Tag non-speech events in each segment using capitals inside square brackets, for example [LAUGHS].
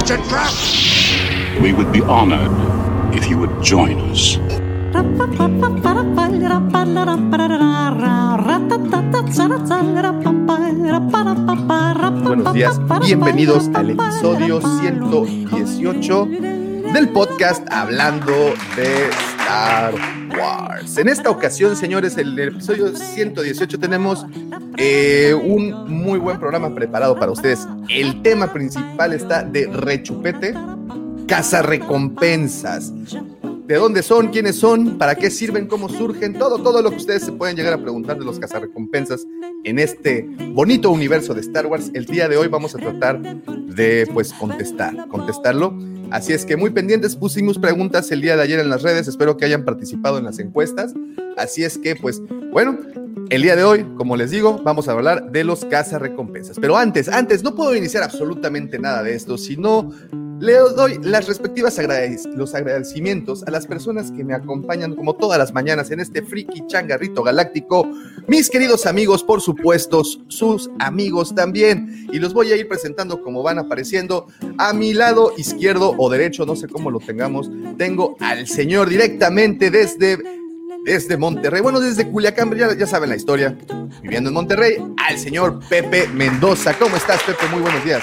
It's a trap! We would be honored if you would join us. Buenos días, bienvenidos al episodio 118 del podcast Hablando de Star Wars. En esta ocasión, señores, en el episodio 118 tenemos eh, un muy buen programa preparado para ustedes. El tema principal está de rechupete, recompensas de dónde son, quiénes son, para qué sirven, cómo surgen, todo, todo lo que ustedes se pueden llegar a preguntar de los cazarrecompensas en este bonito universo de Star Wars. El día de hoy vamos a tratar de, pues, contestar, contestarlo. Así es que muy pendientes, pusimos preguntas el día de ayer en las redes, espero que hayan participado en las encuestas. Así es que, pues, bueno, el día de hoy, como les digo, vamos a hablar de los cazarrecompensas. Pero antes, antes, no puedo iniciar absolutamente nada de esto, sino le doy las respectivas los agradecimientos a las personas que me acompañan como todas las mañanas en este friki changarrito galáctico. Mis queridos amigos, por supuesto, sus amigos también. Y los voy a ir presentando como van apareciendo. A mi lado izquierdo o derecho, no sé cómo lo tengamos, tengo al señor directamente desde desde Monterrey, bueno, desde Culiacán, ya, ya saben la historia, viviendo en Monterrey, al señor Pepe Mendoza. ¿Cómo estás, Pepe? Muy buenos días.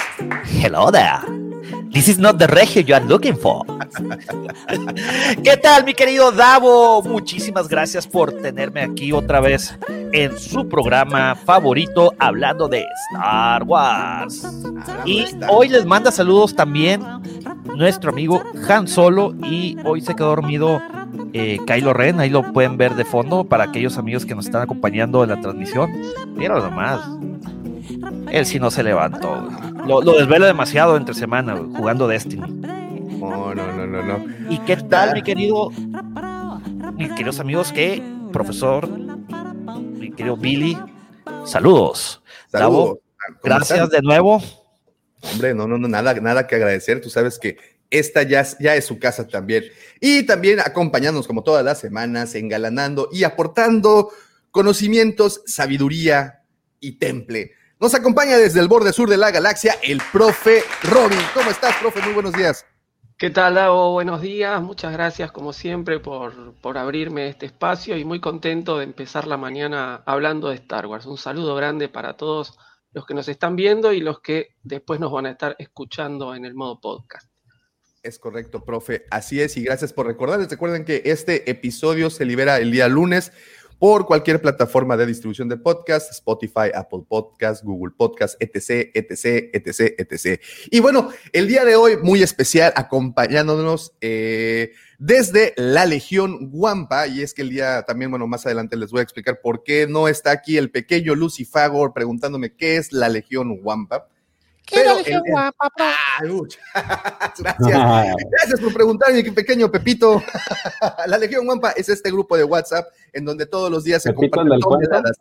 Hello there. This is not the regio you are looking for. ¿Qué tal, mi querido Davo? Muchísimas gracias por tenerme aquí otra vez en su programa favorito hablando de Star Wars. Y hoy les manda saludos también nuestro amigo Han Solo y hoy se quedó dormido eh, Kylo Ren, ahí lo pueden ver de fondo para aquellos amigos que nos están acompañando en la transmisión. Mira nomás. Él sí no se levantó. Lo, lo desvela demasiado entre semana jugando Destiny. No, no, no, no, no. ¿Y qué tal, mi querido, mis queridos amigos, que profesor, mi querido Billy, saludos. Saludos. gracias de nuevo. Hombre, no, no, no, nada, nada que agradecer. Tú sabes que esta ya, ya es su casa también. Y también acompañándonos como todas las semanas, engalanando y aportando conocimientos, sabiduría y temple. Nos acompaña desde el borde sur de la galaxia el profe Robin. ¿Cómo estás, profe? Muy buenos días. ¿Qué tal, Davo? Buenos días. Muchas gracias, como siempre, por, por abrirme este espacio y muy contento de empezar la mañana hablando de Star Wars. Un saludo grande para todos los que nos están viendo y los que después nos van a estar escuchando en el modo podcast. Es correcto, profe. Así es, y gracias por recordarles. Recuerden que este episodio se libera el día lunes por cualquier plataforma de distribución de podcast, Spotify, Apple Podcast, Google Podcast, etc., etc., etc., etc. Y bueno, el día de hoy muy especial acompañándonos eh, desde la Legión Guampa, y es que el día también, bueno, más adelante les voy a explicar por qué no está aquí el pequeño Lucifagor preguntándome qué es la Legión Guampa. ¿Qué Pero el, guapa, ah, [LAUGHS] gracias. [LAUGHS] Gracias por preguntar, mi pequeño Pepito. [LAUGHS] la Legión Guampa es este grupo de WhatsApp en donde todos los días se comparten toneladas,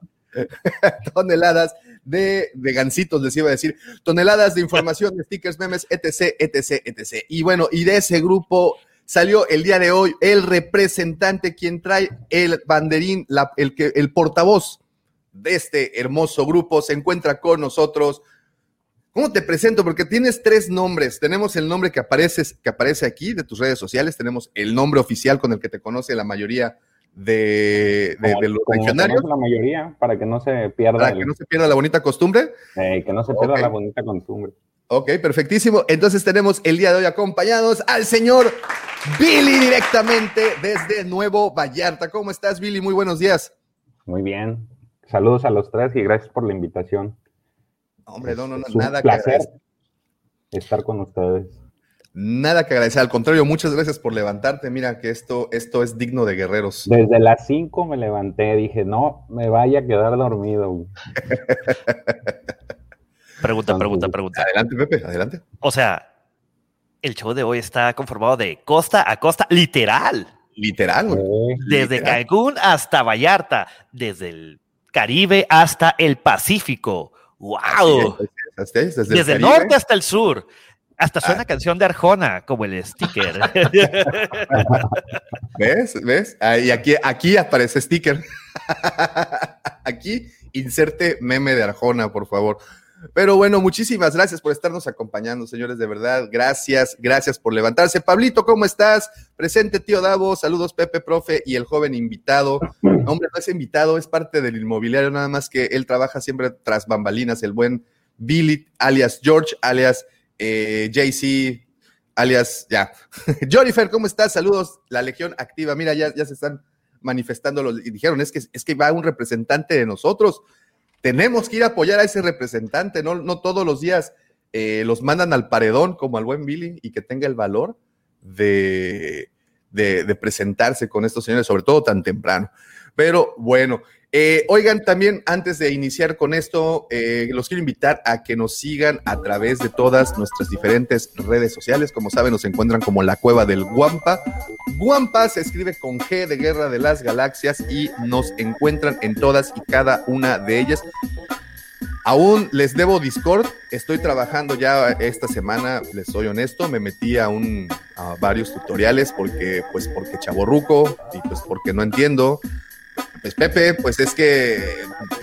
toneladas de, de gancitos, les iba a decir, toneladas de información, de stickers, memes, etc., etc., etc. Y bueno, y de ese grupo salió el día de hoy el representante, quien trae el banderín, la, el, que, el portavoz de este hermoso grupo, se encuentra con nosotros ¿Cómo te presento? Porque tienes tres nombres. Tenemos el nombre que aparece, que aparece aquí de tus redes sociales, tenemos el nombre oficial con el que te conoce la mayoría de, de, de los legionarios. La mayoría, para que no se pierda. Para que no se pierda la bonita costumbre. Eh, que no se pierda okay. la bonita costumbre. Ok, perfectísimo. Entonces tenemos el día de hoy acompañados al señor Billy directamente desde Nuevo Vallarta. ¿Cómo estás, Billy? Muy buenos días. Muy bien. Saludos a los tres y gracias por la invitación. Hombre, no, no, no es nada que agradecer. Estar con ustedes. Nada que agradecer, al contrario, muchas gracias por levantarte. Mira que esto, esto es digno de guerreros. Desde las 5 me levanté, dije, no, me vaya a quedar dormido. [LAUGHS] Pregunta, pregunta, pregunta. Adelante, Pepe, adelante. O sea, el show de hoy está conformado de costa a costa, literal. Literal, güey. Desde Literal. Cancún hasta Vallarta, desde el Caribe hasta el Pacífico. ¡Wow! Así es, así es, desde, Desde el Caribe. norte hasta el sur. Hasta suena Ah. canción de Arjona, como el sticker. [LAUGHS] ¿Ves? ¿Ves? Ah, y aquí, aquí aparece sticker. [LAUGHS] aquí inserte meme de Arjona, por favor. Pero bueno, muchísimas gracias por estarnos acompañando, señores, de verdad. Gracias, gracias por levantarse. Pablito, ¿cómo estás? Presente, tío Davo. Saludos, Pepe, profe, y el joven invitado. Hombre, no es invitado, es parte del inmobiliario, nada más que él trabaja siempre tras bambalinas. El buen Billy, alias George, alias eh, JC, alias, ya. [LAUGHS] Jennifer, ¿cómo estás? Saludos, la Legión Activa. Mira, ya, ya se están manifestando los, y dijeron, es que, es que va un representante de nosotros. Tenemos que ir a apoyar a ese representante, no, no todos los días eh, los mandan al paredón como al buen Billy y que tenga el valor de, presentarse con estos señores, sobre todo tan temprano. Pero bueno, eh, oigan, también antes de iniciar con esto, eh, los quiero invitar a que nos sigan a través de todas nuestras diferentes redes sociales. Como saben, nos encuentran como la cueva del Guampa. Guampa se escribe con G de Guerra de las Galaxias y nos encuentran en todas y cada una de ellas. Aún les debo Discord, estoy trabajando ya esta semana, les soy honesto, me metí a, un, a varios tutoriales porque, pues, porque chaborruco y pues porque no entiendo. Pues Pepe, pues es que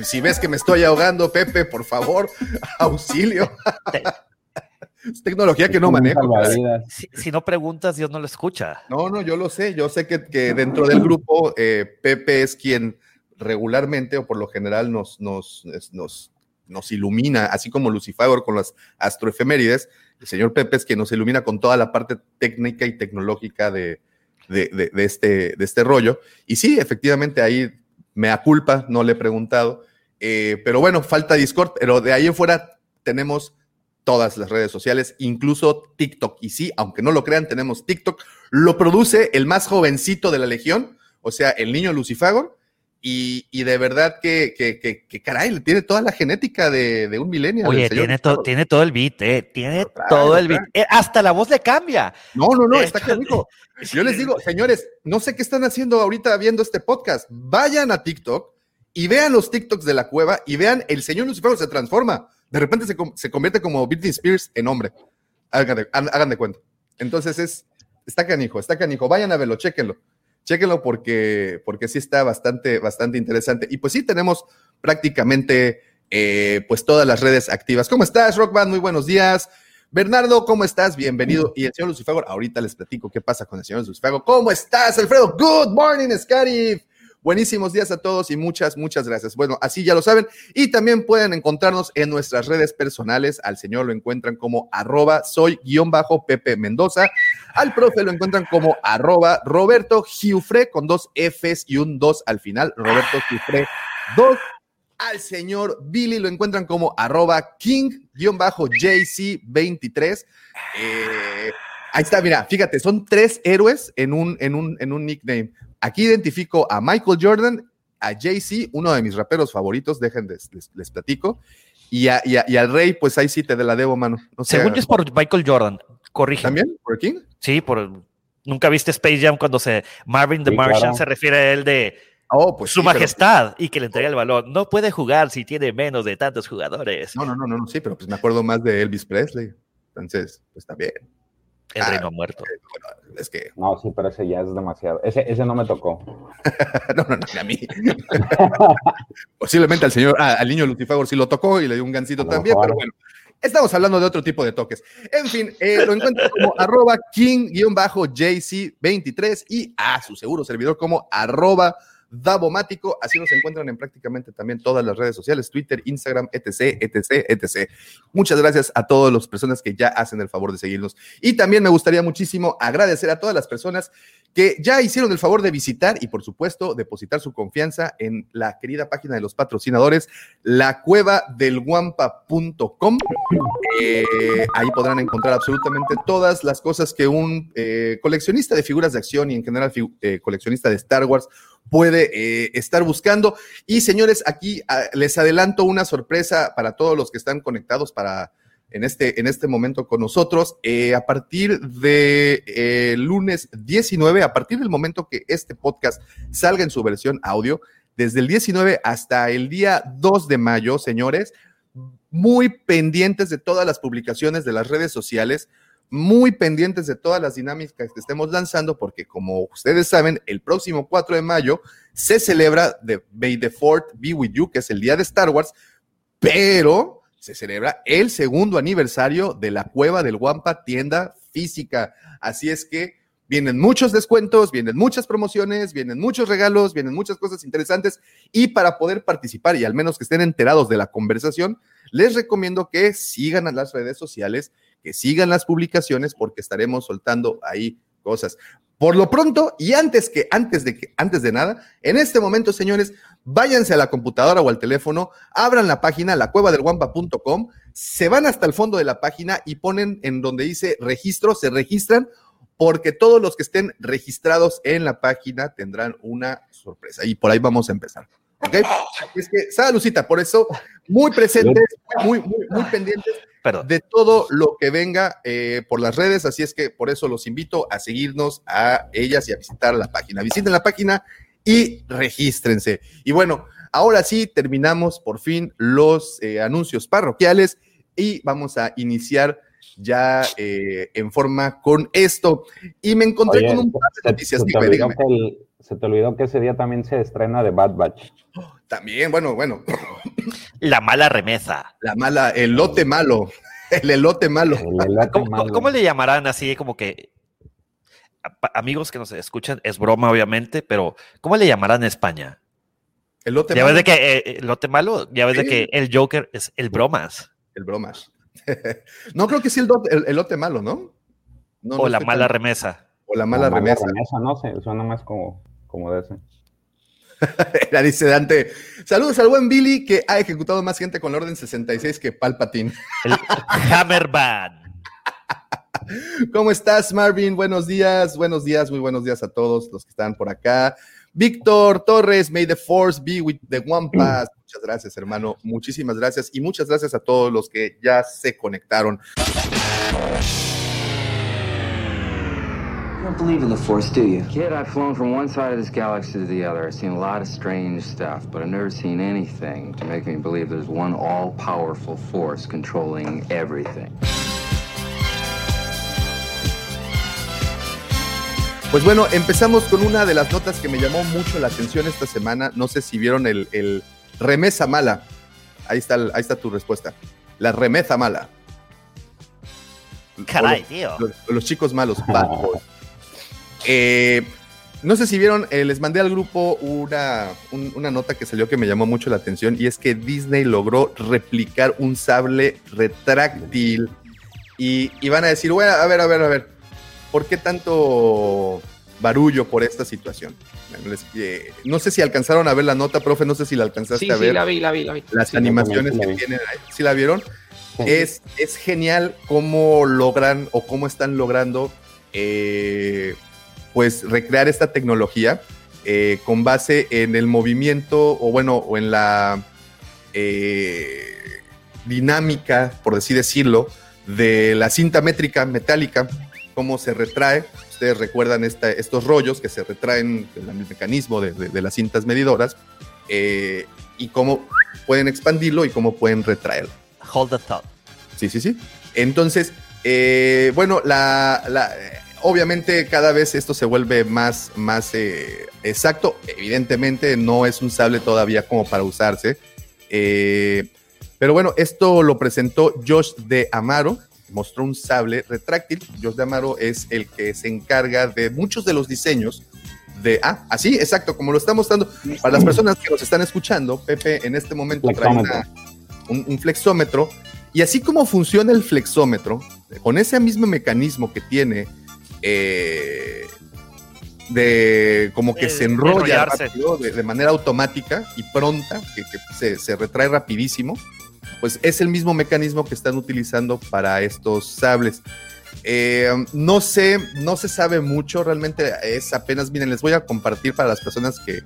si ves que me estoy ahogando, Pepe, por favor, [LAUGHS] auxilio. es tecnología que no manejo. si, si no preguntas, Dios no lo escucha. No, no, yo lo sé. Yo sé que, que dentro del grupo, eh, Pepe es quien regularmente o por lo general nos, nos, es- nos, nos ilumina, así como Lucifagor con las astroefemérides. El señor Pepe es quien nos ilumina con toda la parte técnica y tecnológica de, de, de- de este, de este rollo. Y sí, efectivamente, ahí me da culpa, no le he preguntado. Eh, pero bueno, falta Discord, pero de ahí en fuera tenemos todas las redes sociales, incluso TikTok. Y sí, aunque no lo crean, tenemos TikTok. Lo produce el más jovencito de la Legión, o sea, el niño Lucifagor. Y, y de verdad que, que, que, que caray, tiene toda la genética de, de un milenio. Oye, tiene, to- tiene todo el beat, eh, tiene todo el beat. Eh, hasta la voz le cambia. No, no, no, está canijo. [LAUGHS] Yo les digo, señores, no sé qué están haciendo ahorita viendo este podcast. Vayan a TikTok y vean los TikToks de la cueva y vean el señor Lucifer se transforma. De repente se, se convierte como Britney Spears en hombre. Hagan de, ha- hagan de cuenta. Entonces es, está canijo, está canijo. Vayan a verlo, chéquenlo. Chéquenlo porque, porque sí está bastante, bastante interesante. Y pues sí, tenemos prácticamente eh, pues todas las redes activas. ¿Cómo estás, Rock Band? Muy buenos días. Bernardo, ¿cómo estás? Bienvenido. Y el señor Lucifago, ahorita les platico qué pasa con el señor Lucifago. ¿Cómo estás, Alfredo? Good morning, Scarif. Buenísimos días a todos y muchas, muchas gracias. Bueno, así ya lo saben. Y también pueden encontrarnos en nuestras redes personales. Al señor lo encuentran como arroba soy guion bajo Pepe Mendoza. Al profe lo encuentran como arroba Roberto Giufre con dos Fs y un 2 al final. Roberto Giufre 2. Al señor Billy lo encuentran como arroba king-jc23. Eh, ahí está, mira, fíjate, son tres héroes en un, en un, en un nickname. Aquí identifico a Michael Jordan, a Jay-Z, uno de mis raperos favoritos, dejen, les, les- les platico. Y, a- y a- y al Rey, pues ahí sí te la debo, mano. No sé, Según yo es por Michael Jordan. Corrige. ¿También? ¿Por King? Sí, por. Nunca viste Space Jam cuando se Marvin the Sí, Martian claro. se refiere a él de Oh, pues su sí, pero- majestad y que le entrega el balón. No puede jugar si tiene menos de tantos jugadores. No, no, no, no, no, sí, pero pues me acuerdo más de Elvis Presley. Entonces, pues también. El Ah, reino muerto. Bueno, es que, No, sí, pero ese ya es demasiado. Ese, ese no me tocó. [LAUGHS] no, no, no, ni a mí. [LAUGHS] Posiblemente al señor, ah, al niño Lucifer sí lo tocó y le dio un gancito también, mejor. pero bueno. Estamos hablando de otro tipo de toques. En fin, eh, lo encuentran como [LAUGHS] arroba king-jc23 y a su seguro servidor como arroba Davomático, así nos encuentran en prácticamente también todas las redes sociales, Twitter, Instagram, etc, etc, etc. Muchas gracias a todas las personas que ya hacen el favor de seguirnos. Y también me gustaría muchísimo agradecer a todas las personas que ya hicieron el favor de visitar y, por supuesto, depositar su confianza en la querida página de los patrocinadores, la cueva del guampa.com. Eh, ahí podrán encontrar absolutamente todas las cosas que un eh, coleccionista de figuras de acción y en general eh, coleccionista de Star Wars puede eh, estar buscando. Y señores, aquí ah, les adelanto una sorpresa para todos los que están conectados para en este, en este momento con nosotros. Eh, a partir de eh, lunes 19, a partir del momento que este podcast salga en su versión audio, desde el 19 hasta el día 2 de mayo, señores, muy pendientes de todas las publicaciones de las redes sociales, muy pendientes de todas las dinámicas que estemos lanzando, porque como ustedes saben, el próximo 4 de mayo se celebra The May the Fourth Be With You, que es el día de Star Wars, pero se celebra el segundo aniversario de la Cueva del Guampa tienda física. Así es que vienen muchos descuentos, vienen muchas promociones, vienen muchos regalos, vienen muchas cosas interesantes y para poder participar y al menos que estén enterados de la conversación, les recomiendo que sigan las redes sociales, que sigan las publicaciones porque estaremos soltando ahí cosas. Por lo pronto, y antes que, antes de que, antes de nada, en este momento, señores, váyanse a la computadora o al teléfono, abran la página, la cueva del se van hasta el fondo de la página y ponen en donde dice registro, se registran, porque todos los que estén registrados en la página tendrán una sorpresa. Y por ahí vamos a empezar. ¿Ok? Es que, ¿sabes, Lucita? Por eso, muy presentes, muy, muy, muy pendientes Perdón. de todo lo que venga eh, por las redes, así es que por eso los invito a seguirnos a ellas y a visitar la página. Visiten la página y regístrense. Y bueno, ahora sí terminamos por fin los eh, anuncios parroquiales y vamos a iniciar ya eh, en forma con esto. Y me encontré Oye, con un par de se- noticias. se te olvidó dígame. que el- se te olvidó que ese día también se estrena de Bad Batch. También, bueno, bueno, La mala remesa. la mala, el lote malo, el elote malo. El elote ¿Cómo, malo. cómo- le llamarán así como que amigos que nos escuchan? Es broma, obviamente, pero ¿cómo le llamarán en España? El lote Ya malo. ves de que eh, el lote malo, ya ves de que el Joker es el bromas El bromas. [LAUGHS] no creo que sí el, do- el, el lote malo, ¿no? No, o no la mala tan- remesa. O la mala remesa. no sé, suena más como, como de ese. [LAUGHS] La dice Dante. Saludos al buen Billy que ha ejecutado más gente con la orden 66 que Palpatine. El Hammerband. [LAUGHS] ¿Cómo estás, Marvin? Buenos días, buenos días, muy buenos días a todos los que están por acá. Víctor Torres, may the force be with the Wampas. [CLEARS THROAT] Muchas gracias, hermano. Muchísimas gracias. Y muchas gracias a todos los que ya se conectaron. You don't believe in the Force, do you? Kid, I've flown from one side of this galaxy to the other. I've seen a lot of strange stuff, but I've never seen anything to make me believe there's one all-powerful force controlling everything. Pues bueno, empezamos con una de las notas que me llamó mucho la atención esta semana. No sé si vieron el, el remesa mala. Ahí está, ahí está tu respuesta. La remesa mala. Caray, O tío. Los, los chicos malos. bad boys. Eh, no sé si vieron, eh, les mandé al grupo una, un- una nota que salió que me llamó mucho la atención y es que Disney logró replicar un sable retráctil y, y van a decir, bueno, a ver, a ver, a ver, ¿por qué tanto barullo por esta situación? Bueno, les- eh, no sé si alcanzaron a ver la nota, profe, no sé si la alcanzaste Sí, a sí, ver. la vi, la vi, la vi. Las Sí. animaciones sí la que tienen ahí, ¿sí la vieron? Sí. Es, es genial cómo logran o cómo están logrando eh, pues recrear esta tecnología eh, con base en el movimiento o bueno, o en la eh, dinámica, por así decirlo, de la cinta métrica metálica, cómo se retrae. Ustedes recuerdan esta- estos rollos que se retraen en el mecanismo de, de- de las cintas medidoras eh, y cómo pueden expandirlo y cómo pueden retraerlo. Hold the thought. Sí, sí, sí. Entonces, bueno, la, la- obviamente cada vez esto se vuelve más, más eh, exacto. Evidentemente no es un sable todavía como para usarse. Eh, pero bueno, esto lo presentó Josh de Amaro. Mostró un sable retráctil. Josh de Amaro es el que se encarga de muchos de los diseños de... Ah, así, exacto, como lo está mostrando. Para las personas que nos están escuchando, Pepe en este momento trae una- un, un flexómetro. Y así como funciona el flexómetro, con ese mismo mecanismo que tiene, eh, de como que se enrolla rápido, de, de manera automática y pronta, que, que se, se retrae rapidísimo, pues es el mismo mecanismo que están utilizando para estos sables. Eh, no sé, no se sabe mucho, realmente es apenas, miren, les voy a compartir para las personas que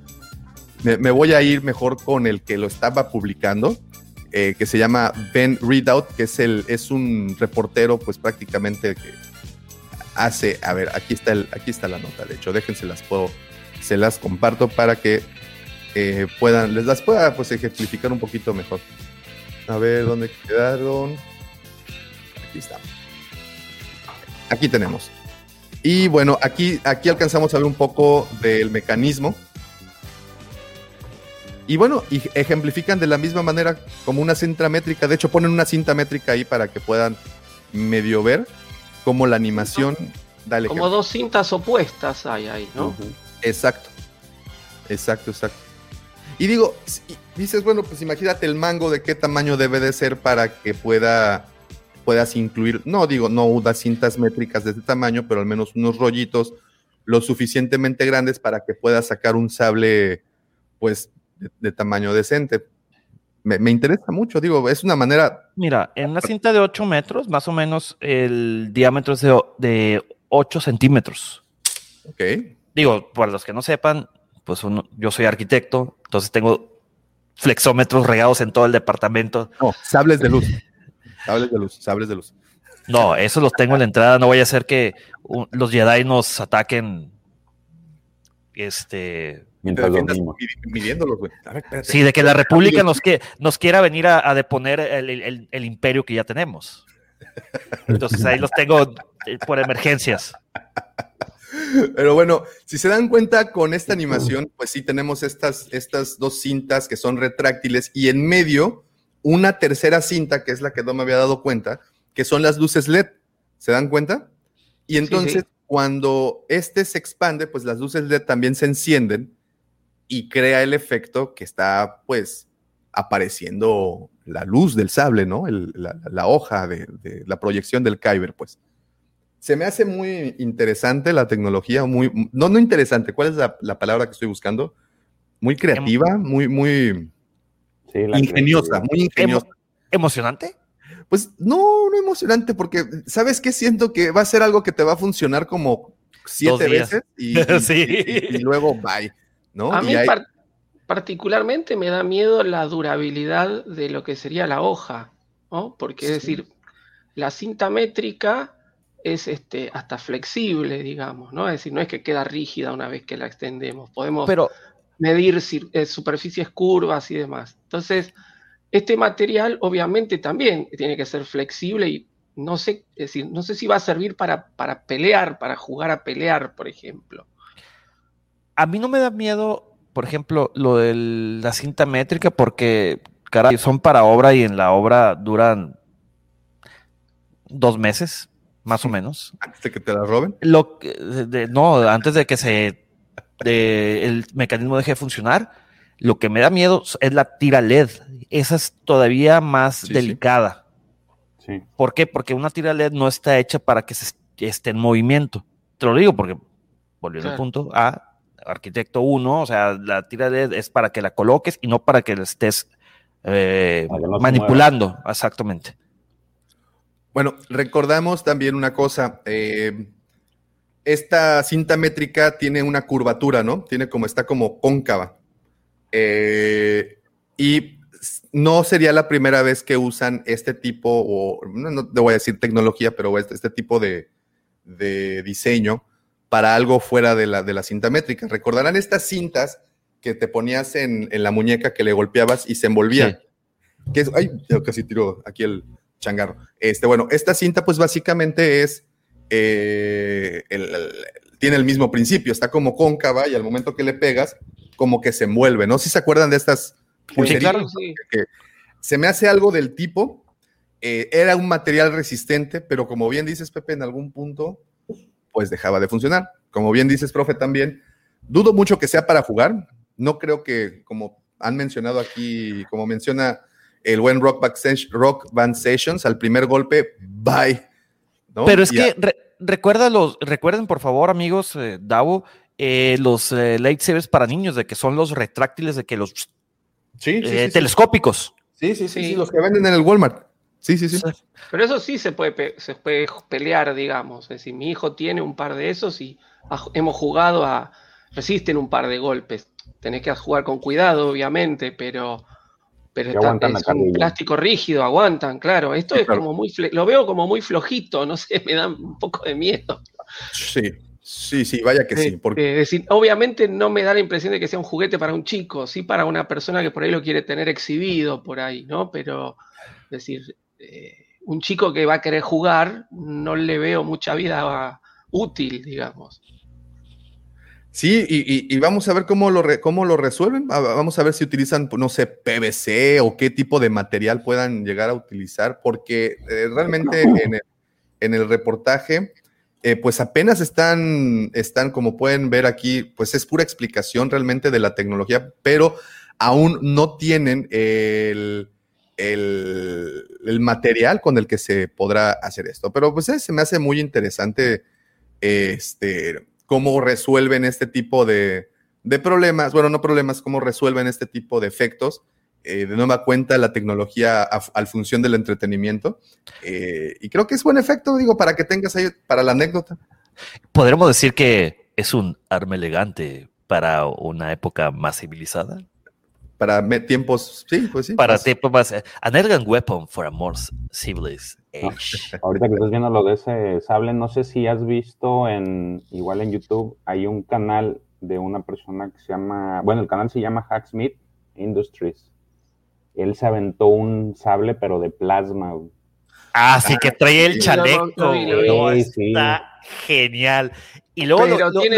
me, me voy a ir mejor con el que lo estaba publicando, eh, que se llama Ben Readout, que es, el, es un reportero pues prácticamente que hace, a ver, aquí está, el, aquí está la nota, de hecho, déjense las puedo, se las comparto para que eh, puedan, les las pueda pues ejemplificar un poquito mejor. A ver, ¿dónde quedaron? Aquí está. Aquí tenemos. Y bueno, aquí, aquí alcanzamos a ver un poco del mecanismo. Y bueno, ejemplifican de la misma manera como una cinta métrica. De hecho, ponen una cinta métrica ahí para que puedan medio ver cómo la animación da el Como ejemplo. dos cintas opuestas hay ahí, ¿no? Exacto. Exacto, exacto. Y digo, si- dices, bueno, pues imagínate el mango de qué tamaño debe de ser para que pueda puedas incluir, no digo, no unas cintas métricas de este tamaño, pero al menos unos rollitos lo suficientemente grandes para que puedas sacar un sable, pues, de, de tamaño decente. Me, me interesa mucho, digo, es una manera, Mira, en una cinta de 8 metros, más o menos el diámetro es de, de 8 centímetros. ok, Digo, para los que no sepan, pues uno- yo soy arquitecto, entonces tengo flexómetros regados en todo el departamento. no, sables de luz, sables de luz, sables de luz. No, eso los tengo en la entrada. No vaya a ser que los Jedi nos ataquen. Este. Mientras dormimos. midi- midiéndolos, güey. Sí, de que la República nos, que, nos quiera venir a, a deponer el, el- el imperio que ya tenemos. Entonces ahí los tengo eh, por emergencias. Pero bueno, si se dan cuenta con esta animación, pues sí tenemos estas, estas dos cintas que son retráctiles y en medio una tercera cinta, que es la que no me había dado cuenta, que son las luces LED. ¿Se dan cuenta? Y entonces sí. cuando este se expande, pues las luces LED también se encienden y crea el efecto que está pues apareciendo la luz del sable, ¿no? El- la, la hoja de, de la proyección del Kyber, pues se me hace muy interesante la tecnología, muy, no, no interesante, ¿cuál es la, la palabra que estoy buscando? Muy creativa, muy, muy Sí, la ingeniosa, muy ingeniosa. ¿Emocionante? Pues no, no emocionante, porque ¿sabes qué? Siento que va a ser algo que te va a funcionar como siete veces [LAUGHS] y, y- Sí. y- y luego bye, ¿no? A mí hay- par- particularmente me da miedo la durabilidad de lo que sería la hoja, ¿no? Porque es decir, la cinta métrica es este, hasta flexible, digamos, ¿no? Es decir, no es que queda rígida una vez que la extendemos, podemos Pero medir eh, superficies curvas y demás. Entonces, este material obviamente también tiene que ser flexible y no sé, es decir, no sé si va a servir para, para pelear, para jugar a pelear, por ejemplo. A mí no me da miedo, por ejemplo, lo de la cinta métrica, porque, caray, son para obra y en la obra duran dos meses, más o menos. antes de que te la roben. Lo que- de- no, antes de que se de- el mecanismo deje de funcionar, lo que me da miedo es la tira LED. Esa es todavía más Sí, delicada. Sí. ¿Por qué? Porque una tira LED no está hecha para que se est- esté en movimiento. Te lo digo porque, volviendo al punto A, arquitecto 1, o sea, la tira LED es para que la coloques y no para que la estés eh, no manipulando. Exactamente. Bueno, recordamos también una cosa. eh, esta cinta métrica tiene una curvatura, ¿no? Tiene como, está como cóncava. Eh, y no sería la primera vez que usan este tipo, o no, no te voy a decir tecnología, pero este, este tipo de, de diseño para algo fuera de la, de la cinta métrica. Recordarán estas cintas que te ponías en, en la muñeca que le golpeabas y se envolvía. Que es, ay, casi tiro aquí el changarro. Este, bueno, esta cinta, pues básicamente es. eh, el- el- tiene el mismo principio, está como cóncava y al momento que le pegas, como que se envuelve, ¿no? Si se acuerdan de estas claro. Sí, que se me hace algo del tipo. eh, era un material resistente, pero como bien dices, Pepe, en algún punto, pues dejaba de funcionar. Como bien dices, profe, también. Dudo mucho que sea para jugar. No creo que, como han mencionado aquí, como menciona el buen Rock, Band Sessions- Rock Band Sessions, al primer golpe, bye. ¿no? Pero es Y que re- recuerda los, recuerden por favor, amigos, eh, Davo, eh, los eh, lightsabers para niños, de que son los retráctiles, de que los sí, sí, eh, sí, telescópicos. Sí, sí, Sí. los que venden en el Walmart. Sí, sí, sí. Pero eso sí se puede, se puede pelear, digamos. Es decir, mi hijo tiene un par de esos y hemos jugado a. resisten un par de golpes. Tenés que jugar con cuidado, obviamente, pero. Pero es un plástico rígido, aguantan, claro. Esto es como muy. Lo veo como muy flojito, no sé, [LAUGHS] me da un poco de miedo. Sí, Sí, sí, vaya que sí. Porque... Es decir, obviamente no me da la impresión de que sea un juguete para un chico, sí para una persona que por ahí lo quiere tener exhibido por ahí, ¿no? Pero, es decir, eh, un chico que va a querer jugar, no le veo mucha vida útil, digamos. Sí, y, vamos a ver cómo lo, cómo lo resuelven. Vamos a ver si utilizan, no sé, PVC o qué tipo de material puedan llegar a utilizar, porque eh, realmente en el reportaje eh, pues apenas están, están, como pueden ver aquí, pues es pura explicación realmente de la tecnología, pero aún no tienen el, material con el que se podrá hacer esto. Pero pues eh, se me hace muy interesante este, cómo resuelven este tipo de, de problemas, bueno, no problemas, cómo resuelven este tipo de efectos eh, de nueva cuenta la tecnología al función del entretenimiento. Eh, y creo que es buen efecto, digo, para que tengas ahí, para la anécdota. Podremos decir que es un arma elegante para una época más civilizada. Para tiempos, sí, pues sí. Para tiempos más. An elegant weapon for a more civilized age. ahorita que estás viendo lo de ese sable, no sé si has visto en, igual en YouTube, hay un canal de una persona que se llama, bueno, el canal se llama Hacksmith Industries él se aventó un sable, pero de plasma. Ah, sí, que trae el chaleco. Está genial. Y luego pero tiene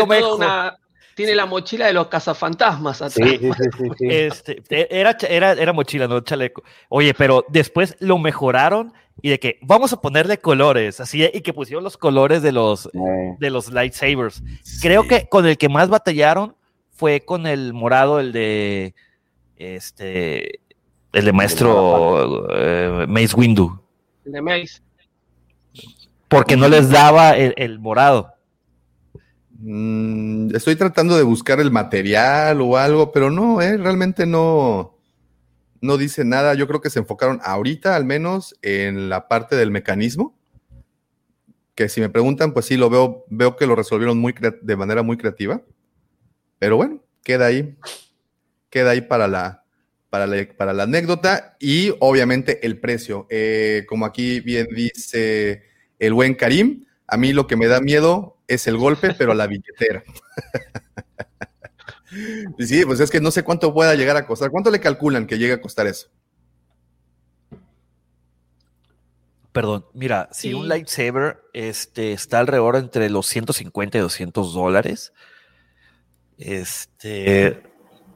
tiene la mochila de los cazafantasmas atrás. Sí, sí, sí, sí este, era, era, era, mochila, no chaleco. Oye, pero después lo mejoraron y de que vamos a ponerle colores, así, y que pusieron los colores de los, eh. de los lightsabers. Creo que con el que más batallaron fue con el morado, el de este el de maestro eh, Mace Windu. El de Mace. Porque no les daba el, morado. Mm, estoy tratando de buscar el material o algo, pero no, eh, realmente no, no dice nada. Yo creo que se enfocaron ahorita al menos en la parte del mecanismo. Que si me preguntan, pues sí, lo veo, veo que lo resolvieron muy de manera muy creativa. Pero bueno, queda ahí. Queda ahí para la, para la, anécdota y obviamente el precio. Eh, como aquí bien dice el buen Karim, a mí lo que me da miedo es el golpe, pero la billetera. [LAUGHS] sí, pues es que no sé cuánto pueda llegar a costar. ¿Cuánto le calculan que llegue a costar eso? Perdón, mira, si un lightsaber este, está alrededor entre los 150 y 200 dólares, este,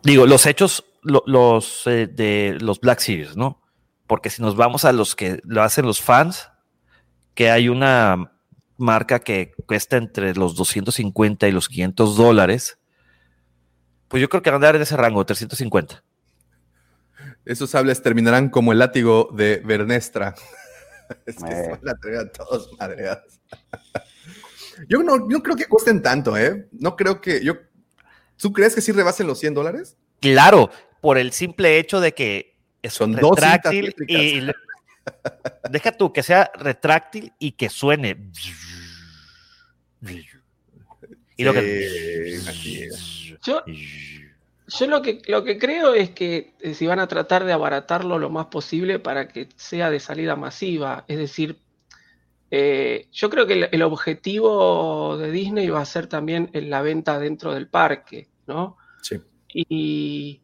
digo, los hechos los eh, de los Black Series, ¿no? Porque si nos vamos a los que lo hacen los fans, que hay una marca que cuesta entre los 250 y los 500 dólares, pues yo creo que van a dar en ese rango, 350. Esos sables terminarán como el látigo de Bernestra. [LAUGHS] es que eh. la a todos madreados. [LAUGHS] yo no, no creo que cuesten tanto, ¿eh? No creo que. Yo, ¿Tú crees que sí rebasen los 100 dólares? Claro, por el simple hecho de que es Son retráctil y deja tú que sea retráctil y que suene. Y lo que... Yo, yo lo que, lo que creo es que eh, si van a tratar de abaratarlo lo más posible para que sea de salida masiva, es decir, eh, yo creo que el, objetivo de Disney va a ser también en la venta dentro del parque, ¿no? Sí. Y,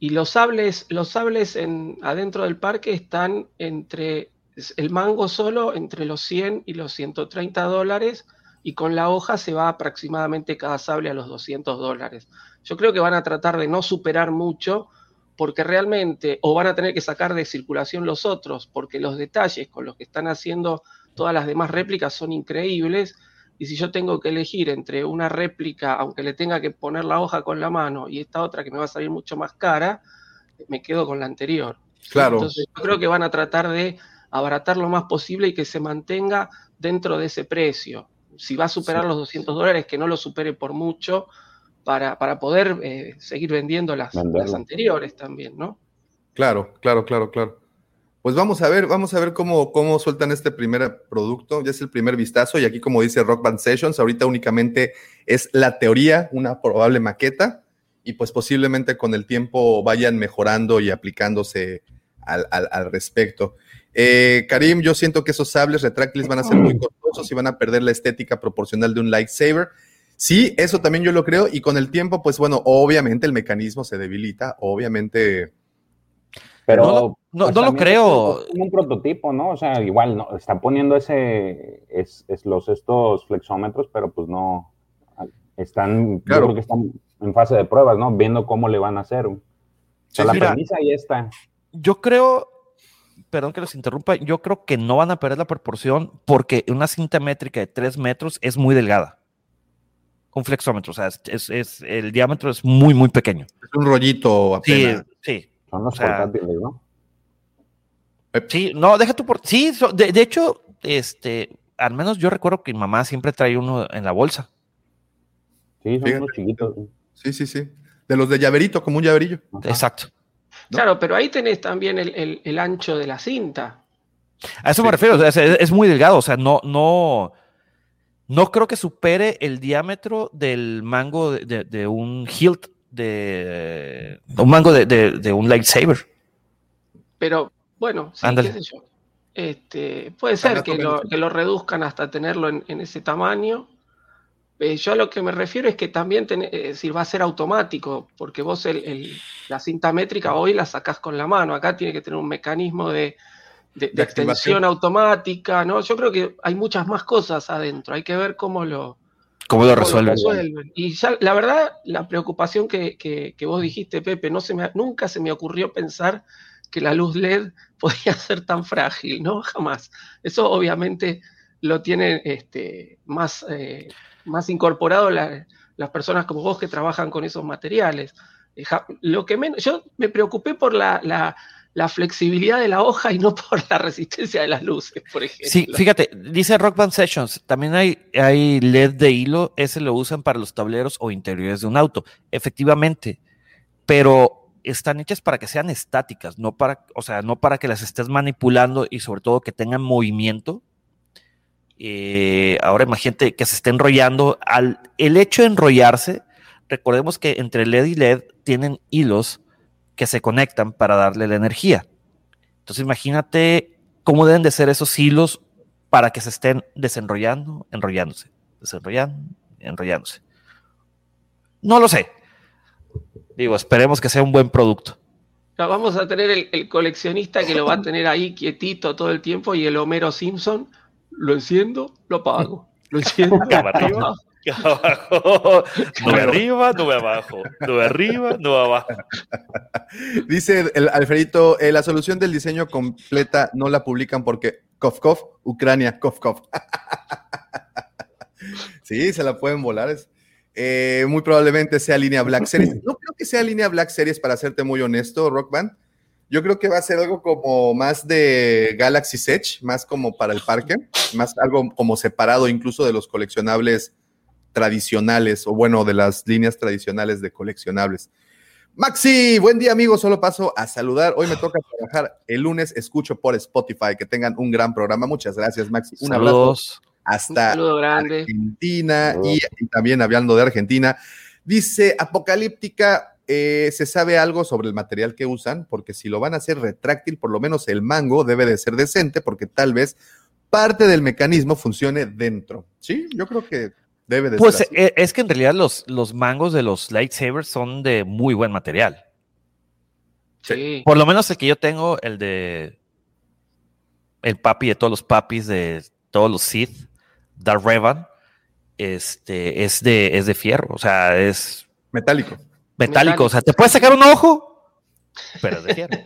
y los sables, los sables en, adentro del parque están entre el mango solo entre los 100 y los 130 dólares y con la hoja se va aproximadamente cada sable a los 200 dólares. Yo creo que van a tratar de no superar mucho porque realmente o van a tener que sacar de circulación los otros porque los detalles con los que están haciendo todas las demás réplicas son increíbles y si yo tengo que elegir entre una réplica, aunque le tenga que poner la hoja con la mano, y esta otra que me va a salir mucho más cara, me quedo con la anterior. Claro. Entonces yo creo que van a tratar de abaratar lo más posible y que se mantenga dentro de ese precio. Si va a superar los 200 dólares, que no lo supere por mucho para, para poder eh, seguir vendiendo las, las, anteriores también, ¿no? Claro, claro, claro, claro. Pues vamos a ver, vamos a ver cómo, cómo sueltan este primer producto. Ya es el primer vistazo y aquí como dice Rock Band Sessions, ahorita únicamente es la teoría, una probable maqueta y pues posiblemente con el tiempo vayan mejorando y aplicándose al, al, al respecto. Eh, Karim, yo siento que esos sables retráctiles van a ser muy costosos y van a perder la estética proporcional de un lightsaber. Sí, eso también yo lo creo y con el tiempo, pues bueno, obviamente el mecanismo se debilita, obviamente. Pero No pues, no lo creo. Es un prototipo, ¿no? O sea, igual no, están poniendo ese, es, es los estos flexómetros, pero pues no están, yo creo que están en fase de pruebas, ¿no? Viendo cómo le van a hacer. O sea, Sí, la mira. premisa ahí está. Yo creo, perdón que los interrumpa, yo creo que no van a perder la proporción porque una cinta métrica de 3 metros es muy delgada. Un flexómetro, o sea, es, es- es- el diámetro es muy, muy pequeño. Es un rollito Sí, apenas. sí. Son los O sea, portátiles, ¿no? Sí, no, deja tu por. Sí, so- de, de hecho, este, al menos yo recuerdo que mi mamá siempre trae uno en la bolsa. Sí, son Fíjate. unos chiquitos. Sí, sí, sí. De los de llaverito, como un llaverillo. Ajá. Exacto. ¿no? Claro, pero ahí tenés también el, el- el ancho de la cinta. A eso Sí. me refiero, o sea, es, es muy delgado, o sea, no, no, no creo que supere el diámetro del mango de, de- de un hilt, de un mango de, de- de un lightsaber. Pero bueno, sí, Ándale. qué sé yo. Este, puede ser que lo, sí. que lo reduzcan hasta tenerlo en, en ese tamaño. Eh, yo a lo que me refiero es que también es decir, va a ser automático, porque vos el- el- la cinta métrica hoy la sacás con la mano. Acá tiene que tener un mecanismo de, de- de extensión automática, ¿no? Yo creo que hay muchas más cosas adentro. Hay que ver cómo lo, ¿Cómo lo cómo lo resuelven? Y ya, la verdad, la preocupación que, que- que vos dijiste, Pepe, no se me, nunca se me ocurrió pensar que la luz LED [LAUGHS] podía ser tan frágil, ¿no? Jamás. Eso obviamente lo tienen este, más, eh, más incorporado la- las personas como vos que trabajan con esos materiales. Eh, Lo que menos, yo me preocupé por la, la- la flexibilidad de la hoja y no por la resistencia de las luces, por ejemplo. Sí, fíjate, dice Rock Band Sessions, también hay, hay LED de hilo, ese lo usan para los tableros o interiores de un auto, efectivamente, pero están hechas para que sean estáticas, no para, o sea, no para que las estés manipulando y sobre todo que tengan movimiento. Eh, ahora imagínate que se esté enrollando, al, el hecho de enrollarse, recordemos que entre LED y LED tienen hilos que se conectan para darle la energía. Entonces imagínate cómo deben de ser esos hilos para que se estén desenrollando, enrollándose, desenrollando, enrollándose. No lo sé. Digo, esperemos que sea un buen producto. Ya Vamos a tener el, el coleccionista que lo va a tener ahí quietito todo el tiempo y el Homero Simpson, lo enciendo, lo apago. Lo enciendo, [LAUGHS] lo apago. [LAUGHS] abajo, nube arriba, nube abajo, nube arriba, nube abajo. [LAUGHS] Dice el Alfredito, eh, la solución del diseño completa no la publican porque Kovkov, Ucrania, Kovkov. [LAUGHS] sí, se la pueden volar. es- eh, muy probablemente sea línea Black Series. No creo que sea línea Black Series, para serte muy honesto, Rock Band. Yo creo que va a ser algo como más de Galaxy Edge, más como para el parque, más algo como separado incluso de los coleccionables tradicionales, o bueno, de las líneas tradicionales de coleccionables. Maxi, buen día amigos, solo paso a saludar. Hoy me toca trabajar, el lunes escucho por Spotify, que tengan un gran programa. Muchas gracias Maxi. Un abrazo Saludos. Un hasta grande. Argentina y, y también hablando de Argentina. Dice Apocalíptica, eh, ¿se sabe algo sobre el material que usan? Porque si lo van a hacer retráctil, por lo menos el mango debe de ser decente, porque tal vez parte del mecanismo funcione dentro. Sí, yo creo que debe de Pues ser eh, es que en realidad los, los mangos de los lightsabers son de muy buen material. Sí. Por lo menos el que yo tengo, el de el papi de todos los papis de todos los Sith, Darth Revan, este, es de, es de fierro, o sea, es Metálico. metálico, o sea, te puedes sacar un ojo, [LAUGHS] pero es de fierro.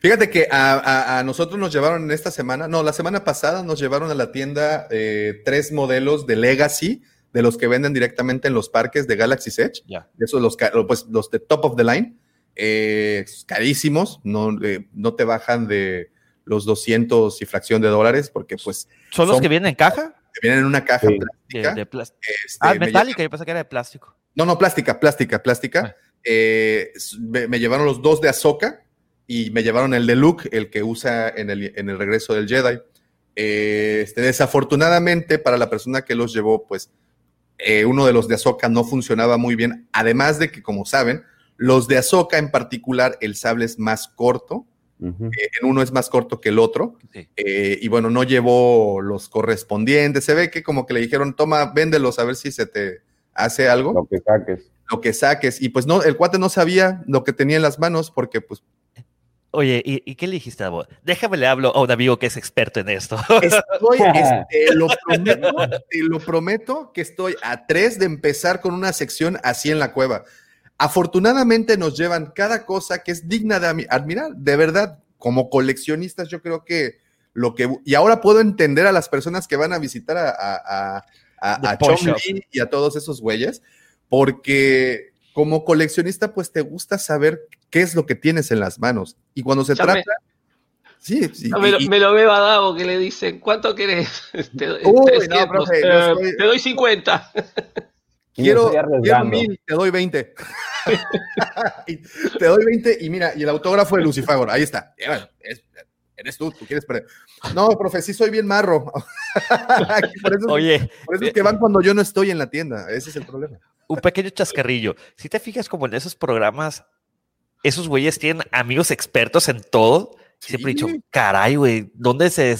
Fíjate que a, a- a nosotros nos llevaron en esta semana, no, la semana pasada nos llevaron a la tienda eh, tres modelos de Legacy, de los que venden directamente en los parques de Galaxy Edge. Ya. De esos, los, pues, los de top of the line, eh, carísimos, no, eh, no te bajan de los 200 y fracción de dólares, porque pues ¿Son los que vienen en caja? vienen en una caja Sí. De, plástica. de plas- este, ah, me metálica, yo pensé que era de plástico. no, no, plástica, plástica, plástica. Ah. Eh, me, me llevaron los dos de Azoka y me llevaron el de Luke, el que usa en el, en el regreso del Jedi. Eh, este, desafortunadamente para la persona que los llevó, pues eh, uno de los de Ahsoka no funcionaba muy bien, además de que, como saben, los de Ahsoka en particular, el sable es más corto, eh, en uno es más corto que el otro, eh, y bueno, no llevó los correspondientes, se ve que como que le dijeron, toma, véndelos a ver si se te hace algo. Lo que saques. Lo que saques, y pues no, el cuate no sabía lo que tenía en las manos porque pues Oye, ¿y, qué le dijiste a vos? Déjame le hablo a un amigo que es experto en esto. Estoy, [LAUGHS] este, lo, prometo, te lo prometo que estoy a tres de empezar con una sección así en la cueva. Afortunadamente nos llevan cada cosa que es digna de admirar. De verdad, como coleccionistas, yo creo que lo que. Y ahora puedo entender a las personas que van a visitar a, a, a, a y a todos esos güeyes, porque como coleccionista, pues te gusta saber qué es lo que tienes en las manos. Y cuando se trata... Sí, sí. me, lo, me, lo, veo a Davo que le dicen, ¿cuánto querés? [LAUGHS] Te, Uy, no, profe, eh, te doy 50. Quiero, quiero mil, te doy 20. [LAUGHS] te doy 20 y mira, y el autógrafo de Lucifagor, ahí está. eres tú, tú quieres perder. No, profe, sí soy bien marro. [LAUGHS] por eso, Oye, por eso es que van cuando yo no estoy en la tienda. Ese es el problema. Un pequeño chascarrillo. Si te fijas como en esos programas, esos güeyes tienen amigos expertos en todo. Siempre he dicho, caray, güey, ¿dónde se,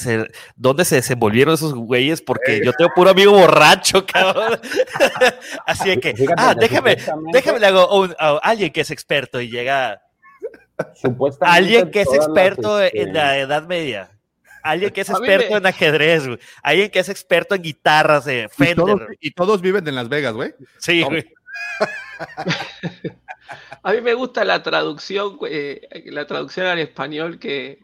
¿dónde se desenvolvieron esos güeyes? Porque yo tengo puro amigo borracho, [LAUGHS] cabrón. [LAUGHS] Así de que, ah, déjame, déjame le hago a, alguien que es experto y llega. Alguien que es experto en la Edad Media. Alguien que es experto en ajedrez, güey. Alguien que es experto en guitarras de Fender. Y todos, viven en Las Vegas, güey. Sí, güey. [LAUGHS] A mí me gusta la traducción, eh, la traducción al español que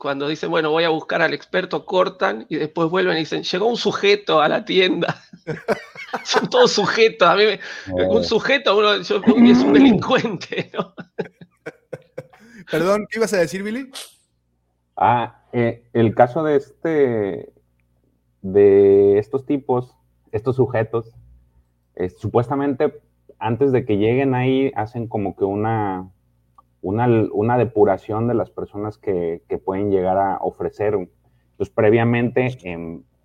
cuando dicen, bueno, voy a buscar al experto, cortan y después vuelven y dicen, llegó un sujeto a la tienda. [LAUGHS] Son todos sujetos. A mí un sujeto uno, es un delincuente. Perdón, ¿qué ibas a decir, Billy? Ah, eh, el caso de este, de estos tipos, estos sujetos, supuestamente antes de que lleguen ahí hacen como que una, una, depuración de las personas que, pueden llegar a ofrecer. Entonces, previamente,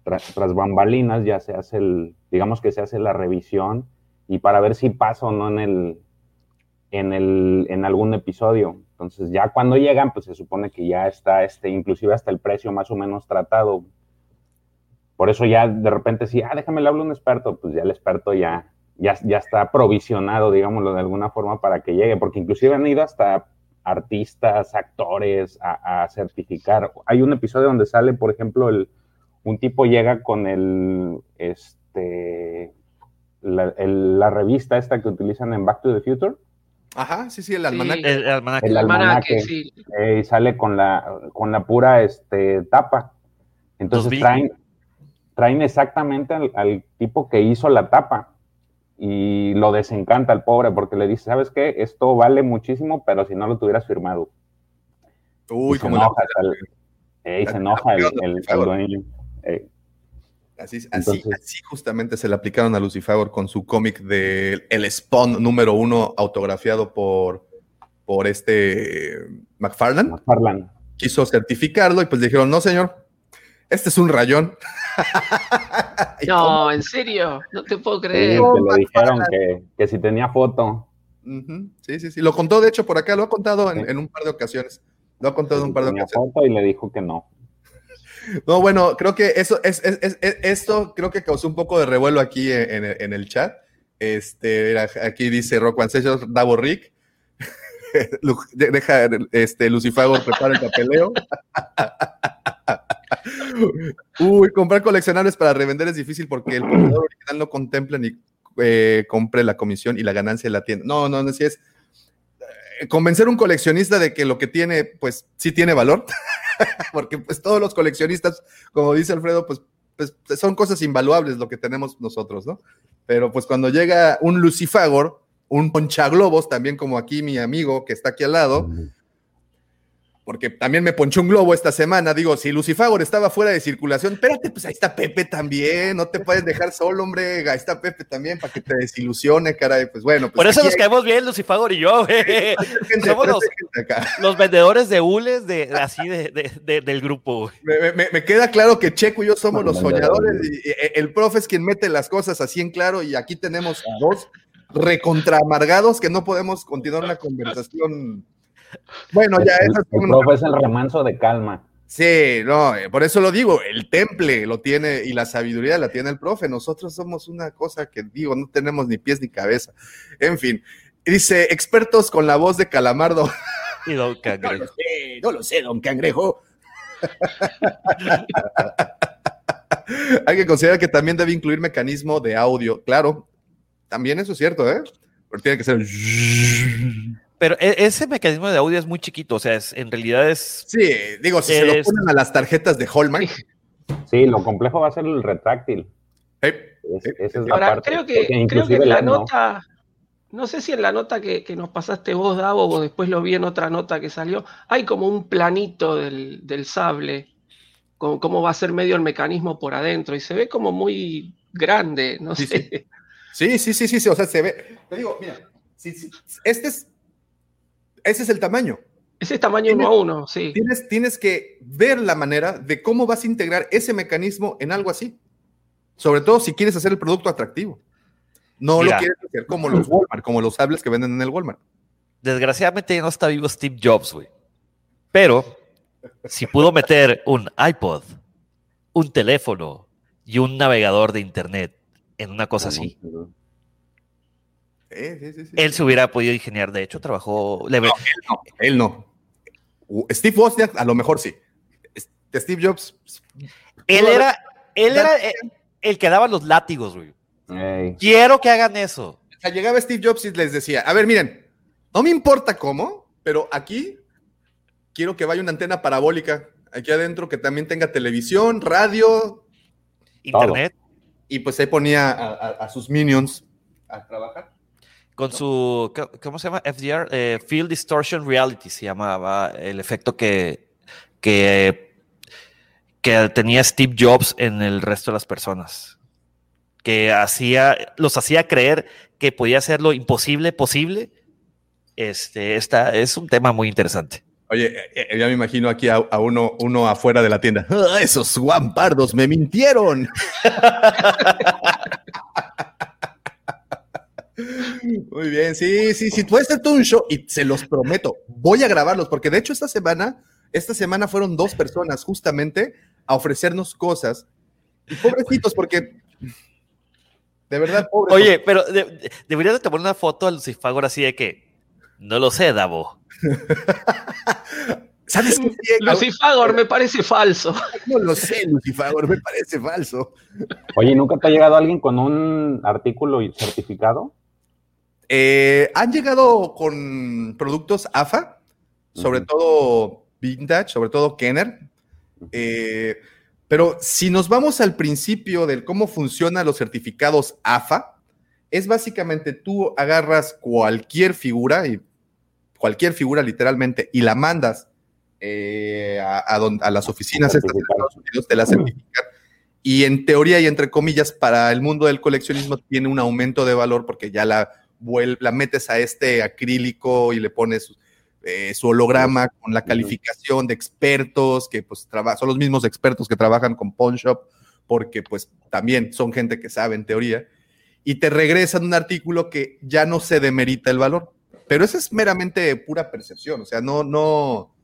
tras, bambalinas, ya se hace el, digamos que se hace la revisión y para ver si pasa o no en el, en el, en algún episodio. Entonces, ya cuando llegan, pues se supone que ya está, este, inclusive hasta el precio más o menos tratado. Por eso ya de repente sí, ah, déjame le hablo a un experto, pues ya el experto ya, ya, ya está provisionado, digámoslo de alguna forma, para que llegue, porque inclusive han ido hasta artistas, actores a, certificar. Hay un episodio donde sale, por ejemplo, el, un tipo llega con el, este, la, revista esta que utilizan en Back to the Future. Ajá, sí, sí, el almanaque. el, almanaque. sí. Eh, y sale con la, con la pura este, tapa. Entonces traen, traen exactamente al, tipo que hizo la tapa y lo desencanta al pobre porque le dice, ¿sabes qué? Esto vale muchísimo, pero si no lo tuvieras firmado. Uy, como se enoja, el, se enoja el, dueño. Así, así, así, justamente se le aplicaron a Lucifer con su cómic de El Spawn número uno, autografiado por, por este McFarlane. McFarlane. Quiso certificarlo y pues dijeron, no señor, este es un rayón. [LAUGHS] no, en serio, no te puedo creer. Sí, le dijeron que, si tenía foto. Sí, sí, sí. Lo contó, de hecho, por acá, lo ha contado en, un par de ocasiones. Lo ha contado en un par de ocasiones. foto y le dijo que no. [LAUGHS] No, bueno, creo que eso es, esto creo que causó un poco de revuelo aquí en, el chat. Este, aquí dice Rock Ancestors, Davo Rick. [LAUGHS] Deja, este, Lucifago prepara el papeleo. Uy, comprar coleccionables para revender es difícil porque el comprador original no contempla ni eh, compre la comisión y la ganancia de la tienda. No, no, no, si es eh, convencer a un coleccionista de que lo que tiene, pues sí tiene valor, [LAUGHS] porque pues todos los coleccionistas, como dice Alfredo, pues, pues, son cosas invaluables lo que tenemos nosotros, ¿no? Pero pues cuando llega un Lucifagor, un ponchaglobos, también como aquí mi amigo que está aquí al lado, porque también me ponchó un globo esta semana. Digo, si Lucifagor estaba fuera de circulación, espérate, pues ahí está Pepe también. No te puedes dejar solo, hombre. Ahí está Pepe también para que te desilusione, caray. Pues bueno. Pues Por eso nos hay- caemos bien, Lucifagor y yo. güey. Somos los, vendedores de hules de, así de, de- de- del grupo. Me, me- me queda claro que Checo y yo somos los soñadores. Y, y el profe es quien mete las cosas así en claro. Y aquí tenemos a dos recontra amargados que no podemos continuar una conversación. Bueno, ya el, eso es el una- profe es el remanso de calma. Sí, no, eh, por eso lo digo, el temple lo tiene y la sabiduría la tiene el profe. Nosotros somos una cosa que digo, no tenemos ni pies ni cabeza. En fin, dice expertos con la voz de Calamardo. Y Don [LAUGHS] No Cangrejo. lo sé, no lo sé, don Cangrejo. [LAUGHS] Hay que considerar que también debe incluir mecanismo de audio. Claro, también eso es cierto, ¿eh? Pero tiene que ser. Pero e- ese mecanismo de audio es muy chiquito, o sea, es, en realidad es... Sí, digo, si se lo ponen a las tarjetas de Hallmark. Sí, lo complejo va a ser el retráctil. eh, Es- eh, esa es la Ahora, parte. creo que, creo que en la nota, no sé si en la nota que, que nos pasaste vos, Davo, o después lo vi en otra nota que salió, hay como un planito del, del sable, con cómo va a ser medio el mecanismo por adentro, y se ve como muy grande, no Sí, sé. Sí, sí, sí, sí, sí, o sea, se ve. Te digo, mira, sí, sí, este es, ese es el tamaño. Ese es tamaño uno a uno, sí. Tienes, tienes que ver la manera de cómo vas a integrar ese mecanismo en algo así. Sobre todo si quieres hacer el producto atractivo. No Mira. lo quieres hacer como los Walmart, como los sables que venden en el Walmart. Desgraciadamente no está vivo Steve Jobs, güey. Pero si pudo meter un iPod, un teléfono y un navegador de internet en una cosa así, sí, sí, sí. él se hubiera podido ingeniar. De hecho, trabajó... Él no. U- Steve Wozniak, a lo mejor sí. Steve Jobs, él pudo era, él era el, el que daba los látigos, güey. Ey, Quiero que hagan eso. o sea, llegaba Steve Jobs y les decía, a ver, miren, no me importa cómo, pero aquí quiero que vaya una antena parabólica aquí adentro que también tenga televisión, radio, Internet, y pues ahí ponía a, a- a sus minions a trabajar. Con su, ¿cómo- ¿cómo se llama? FDR, eh, Field Distortion Reality se llamaba el efecto que, que, que tenía Steve Jobs en el resto de las personas. Que hacía, los hacía creer que podía hacer lo imposible posible. Este, esta es un tema muy interesante. Oye, eh, eh, ya me imagino aquí a, a uno, uno afuera de la tienda. "Ah, esos guampardos me mintieron. [LAUGHS] Muy bien, sí, sí, sí, puede ser todo un show y se los prometo, voy a grabarlos porque de hecho esta semana, esta semana fueron dos personas justamente a ofrecernos cosas y pobrecitos porque de verdad, pobres. Oye, pero de- de- deberías de tomar una foto al Lucifagor así de que, no lo sé, Davo. [LAUGHS] ¿sabes qué? Lucifagor me parece falso. No lo sé, Lucifagor, me parece falso. Oye, ¿nunca te ha llegado alguien con un artículo y certificado? Eh, han llegado con productos AFA, sobre todo vintage, sobre todo Kenner. Eh, pero si nos vamos al principio del cómo funcionan los certificados AFA, es básicamente tú agarras cualquier figura, y cualquier figura literalmente, y la mandas eh, a, a don- a las oficinas de. Estados Unidos, te la certifican. Y en teoría y entre comillas, para el mundo del coleccionismo tiene un aumento de valor porque ya la, vuel- la metes a este acrílico y le pones eh, su holograma con la calificación de expertos, que pues son los mismos expertos que trabajan con Pawn Shop, porque pues también son gente que sabe en teoría, y te regresan un artículo que ya no se demerita el valor. Pero eso es meramente pura percepción, o sea, no, no,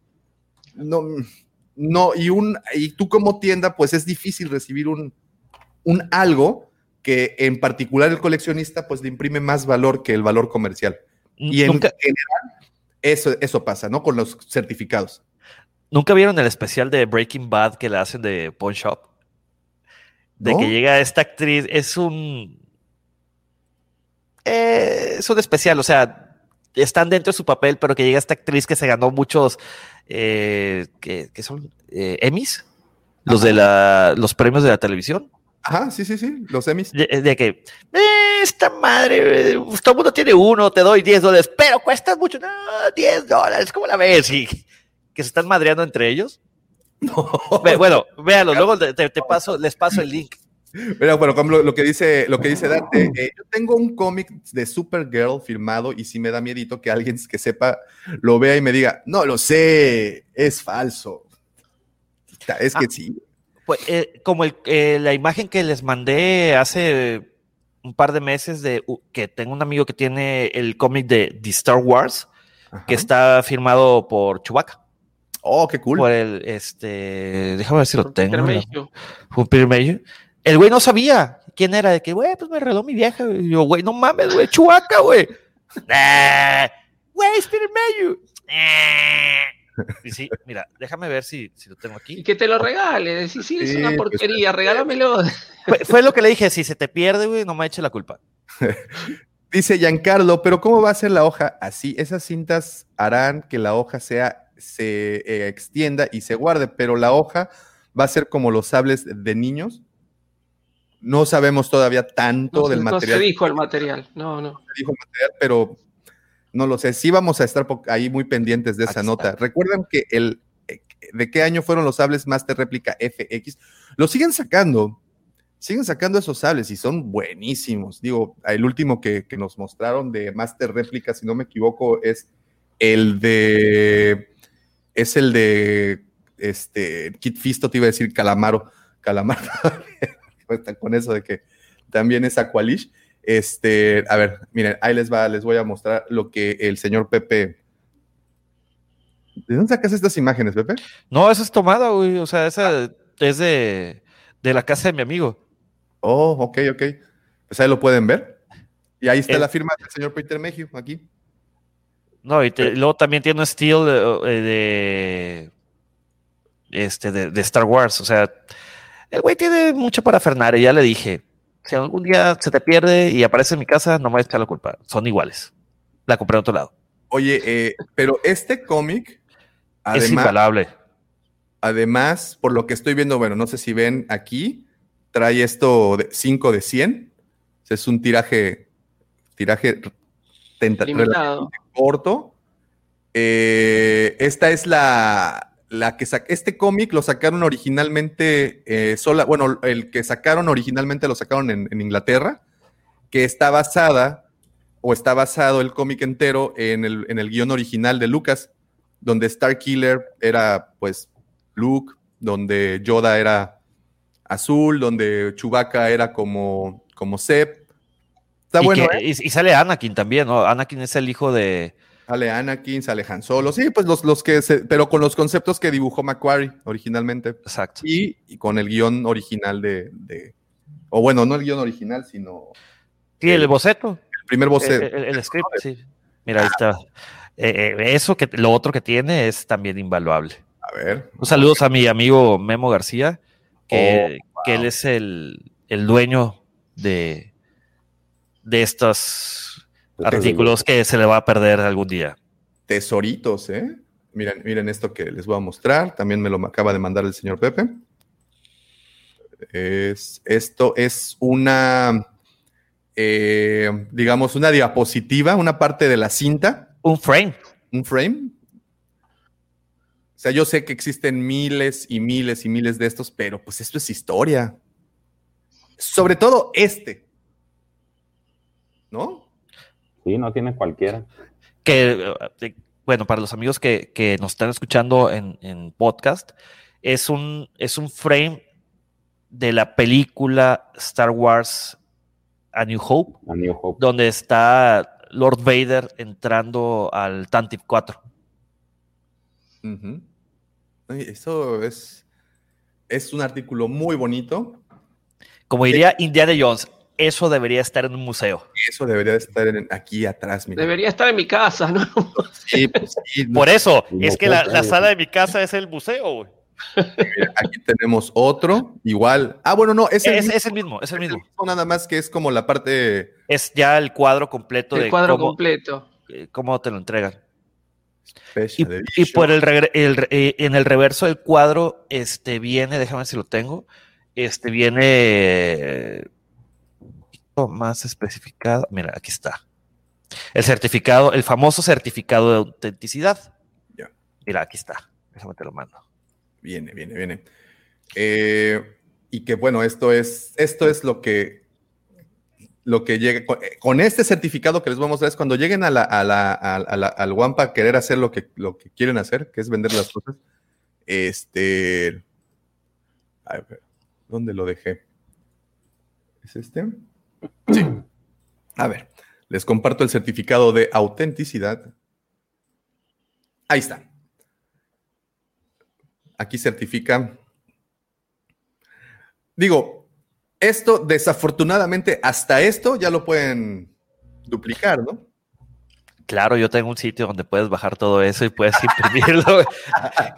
no, no, y un, y tú como tienda, pues es difícil recibir un, un algo que en particular el coleccionista pues le imprime más valor que el valor comercial. Y en ¿Nunca, general, eso, eso pasa, ¿no? Con los certificados. ¿Nunca vieron el especial de Breaking Bad que le hacen de Pawn Shop? De ¿No? que llega esta actriz, es un... eh, es un especial, o sea, están dentro de su papel, pero que llega esta actriz que se ganó muchos, eh, que, que son eh, Emmys, los de la, los premios de la televisión. Ajá, sí, sí, sí, los semis. De, de que, "Eh, esta madre, eh, todo el mundo tiene uno, te doy 10 dólares, pero cuesta mucho, no, 10 dólares, ¿cómo la ves? Y, que se están madreando entre ellos. [LAUGHS] Ve- Bueno, véanlo, luego te, paso, les paso el link. Pero, bueno, como lo, lo que dice, lo que dice Dante, eh, yo tengo un cómic de Supergirl firmado y sí me da miedito que alguien que sepa lo vea y me diga, no lo sé, es falso. Es que sí. Pues, eh, como el- eh, la imagen que les mandé hace un par de meses de uh, que tengo un amigo que tiene el cómic de The Star Wars, que está firmado por Chewbacca. Oh, qué cool. Por el, este, déjame ver si lo tengo. El güey no sabía quién era, de que, güey, pues me arregló mi vieja. Y yo, güey, no mames, güey, Chewbacca, güey. [LAUGHS] Nah, Güey, es Peter Mayhew. Eh. Y sí, mira, déjame ver si, si lo tengo aquí. Y que te lo regale. Decís, sí, es Sí, una pues, porquería, regálamelo. Fue, fue lo que le dije, si se te pierde, güey, no me eche la culpa. [LAUGHS] Dice Giancarlo, pero ¿cómo va a ser la hoja? Así, esas cintas harán que la hoja sea, se eh, extienda y se guarde, pero la hoja va a ser como los sables de niños. No sabemos todavía tanto No, del no material. se dijo el material. No, no. se dijo material, pero no lo sé. Sí vamos a estar ahí muy pendientes de esa nota. está. Recuerdan que el eh, de qué año fueron los sables Master Réplica FX. Lo siguen sacando. Siguen sacando esos sables y son buenísimos. Digo, el último que, que nos mostraron de Master Réplica, si no me equivoco, es el de. Es el de. Este. Kit Fisto, te iba a decir Calamaro. Calamaro. [LAUGHS] Con eso de que también es Aqualish. Este, a ver, miren, ahí les va, les voy a mostrar lo que el señor Pepe. ¿De dónde sacas estas imágenes, Pepe? No, esa es tomada, güey. O sea, esa es de, de la casa de mi amigo. Oh, ok, ok. Pues ahí lo pueden ver. Y ahí está El- la firma del señor Peter Mayhew, aquí. No, y te- luego también tiene un estilo de, de- este de, de Star Wars. O sea, el güey tiene mucho para Fernández. Ya le dije, si algún día se te pierde y aparece en mi casa, no me voy a echar la culpa. Son iguales. La compré en otro lado. Oye, eh, pero este cómic, es invaluable. además, por lo que estoy viendo, bueno, no sé si ven aquí, trae esto de 5 de 100. Es un tiraje, tiraje corto. Eh, esta es la, la que este cómic lo sacaron originalmente eh, sola, bueno, el que sacaron originalmente lo sacaron en, en Inglaterra, que está basada o está basado el cómic entero en el, en el guion original de Lucas, donde Starkiller era pues Luke, donde Yoda era azul, donde Chewbacca era como, como Seb. Está y, bueno, que- ¿eh? y- y sale Anakin también, ¿no? Anakin es el hijo de. Sale Anakin, sale Han Solo. Sí, pues los, los que se, pero con los conceptos que dibujó Macquarie originalmente. Exacto. Y, y con el guion original de, de- O bueno, no el guion original, sino Sí, el boceto. el primer boceto. El, el- el script, sí. Mira, ahí está. Eh, eh, eso que lo otro que tiene es también invaluable. A ver. Un saludos a mi amigo Memo García, que, Oh, que él es el, el dueño de, de estos artículos que se le va a perder algún día. Tesoritos, ¿eh? Miren, miren esto que les voy a mostrar. También me lo acaba de mandar el señor Pepe. Es, esto es una, eh, digamos, una diapositiva, una parte de la cinta. Un frame. Un frame. O sea, yo sé que existen miles y miles y miles de estos, pero pues esto es historia. Sobre todo este. ¿No? Sí, no tiene cualquiera. que, eh, bueno, para los amigos que, que nos están escuchando en, en podcast, es un, es un frame de la película Star Wars A New Hope, A New Hope. donde está Lord Vader entrando al Tantive 4. Ujú. Ay, Eso es, es un artículo muy bonito. Como diría Indiana Jones, eso debería estar en un museo. Eso debería de estar en- aquí atrás. mira. Debería estar en mi casa, ¿no? Sí, pues sí, no, Por eso, No es que la, sala de mi casa es el museo. güey. mira, aquí tenemos otro, igual. Ah, bueno, no, es el, Es, mismo, es el mismo, es el es el mismo. nada más que es como la parte Es ya el cuadro completo El de cuadro cómo, completo. eh, cómo te lo entregan. Y, por el, el eh, en el reverso del cuadro, este viene, déjame ver si lo tengo, este viene eh, poquito más especificado. Mira, aquí está. El certificado, el famoso certificado de autenticidad. Ya. Mira, aquí está. Déjame te lo mando. Viene, viene, viene. Eh, y que bueno, esto es, esto es lo que, lo que llega, con, eh, con este certificado que les vamos a dar es cuando lleguen a la, a la, a la- al Wampa a querer hacer lo que, lo que quieren hacer, que es vender las cosas. Este, a ver, ¿dónde lo dejé? ¿Es este? Sí. A ver, les comparto el certificado de autenticidad. Ahí está. Aquí certifica. Digo, esto desafortunadamente hasta esto ya lo pueden duplicar, ¿no? Claro, yo tengo un sitio donde puedes bajar todo eso y puedes [LAUGHS] imprimirlo.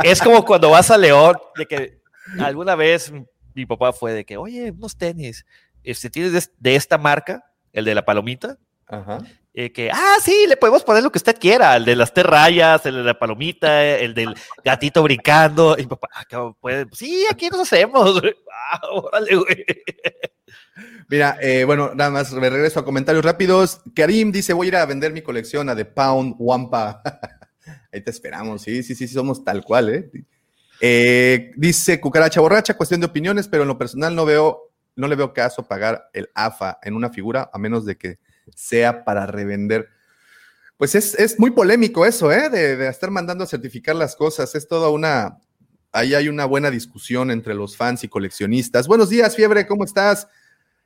es como cuando vas a León, de que alguna vez mi, papá fue de que, oye, unos tenis, este, ¿tienes de, de esta marca? El de la palomita. Ajá. Eh, que, ah, sí, le podemos poner lo que usted quiera, el de las tres rayas, el de la palomita, el del gatito brincando. Y papá, ah, sí, aquí nos hacemos. Ah, [LAUGHS] órale, güey. Mira, eh, bueno, nada más me regreso a comentarios rápidos. Karim dice, voy a ir a vender mi colección a The Pound Wampa. [LAUGHS] Ahí te esperamos, sí, sí, sí, sí, somos tal cual, ¿eh? Eh, dice Cucaracha Borracha, cuestión de opiniones, pero en lo personal no veo, no le veo caso pagar el AFA en una figura, a menos de que sea para revender. Pues es, es muy polémico eso, ¿eh? De, de estar mandando a certificar las cosas. Es toda una. Ahí hay una buena discusión entre los fans y coleccionistas. Buenos días, Fiebre, ¿cómo estás?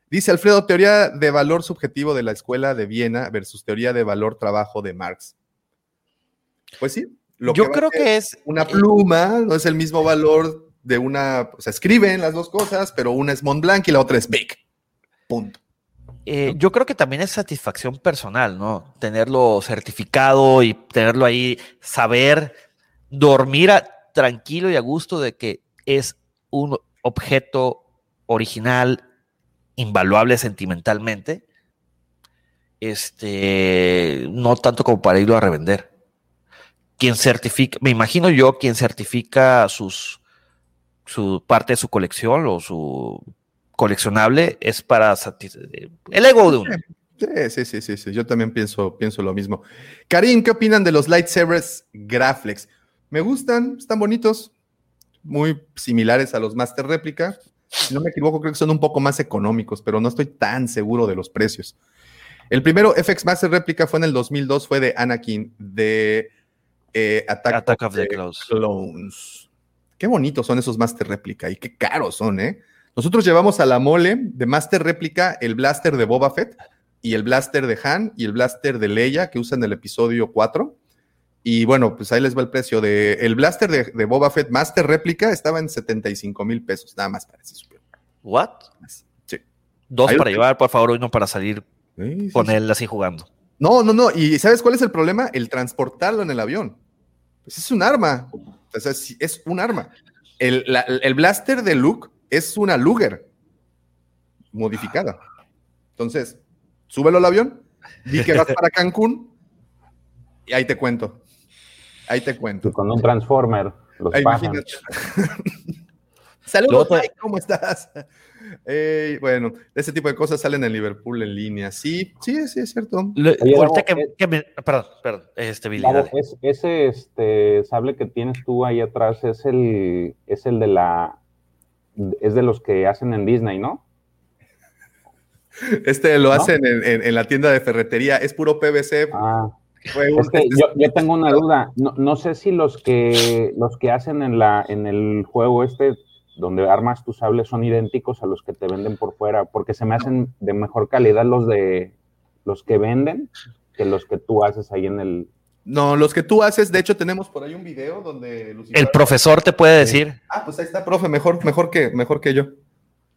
Dice Alfredo, teoría de valor subjetivo de la escuela de Viena versus teoría de valor trabajo de Marx. Pues sí. lo Yo creo que es Una pluma no es el mismo valor de una. O sea, escriben las dos cosas, pero una es Montblanc y la otra es Bic. Punto. Eh, yo creo que también es satisfacción personal, ¿no? Tenerlo certificado y tenerlo ahí, saber dormir tranquilo y a gusto de que es un objeto original, invaluable sentimentalmente, este, no tanto como para irlo a revender. Quien certifica, me imagino yo, quien certifica sus, su parte de su colección o su coleccionable es para el ego de uno. Sí, sí, sí, sí, Yo también pienso, pienso lo mismo. Karim, ¿qué opinan de los lightsabers Graflex? Me gustan, están bonitos, muy similares a los Master Réplica. Si no me equivoco, creo que son un poco más económicos, pero no estoy tan seguro de los precios. El primero FX Master Réplica fue en el 2002, fue de Anakin, de eh, Attack, Attack of the Clones. Clones. Qué bonitos son esos Master Réplica y qué caros son, ¿eh? Nosotros llevamos a la mole de Master Réplica el blaster de Boba Fett y el blaster de Han y el blaster de Leia que usan en el episodio 4. Y bueno, pues ahí les va el precio de el blaster de, de Boba Fett Master Réplica estaba en 75 mil pesos, nada más para supiera. ¿What? Sí. Dos Ahí para llevar, por favor, uno para salir Sí, sí, con sí. él así jugando. No, no, no. ¿Y sabes cuál es el problema? El transportarlo en el avión. Pues es un arma. O sea, es un arma. El, la- el blaster de Luke es una Luger modificada. Entonces, súbelo al avión, di que vas para Cancún y ahí te cuento. Ahí te cuento. Con un Transformer, los imagínate. Saludos, Mike, ¿cómo estás? [LAUGHS] Eh, bueno, ese tipo de cosas salen en Liverpool en línea. Sí, sí, sí, es cierto. Le- Oye, ahorita Gabo, que, eh, que me- perdón, perdón, este Billy, es- ese este, sable que tienes tú ahí atrás es el, es el de la. Es de los que hacen en Disney, ¿no? [LAUGHS] Este lo ¿No? hacen en, en- en la tienda de ferretería, es puro PVC. Ah, es que este es- yo, yo tengo una duda. No, no sé si los que los que hacen en la en el juego este donde armas tu sable son idénticos a los que te venden por fuera, porque se me hacen de mejor calidad los de los que venden que los que tú haces ahí en el. No, los que tú haces, de hecho tenemos por ahí un video donde Lucifer- El profesor te puede decir. Ah, pues ahí está, profe, mejor, mejor que, mejor que yo.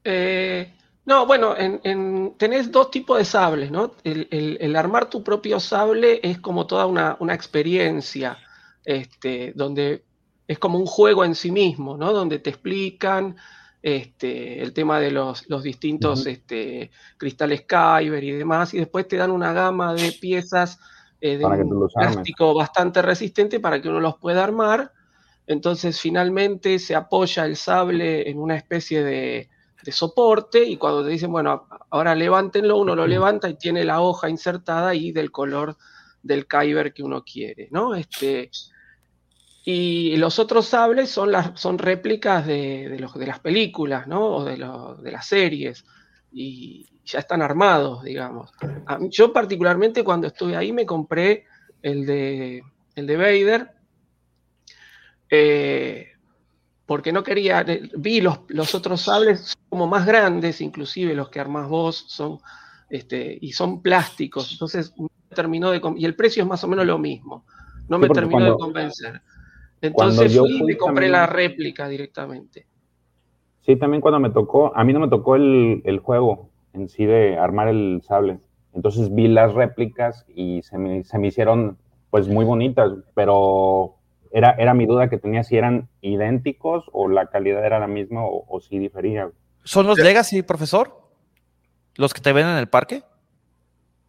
Eh, no, bueno, en, en- tenés dos tipos de sables, ¿no? El, el- el armar tu propio sable es como toda una, una experiencia, este, donde es como un juego en sí mismo, ¿no? Donde te explican este, el tema de los, los distintos este, cristales Kyber y demás, y después te dan una gama de piezas eh, de un plástico bastante resistente para que uno los pueda armar. Entonces, finalmente se apoya el sable en una especie de, de soporte y cuando te dicen, bueno, ahora levántenlo, uno lo levanta y tiene la hoja insertada y del color del Kyber que uno quiere, ¿no? Este, Y los otros sables son, las, son réplicas de, de, los, de las películas, ¿no? O de, lo, de las series. Y ya están armados, digamos. A mí- yo particularmente cuando estuve ahí me compré el de, el de Vader. eh, porque no quería, vi los, los otros sables como más grandes, inclusive los que armás vos son, este, y son plásticos, entonces terminó de, y el precio es más o menos lo mismo, no me terminó cuando- de convencer. Cuando Entonces yo fui y fui me compré también- la réplica directamente. Sí, también cuando me tocó, a mí no me tocó el, el juego en sí de armar el sable. Entonces vi las réplicas y se me, se me hicieron pues muy bonitas, pero era, era mi duda que tenía si eran idénticos o la calidad era la misma o, o si difería. ¿Son los Legacy, profesor? ¿Los que te ven en el parque?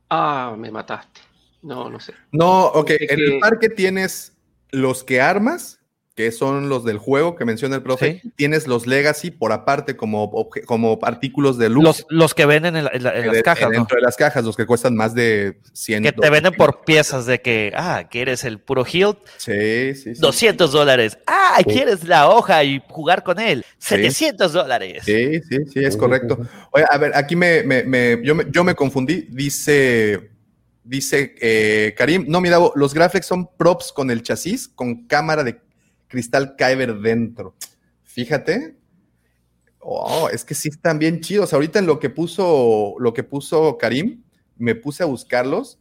Ah, me mataste. No, no sé. No, ok. En el que- parque tienes los que armas, que son los del juego que menciona el profe. Tienes los Legacy por aparte como, como artículos de luz. Los, los que venden en, la- en la- en las cajas, ¿no? Dentro de las cajas, los que cuestan más de 100 Que te venden por piezas de que, ah, ¿quieres el puro Hilt? Sí, sí, sí. 200 dólares. Ah, Sí. ¿quieres la hoja y jugar con él? 700 dólares. Sí, sí, sí, es correcto. Oye, a ver, aquí me, me- me- yo, me, yo me confundí. Dice, dice eh, Karim, no, mira, los Graflex son props con el chasis, con cámara de cristal Kyber dentro. Fíjate. Oh, es que sí están bien chidos. Ahorita en lo que puso, lo que puso Karim, me puse a buscarlos.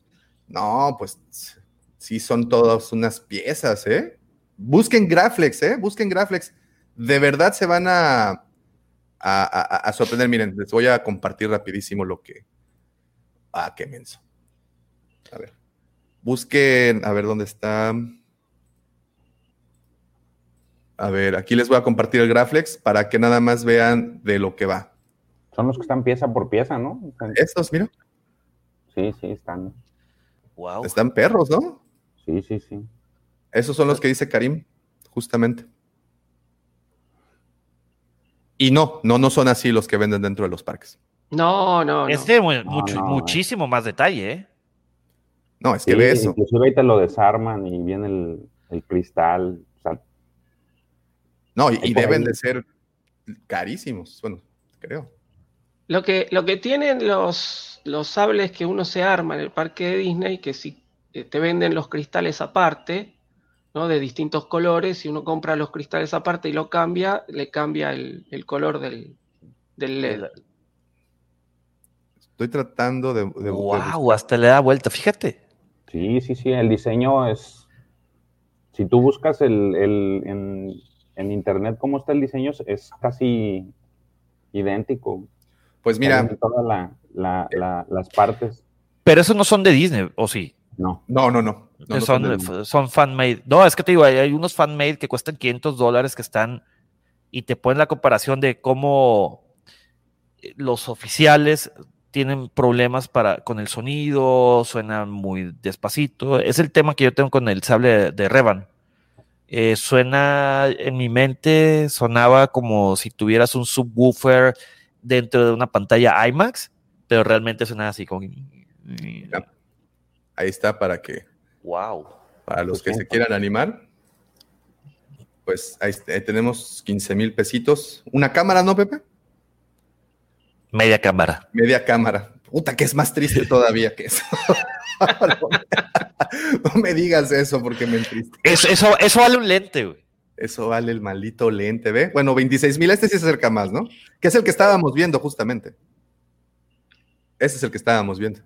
No, pues sí son todas unas piezas, ¿eh? Busquen Graflex, ¿eh? Busquen Graflex. De verdad se van a, a, a- a sorprender. Miren, les voy a compartir rapidísimo lo que... Ah, qué menso. A ver. Busquen, a ver dónde está. A ver, aquí les voy a compartir el Graflex para que nada más vean de lo que va. Son los que están pieza por pieza, ¿no? Estos, mira. Sí, sí, están. Wow. Están perros, ¿no? Sí, sí, sí. Esos son los que dice Karim, justamente. Y no, no, no son así los que venden dentro de los parques. No, no, no. Es de mu- No, mucho- no, muchísimo más detalle, ¿eh? No, es que Sí, ve eso. Inclusive ahí te lo desarman y viene el, el cristal. O sea, No, y, deben ahí. de ser carísimos. Bueno, creo. Lo que, lo que tienen los, los sables que uno se arma en el parque de Disney, que si eh, te venden los cristales aparte, ¿no? De distintos colores, si uno compra los cristales aparte y lo cambia, le cambia el, el color del, del LED. Estoy tratando de. de- de Wow, hasta le da vuelta, fíjate. Sí, sí, sí, el diseño es. Si tú buscas el, el- en, en internet cómo está el diseño, es casi idéntico. Pues mira, Todas la- la- la- las partes. Pero esos no son de Disney, ¿o sí? No. no, no, no. no, no son, f- son fan-made. No, es que te digo, hay, hay unos fan-made que cuestan 500 dólares que están y te ponen la comparación de cómo eh, los oficiales tienen problemas para, con el sonido, suena muy despacito. Es el tema que yo tengo con el sable de, de Revan. Eh, suena, en mi mente, sonaba como si tuvieras un subwoofer dentro de una pantalla IMAX, pero realmente suena así como... Ahí está para que. Wow. Para los que se quieran animar. Pues ahí tenemos 15 mil pesitos. Una cámara, ¿no, Pepe? Media cámara. Media cámara. Puta, que es más triste todavía que eso. [LAUGHS] [LAUGHS] no, me, digas eso porque me entriste. Eso, eso, eso vale un lente, güey. Eso vale el maldito lente, ¿ve? Bueno, 26 mil, este sí se acerca más, ¿no? Que es el que estábamos viendo justamente. Ese es el que estábamos viendo.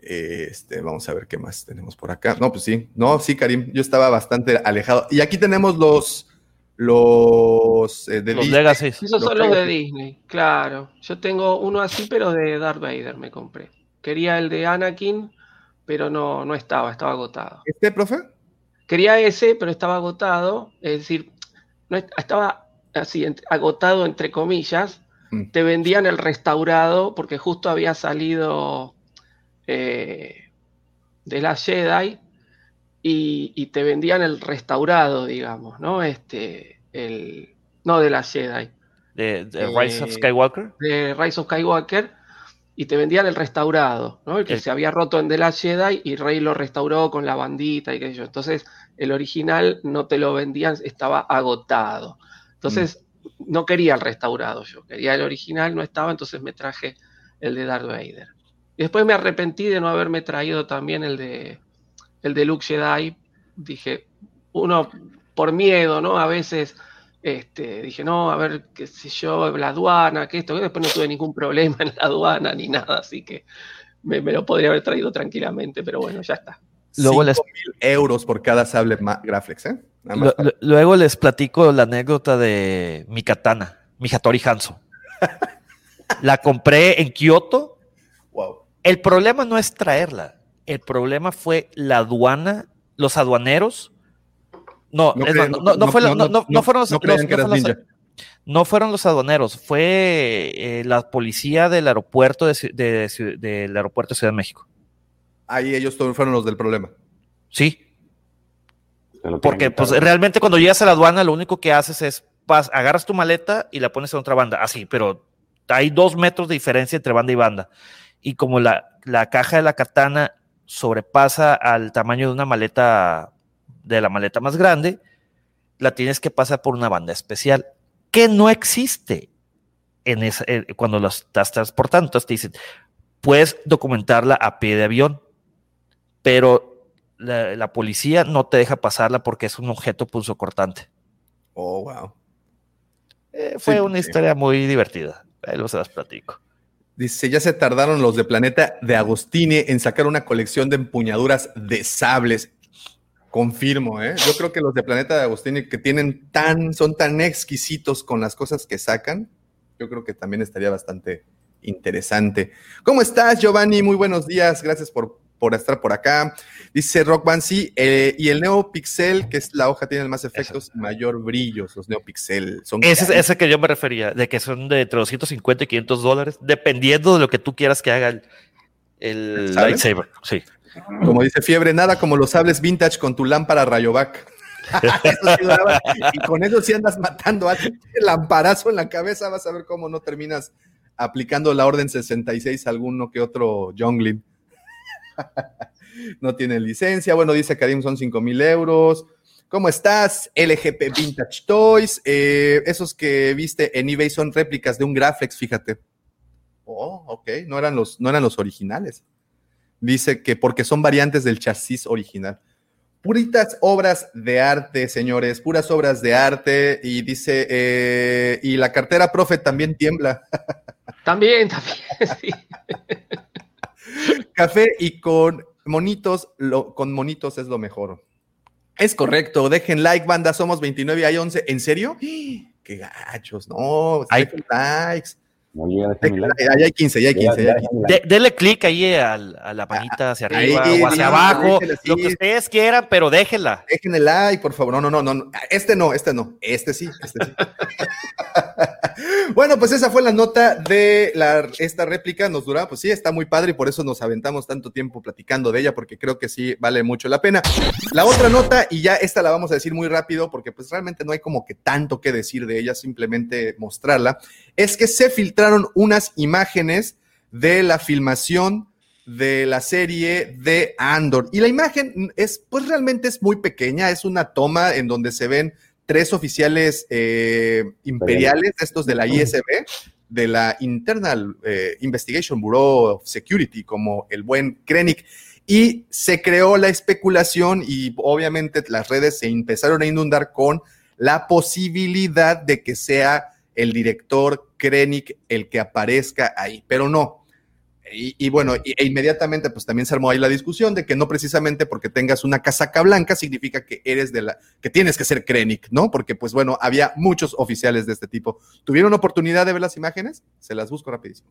Este, vamos a ver qué más tenemos por acá. No, pues sí, no, sí, Karim, yo estaba bastante alejado. Y aquí tenemos los, los eh, de Los Disney. Legacy. Esos son los de. Disney, claro. Yo tengo uno así, pero de Darth Vader me compré. Quería el de Anakin, pero no, no estaba, estaba agotado. ¿Este, profe? Quería ese, pero estaba agotado. Es decir, no est- estaba así, agotado entre comillas. Mm. Te vendían el restaurado porque justo había salido eh, de la Jedi y, y te vendían el restaurado, digamos, ¿no? Este, el, no de la Jedi, De, de Eh, Rise of Skywalker. de Rise of Skywalker. y te vendían el restaurado, ¿no? El que se había roto en The Last Jedi y Rey lo restauró con la bandita y qué sé yo. Entonces, el original no te lo vendían, estaba agotado. Entonces, mm. no quería el restaurado yo, quería el original, no estaba, entonces me traje el de Darth Vader. Y después me arrepentí de no haberme traído también el de, el de Luke Jedi. Dije, uno por miedo, ¿no? A veces este, dije, no, a ver, qué sé yo, la aduana, que esto, después no tuve ningún problema en la aduana ni nada, así que me, lo podría haber traído tranquilamente, pero bueno, ya está. Luego les... mil euros por cada sable Graflex, ¿eh? luego les platico la anécdota de mi katana, mi Hattori Hanzo. [LAUGHS] la compré en Kioto. Wow. El problema no es traerla, el problema fue la aduana, los aduaneros no, no, fueron los, no fueron los aduaneros, fue eh, la policía del aeropuerto de, del aeropuerto de Ciudad de México. Ahí ellos fueron los del problema. Sí. Porque pues realmente cuando llegas a la aduana lo único que haces es agarras tu maleta y la pones en otra banda, así, pero hay dos metros de diferencia entre banda y banda. Y como la, la caja de la katana sobrepasa al tamaño de una maleta de la maleta más grande, la tienes que pasar por una banda especial que no existe en esa, eh, cuando la estás transportando. Entonces te dicen, puedes documentarla a pie de avión, pero la, policía no te deja pasarla porque es un objeto cortante. Oh, wow. Eh, fue una historia muy divertida. Ahí los las platico. Dice, ya se tardaron los de Planeta de Agostini en sacar una colección de empuñaduras de sables. Confirmo, ¿eh? Yo creo que los de Planeta de Agostini que tienen tan, son tan exquisitos con las cosas que sacan, yo creo que también estaría bastante interesante. ¿Cómo estás, Giovanni? Muy buenos días, gracias por, por estar por acá. Dice Rockman, sí, eh, y el NeoPixel, que es la hoja, tiene más efectos y mayor brillo, los NeoPixel. Son ese es ese que yo me refería, de que son de entre 250 y 500 dólares, dependiendo de lo que tú quieras que haga el, el lightsaber. Sí. Como dice Fiebre, nada como los sables vintage con tu lámpara Rayovac. [LAUGHS] y con eso si andas matando a el lamparazo en la cabeza, vas a ver cómo no terminas aplicando la orden 66 a alguno que otro jungling. [LAUGHS] no tiene licencia. Bueno, dice Karim, son 5 mil euros. ¿Cómo estás? LGP Vintage Toys. Eh, esos que viste en eBay son réplicas de un Graflex, fíjate. Oh, ok, no eran los, no eran los originales. Dice que porque son variantes del chasis original. Puritas obras de arte, señores, puras obras de arte. Y dice, eh, y la cartera profe también tiembla. [LAUGHS] También, también, [LAUGHS] sí. Café y con monitos, lo, con monitos es lo mejor. Es correcto, dejen like, banda, somos 29 y hay 11. ¿En serio? [GASPS] ¡Qué gachos! No, hay likes. Ahí hay 15, ya hay 15. dele clic ahí a la panita hacia arriba o hacia abajo, lo que ustedes quieran, pero déjenla. Dejen el like, por favor. No, no, no, no. Este no, este no. Este sí, este sí. [LAUGHS] bueno, pues esa fue la nota de la, esta réplica. Nos dura, pues sí, está muy padre y por eso nos aventamos tanto tiempo platicando de ella, porque creo que sí vale mucho la pena. La otra nota, y ya esta la vamos a decir muy rápido, porque pues realmente no hay como que tanto que decir de ella, simplemente mostrarla, es que se unas imágenes de la filmación de la serie de Andor. Y la imagen es, pues realmente es muy pequeña, es una toma en donde se ven tres oficiales eh, imperiales, estos de la ISB, de la Internal eh, Investigation Bureau of Security, como el buen Krennic. Y se creó la especulación y obviamente las redes se empezaron a inundar con la posibilidad de que sea el director Krennic el que aparezca ahí, pero no. Y, bueno, e inmediatamente pues también se armó ahí la discusión de que no precisamente porque tengas una casaca blanca significa que eres de la, que tienes que ser Krennic, ¿no? Porque pues bueno, había muchos oficiales de este tipo. ¿Tuvieron oportunidad de ver las imágenes? Se las busco rapidísimo.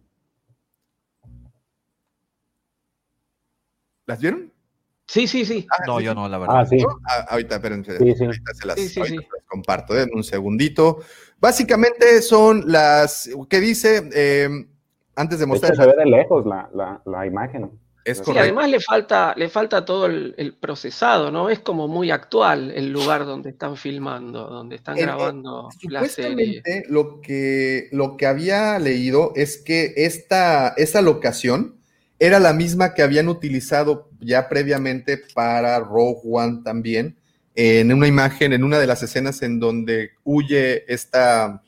¿Las vieron? Sí, sí, sí. Ah, no, yo no, la verdad. Ah, sí. Ah, ahorita, espérense. ahorita se las, comparto, en un segundito. Básicamente son las, ¿qué dice? Eh, antes de mostrar. se ve de lejos la, la, la, imagen. Es Sí, correcto. además le falta, le falta todo el, el procesado, ¿no? Es como muy actual el lugar donde están filmando, donde están en- grabando la serie. Supuestamente lo que, lo que había leído es que esta, esta locación era la misma que habían utilizado ya previamente para Rogue One también, en una imagen, en una de las escenas en donde huye esta,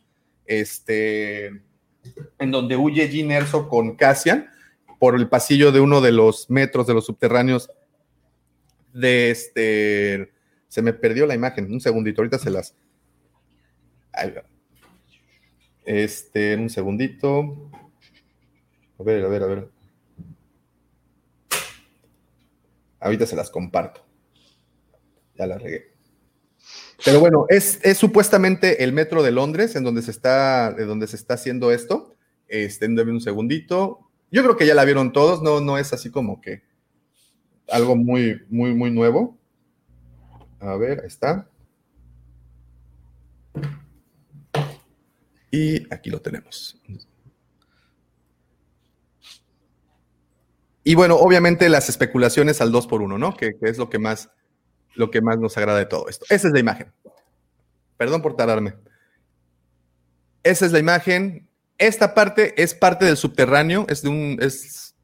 este, en donde huye Jyn Erso con Cassian por el pasillo de uno de los metros de los subterráneos de este, se me perdió la imagen, un segundito, ahorita se las. Este, un segundito. A ver, a ver, a ver. Ahorita se las comparto. Ya la regué. Pero bueno, es, es supuestamente el metro de Londres en donde se está, de donde se está haciendo esto. Denme un segundito. Yo creo que ya la vieron todos, no, no es así como que algo muy, muy, muy nuevo. A ver, ahí está. Y aquí lo tenemos. Y bueno, obviamente las especulaciones al 2 por 1 ¿no? Que, es lo que más lo que más nos agrada de todo esto. Esa es la imagen. Perdón por tardarme. Esa es la imagen. Esta parte es parte del subterráneo, es, de un, es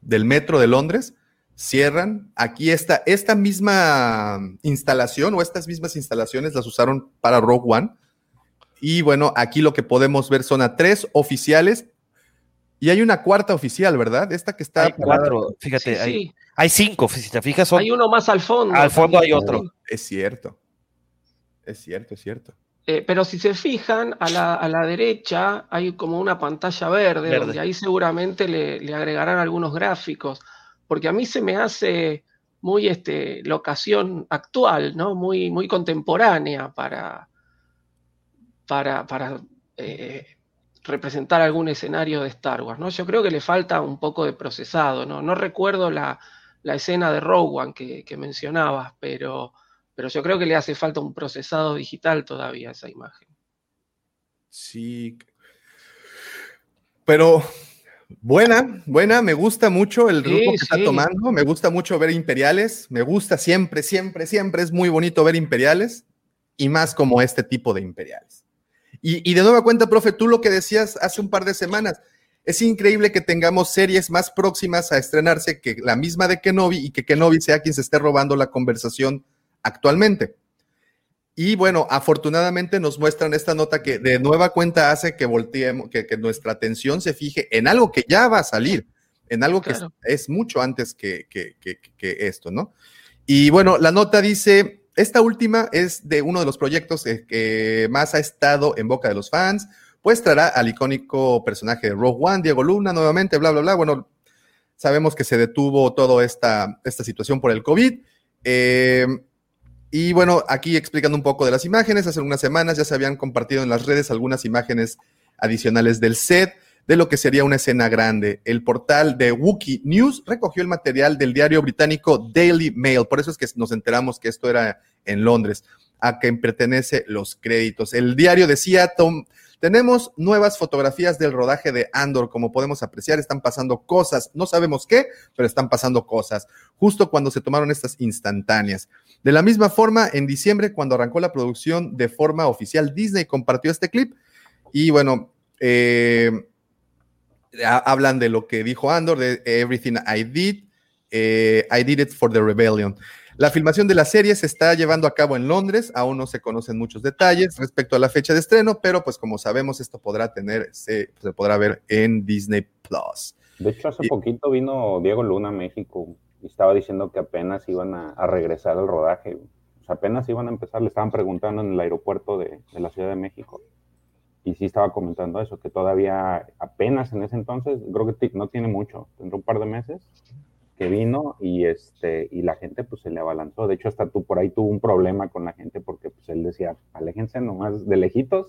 del metro de Londres. Cierran. Aquí está, esta misma instalación o estas mismas instalaciones las usaron para Rogue One. Y bueno, aquí lo que podemos ver son a tres oficiales y hay una cuarta oficial, ¿verdad? Esta que está. Hay cuatro, fíjate, Sí, hay, sí. hay cinco, si te fijas, son, Hay uno más al fondo. al fondo hay otro. Es cierto. Es cierto, es cierto. Eh, pero si se fijan, a la, a la derecha hay como una pantalla verde, Verde. donde ahí seguramente le, le agregarán algunos gráficos, porque a mí se me hace muy este, locación actual, ¿no? Muy, muy contemporánea para, para, para eh, representar algún escenario de Star Wars, ¿no? Yo creo que le falta un poco de procesado, ¿no? No recuerdo la, la escena de Rogue One que, que mencionabas, pero, pero yo creo que le hace falta un procesado digital todavía a esa imagen. Sí. Pero buena, buena, me gusta mucho el Sí, rumbo que está tomando, me gusta mucho ver imperiales, me gusta siempre, siempre, siempre, es muy bonito ver imperiales y más como este tipo de imperiales. Y, y de nueva cuenta, profe, tú lo que decías hace un par de semanas, es increíble que tengamos series más próximas a estrenarse que la misma de Kenobi y que Kenobi sea quien se esté robando la conversación actualmente. Y bueno, afortunadamente nos muestran esta nota que de nueva cuenta hace que volteemos, que, que nuestra atención se fije en algo que ya va a salir, en algo que Claro. es, es mucho antes que, que- que- que esto, ¿no? Y bueno, la nota dice, esta última es de uno de los proyectos eh, que más ha estado en boca de los fans, pues traerá al icónico personaje de Rogue One, Diego Luna, nuevamente, bla, bla, bla. Bueno, sabemos que se detuvo toda esta, esta situación por el COVID. Eh, y bueno, aquí explicando un poco de las imágenes, hace unas semanas ya se habían compartido en las redes algunas imágenes adicionales del set de lo que sería una escena grande. El portal de Wookiee News recogió el material del diario británico Daily Mail, por eso es que nos enteramos que esto era en Londres, a quien pertenece los créditos. El diario decía, Tom, tenemos nuevas fotografías del rodaje de Andor, como podemos apreciar, están pasando cosas, no sabemos qué, pero están pasando cosas, justo cuando se tomaron estas instantáneas. De la misma forma, en diciembre, cuando arrancó la producción de forma oficial, Disney compartió este clip y bueno, eh, hablan de lo que dijo Andor, de Everything I Did, eh, I Did It for the Rebellion. La filmación de la serie se está llevando a cabo en Londres, aún no se conocen muchos detalles respecto a la fecha de estreno, pero pues como sabemos esto podrá tener, se, se podrá ver en Disney Plus. De hecho, hace Y- poquito vino Diego Luna a México y estaba diciendo que apenas iban a, a regresar al rodaje. O sea, apenas iban a empezar, le estaban preguntando en el aeropuerto de, de la Ciudad de México. Y sí estaba comentando eso, que todavía apenas en ese entonces, creo que no tiene mucho, tendrá un par de meses, que vino y este y la gente pues se le abalanzó. De hecho, hasta tú por ahí tuvo un problema con la gente porque pues él decía, aléjense nomás de lejitos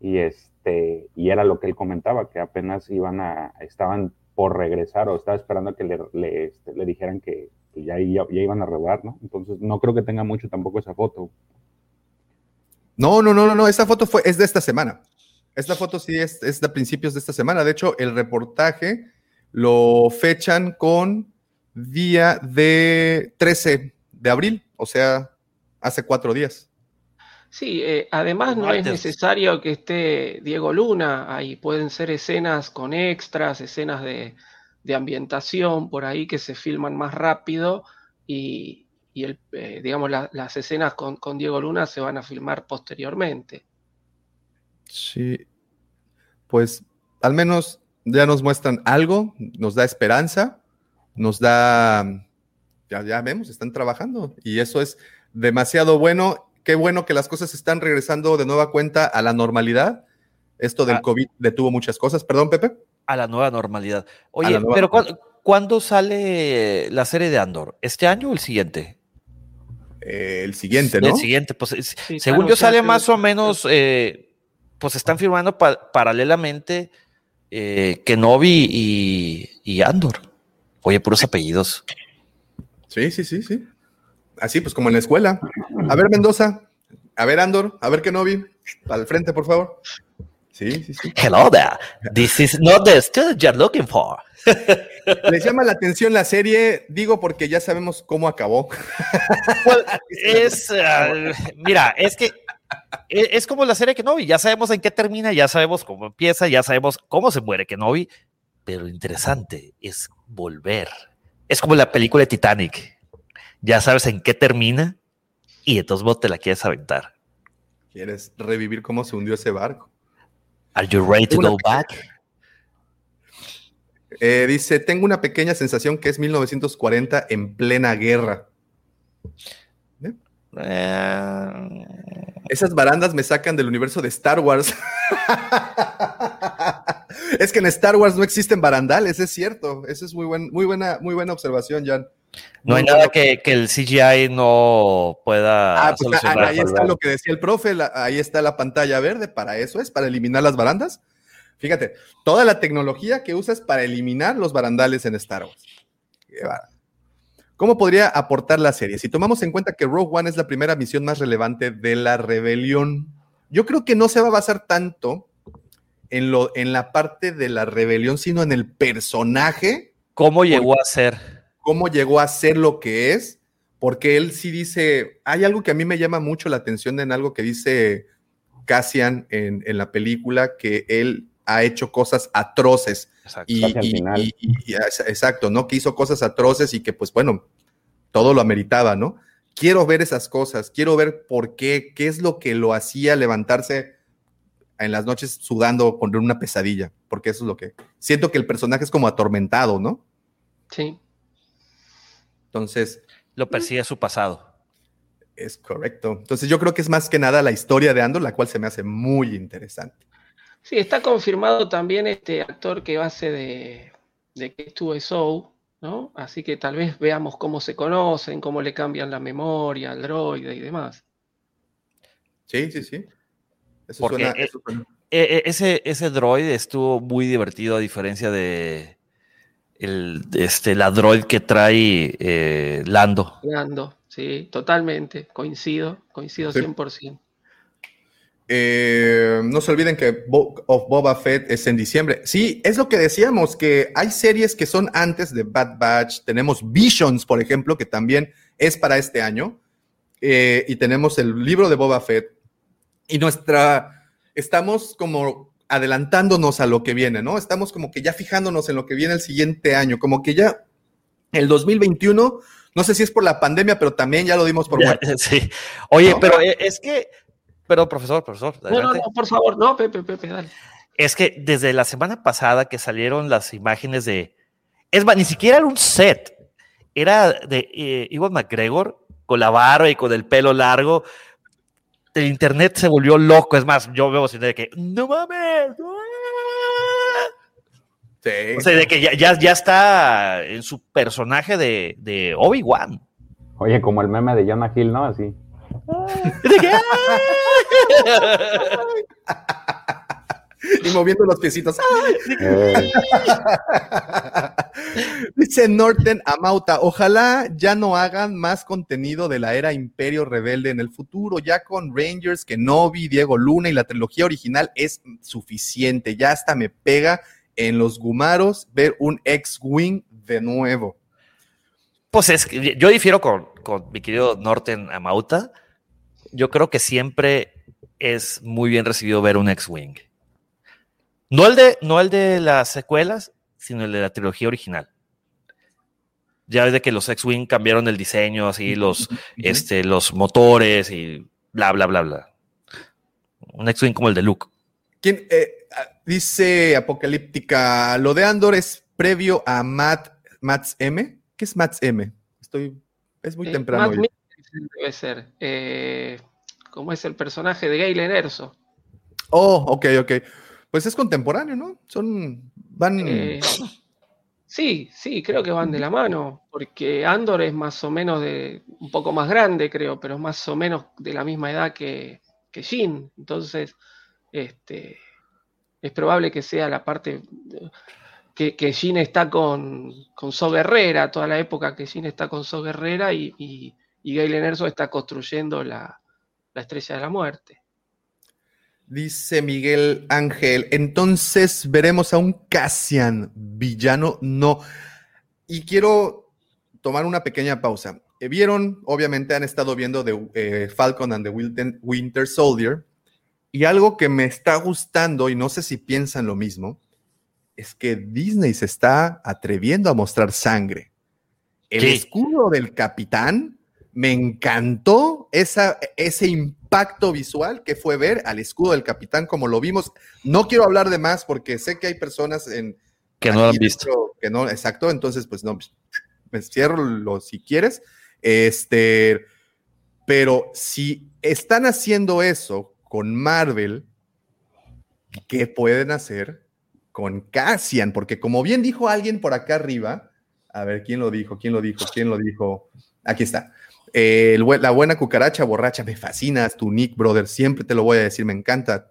y este y era lo que él comentaba que apenas iban a estaban por regresar o estaba esperando a que le, le, este, dijeran que, que ya, ya, ya iban a rodar, ¿no? Entonces no creo que tenga mucho tampoco esa foto. No, no, no, no, no, esta foto fue, es de esta semana. Esta foto sí es, es de principios de esta semana. De hecho, el reportaje lo fechan con día de 13 de abril, o sea, hace cuatro días. Sí, eh, además no es necesario que esté Diego Luna, ahí pueden ser escenas con extras, escenas de, ambientación por ahí que se filman más rápido y, el, eh, digamos las escenas con, con, Diego Luna se van a filmar posteriormente. Sí, pues al menos ya nos muestran algo, nos da esperanza, nos da, ya, ya vemos, están trabajando y eso es demasiado bueno. Qué bueno que las cosas están regresando de nueva cuenta a la normalidad. Esto del ah. COVID detuvo muchas cosas. Perdón, Pepe. A la nueva normalidad. Oye, pero ¿cuándo, sale la serie de Andor? ¿Este año o el siguiente? Eh, el siguiente, ¿no? El siguiente, pues según yo sale más o menos, eh, pues están firmando paralelamente eh, Kenobi y, y Andor. Oye, puros apellidos. Sí, sí, sí, sí. Así, pues como en la escuela. A ver, Mendoza. A ver, Andor. A ver, Kenobi. Para el frente, por favor. Sí, sí, sí. Hello there. This is not the student you're looking for. [LAUGHS] Les llama la atención la serie, digo porque ya sabemos cómo acabó. [LAUGHS] es, uh, mira, es que e, es, como la serie Kenobi, ya sabemos en qué termina, ya sabemos cómo empieza, ya sabemos cómo se muere Kenobi, pero interesante es volver. Es como la película de Titanic ya sabes en qué termina y de todos modos te la quieres aventar. ¿Quieres revivir cómo se hundió ese barco? Are you ready to go back? Eh, dice, tengo una pequeña sensación que es 1940 en plena guerra. ¿Eh? Eh. Esas barandas me sacan del universo de Star Wars. [LAUGHS] es que en Star Wars no existen barandales, es cierto. Esa es muy, muy, buena, muy buena observación, Jan. No hay nada que, el CGI no pueda ah, pues, Ahí está lo que decía el profe, ahí está la pantalla verde, para eso es, para eliminar las barandas. Fíjate, toda la tecnología que usas para eliminar los barandales en Star Wars. ¿Cómo podría aportar la serie? Si tomamos en cuenta que Rogue One es la primera misión más relevante de la rebelión, yo creo que no se va a basar tanto en, lo, en la parte de la rebelión, sino en el personaje. ¿Cómo llegó a ser? Cómo llegó a ser lo que es, porque él sí dice, hay algo que a mí me llama mucho la atención en algo que dice Cassian en, la película, que él ha hecho cosas atroces. Exacto. Y, exacto, ¿no? Que hizo cosas atroces y que pues bueno, todo lo ameritaba, ¿no? Quiero ver esas cosas, quiero ver por qué, qué es lo que lo hacía levantarse en las noches sudando con una pesadilla, porque eso es lo que siento que el personaje es como atormentado, ¿no? Sí. Entonces. Lo persigue su pasado. Es correcto. Entonces yo creo que es más que nada la historia de Andor, la cual se me hace muy interesante. Sí, está confirmado también este actor que hace de, de que estuvo Soul, ¿no? Así que tal vez veamos cómo se conocen, cómo le cambian la memoria al droide y demás. Sí, sí, sí. Eso suena, e, e, ese, ese droide estuvo muy divertido a diferencia de, el, este, la droid que trae eh, Lando. Lando, sí, totalmente, coincido, coincido 100%. Eh, no se olviden que Book of Boba Fett es en diciembre. Sí, es lo que decíamos, que hay series que son antes de Bad Batch. Tenemos Visions, por ejemplo, que también es para este año. Eh, y tenemos el libro de Boba Fett. Y nuestra, estamos como adelantándonos a lo que viene, ¿no? Estamos como que ya fijándonos en lo que viene el siguiente año, como que ya el 2021, no sé si es por la pandemia, pero también ya lo dimos por muerto. [LAUGHS] Sí. Oye, pero e, es que, pero profesor, profesor. No, no, no, por favor, no, Pepe, Pepe, dale. Es que desde la semana pasada que salieron las imágenes de, es más, ni siquiera era un set, era de eh, Iwan McGregor con la barba y con el pelo largo, el internet se volvió loco. Es más, yo veo de que, no mames. Sí. O sea, de que ya, ya, está en su personaje de, de Obi-Wan. Oye, como el meme de Jonah Hill, ¿no? Así. [LAUGHS] [LAUGHS] y moviendo los piecitos. [LAUGHS] Dice Norten Amauta, ojalá ya no hagan más contenido de la era Imperio Rebelde en el futuro, ya con Rangers, Kenobi, Diego Luna y la trilogía original es suficiente, ya hasta me pega en los gumaros ver un X-Wing de nuevo. Pues es que yo difiero con, con mi querido Norten Amauta. Yo creo que siempre es muy bien recibido ver un X-Wing. No el, de, no el de las secuelas, sino el de la trilogía original. Ya ves de que los X-Wing cambiaron el diseño, así, los, este, los motores y bla, bla, bla, bla. Un X-Wing como el de Luke. ¿Quién, eh, dice Apocalíptica, lo de Andor es previo a Matt, Mats M. ¿Qué es Mats M? Estoy, es muy Eh, temprano. Matt debe ser. Eh, ¿Cómo es el personaje de Galen Erso? Oh, ok, ok. Pues es contemporáneo, ¿no? Son, van... Eh, sí, sí, creo que van de la mano, porque Andor es más o menos de un poco más grande, creo, pero es más o menos de la misma edad que, que Jin. Entonces, este, es probable que sea la parte que, que Jin está con, con So Guerrera, toda la época que Jin está con So Guerrera y, y, y Galen está construyendo la, la estrella de la muerte. Dice Miguel Ángel, entonces veremos a un Cassian villano, no. Y quiero tomar una pequeña pausa. Eh, Vieron, obviamente han estado viendo de eh, Falcon and the Winter- Soldier, y algo que me está gustando, y no sé si piensan lo mismo, es que Disney se está atreviendo a mostrar sangre. El escudo del capitán me encantó esa, ese impacto visual que fue ver al escudo del capitán como lo vimos. No quiero hablar de más porque sé que hay personas en Que no lo han visto. Que no, exacto. Entonces, pues no, me cierro lo si quieres. Este, pero si están haciendo eso con Marvel, ¿qué pueden hacer con Cassian? Porque como bien dijo alguien por acá arriba, a ver, ¿quién lo dijo? ¿Quién lo dijo? ¿Quién lo dijo? Aquí está. Eh, el la buena cucaracha borracha, me fascinas, tu Nick, brother, siempre te lo voy a decir, me encanta.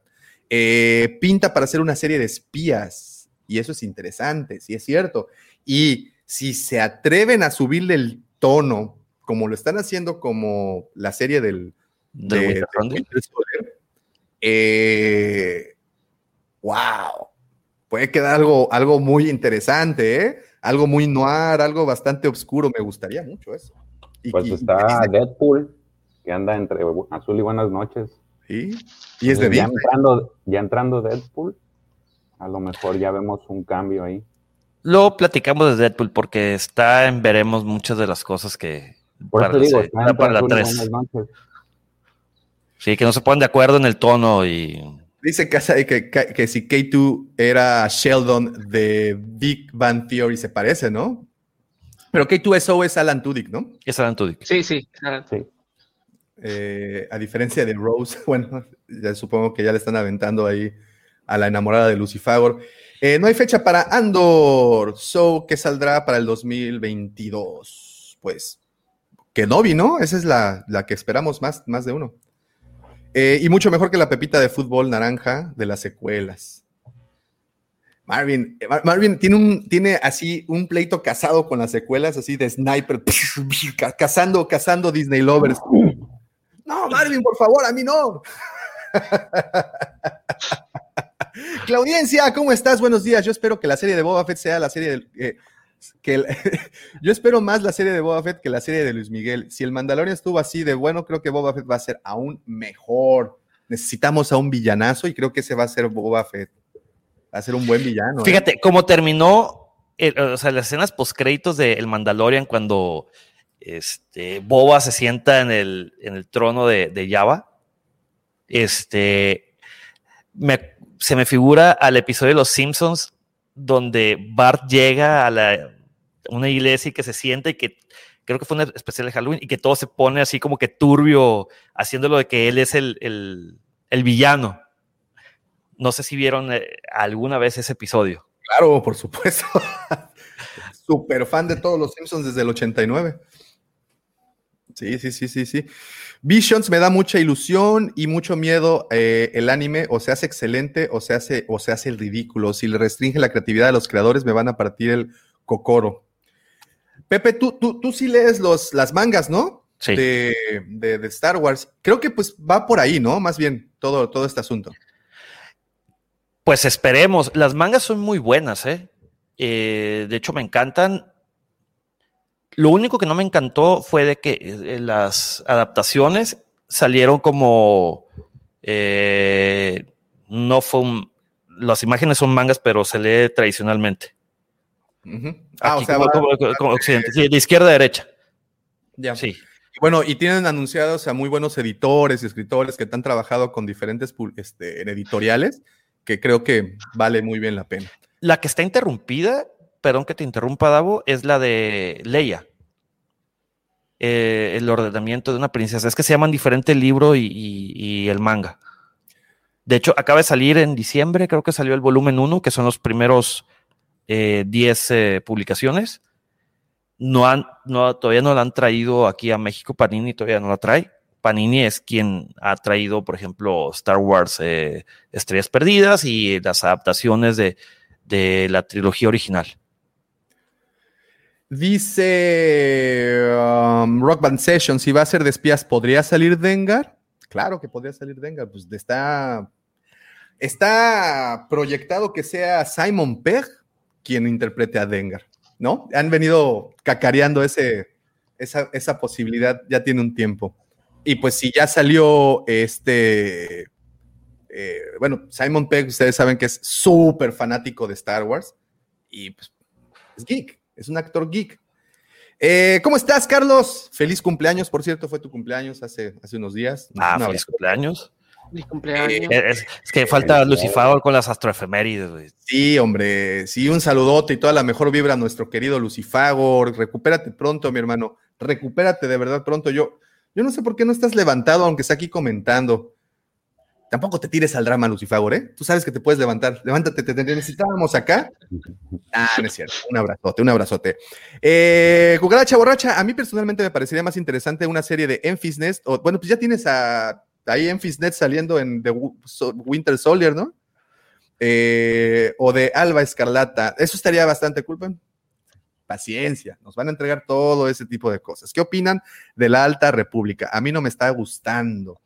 Eh, pinta para hacer una serie de espías, y eso es interesante, sí es cierto. Y si se atreven a subirle el tono, como lo están haciendo como la serie del, Del de- Winter de Soldier. Winter Soldier, eh, wow, puede quedar algo, algo muy interesante, ¿eh? algo muy noir, algo bastante oscuro, me gustaría mucho eso. Y, Pues y- está Deadpool, que anda entre azul y buenas noches. y- y es de ya Disney. entrando, ya entrando Deadpool, a lo mejor ya vemos un cambio ahí. Luego platicamos de Deadpool porque está en veremos muchas de las cosas que Por para, digo, la, está para entre la azul y 3. buenas noches. Sí, que no se ponen de acuerdo en el tono y Dice Casa que, que, que si K2 era Sheldon de Big Bang Theory se parece, ¿no? Pero K2SO es Alan Tudyk, ¿no? es Alan Tudyk. Sí, sí. Eh, a diferencia de Rose, [LAUGHS] bueno, ya supongo que ya le están aventando ahí a la enamorada de Lucifagor. Eh, no hay fecha para Andor, so que saldrá para el 2022. Pues Kenobi, ¿no? Esa es la, la que esperamos más, más de uno. Eh, y mucho mejor que la pepita de fútbol naranja de las secuelas. Marvin, eh, Mar- Marvin tiene, un, tiene así un pleito casado con las secuelas, así de sniper, [LAUGHS] ca- cazando, cazando Disney lovers. No, Marvin, por favor, a mí no. [LAUGHS] Claudiencia, ¿cómo estás? Buenos días. Yo espero que la serie de Boba Fett sea la serie del. eh, que [LAUGHS] yo espero más la serie de Boba Fett que la serie de Luis Miguel. Si el Mandalorian estuvo así de bueno, creo que Boba Fett va a ser aún mejor. Necesitamos a un villanazo y creo que ese va a ser Boba Fett. Va a ser un buen villano. ¿eh? Fíjate, como terminó, o sea, las escenas post-créditos de El Mandalorian cuando este, Boba se sienta en el, en el trono de, de Java, este, se me figura al episodio de Los Simpsons donde Bart llega a la, una iglesia y que se sienta y que creo que fue un especial de Halloween y que todo se pone así como que turbio, haciéndolo de que él es el- el villano. No sé si vieron eh, alguna vez ese episodio. Claro, por supuesto. [LAUGHS] Súper fan de todos los Simpsons desde el 89. Sí, sí, sí, sí, sí. Visions me da mucha ilusión y mucho miedo eh, el anime, o se hace excelente o se hace, o se hace el ridículo. Si le restringe la creatividad de los creadores, me van a partir el cocoro. Pepe, tú, tú, tú sí lees los, las mangas, ¿no? Sí. De, de- de Star Wars. Creo que pues va por ahí, ¿no? Más bien todo, todo este asunto. Pues esperemos. Las mangas son muy buenas, ¿eh? Eh, de hecho, me encantan. Lo único que no me encantó fue de que eh, las adaptaciones salieron como eh, no fue un, las imágenes son mangas, pero se lee tradicionalmente. Ah, Aquí o sea, como, va- como- como occidente, sí, de izquierda a derecha. ya. Sí. Bueno, y tienen anunciados a muy buenos editores y escritores que han trabajado con diferentes este, editoriales, que creo que vale muy bien la pena. La que está interrumpida, perdón que te interrumpa, Davo, es la de Leia. Eh, el ordenamiento de una princesa. Es que se llaman diferente el libro y, y- el manga. De hecho, acaba de salir en diciembre, creo que salió el volumen 1, que son los primeros eh, 10 eh, publicaciones. No han, no, todavía no la han traído aquí a México, Panini todavía no la trae. Panini es quien ha traído, por ejemplo, Star Wars eh, Estrellas Perdidas y las adaptaciones de, de la trilogía original. Dice um, Rock Band Session, si va a ser de espías, ¿podría salir Dengar? Claro que podría salir Dengar, pues está, está proyectado que sea Simon Pegg quien interprete a Dengar, ¿no? Han venido cacareando esa, esa posibilidad, ya tiene un tiempo. Y pues si ya salió este, eh, bueno, Simon Pegg, ustedes saben que es súper fanático de Star Wars y pues es geek, es un actor geek. Eh, ¿Cómo estás, Carlos? Feliz cumpleaños, por cierto, fue tu cumpleaños hace, hace unos días. Ah, Un feliz cumpleaños. Feliz cumpleaños. Eh, Es, es que falta Lucifer con las astroefemérides. Sí, hombre, sí, un saludote y toda la mejor vibra a nuestro querido Lucifagor. Recupérate pronto, mi hermano. Recupérate de verdad pronto. Yo, yo no sé por qué no estás levantado, aunque está aquí comentando. Tampoco te tires al drama, Lucifagor, ¿eh? Tú sabes que te puedes levantar. Levántate, te, necesitábamos acá. Ah, no es cierto. Un abrazote, un abrazote. Eh, Cucaracha Borracha, a mí personalmente me parecería más interesante una serie de Enfys Nest. O, bueno, pues ya tienes a ahí Enfys Nest saliendo en The Winter Soldier, ¿no? Eh, o de Alba Escarlata. Eso estaría bastante cool. Paciencia, nos van a entregar todo ese tipo de cosas. ¿Qué opinan de la Alta República? A mí no me está gustando.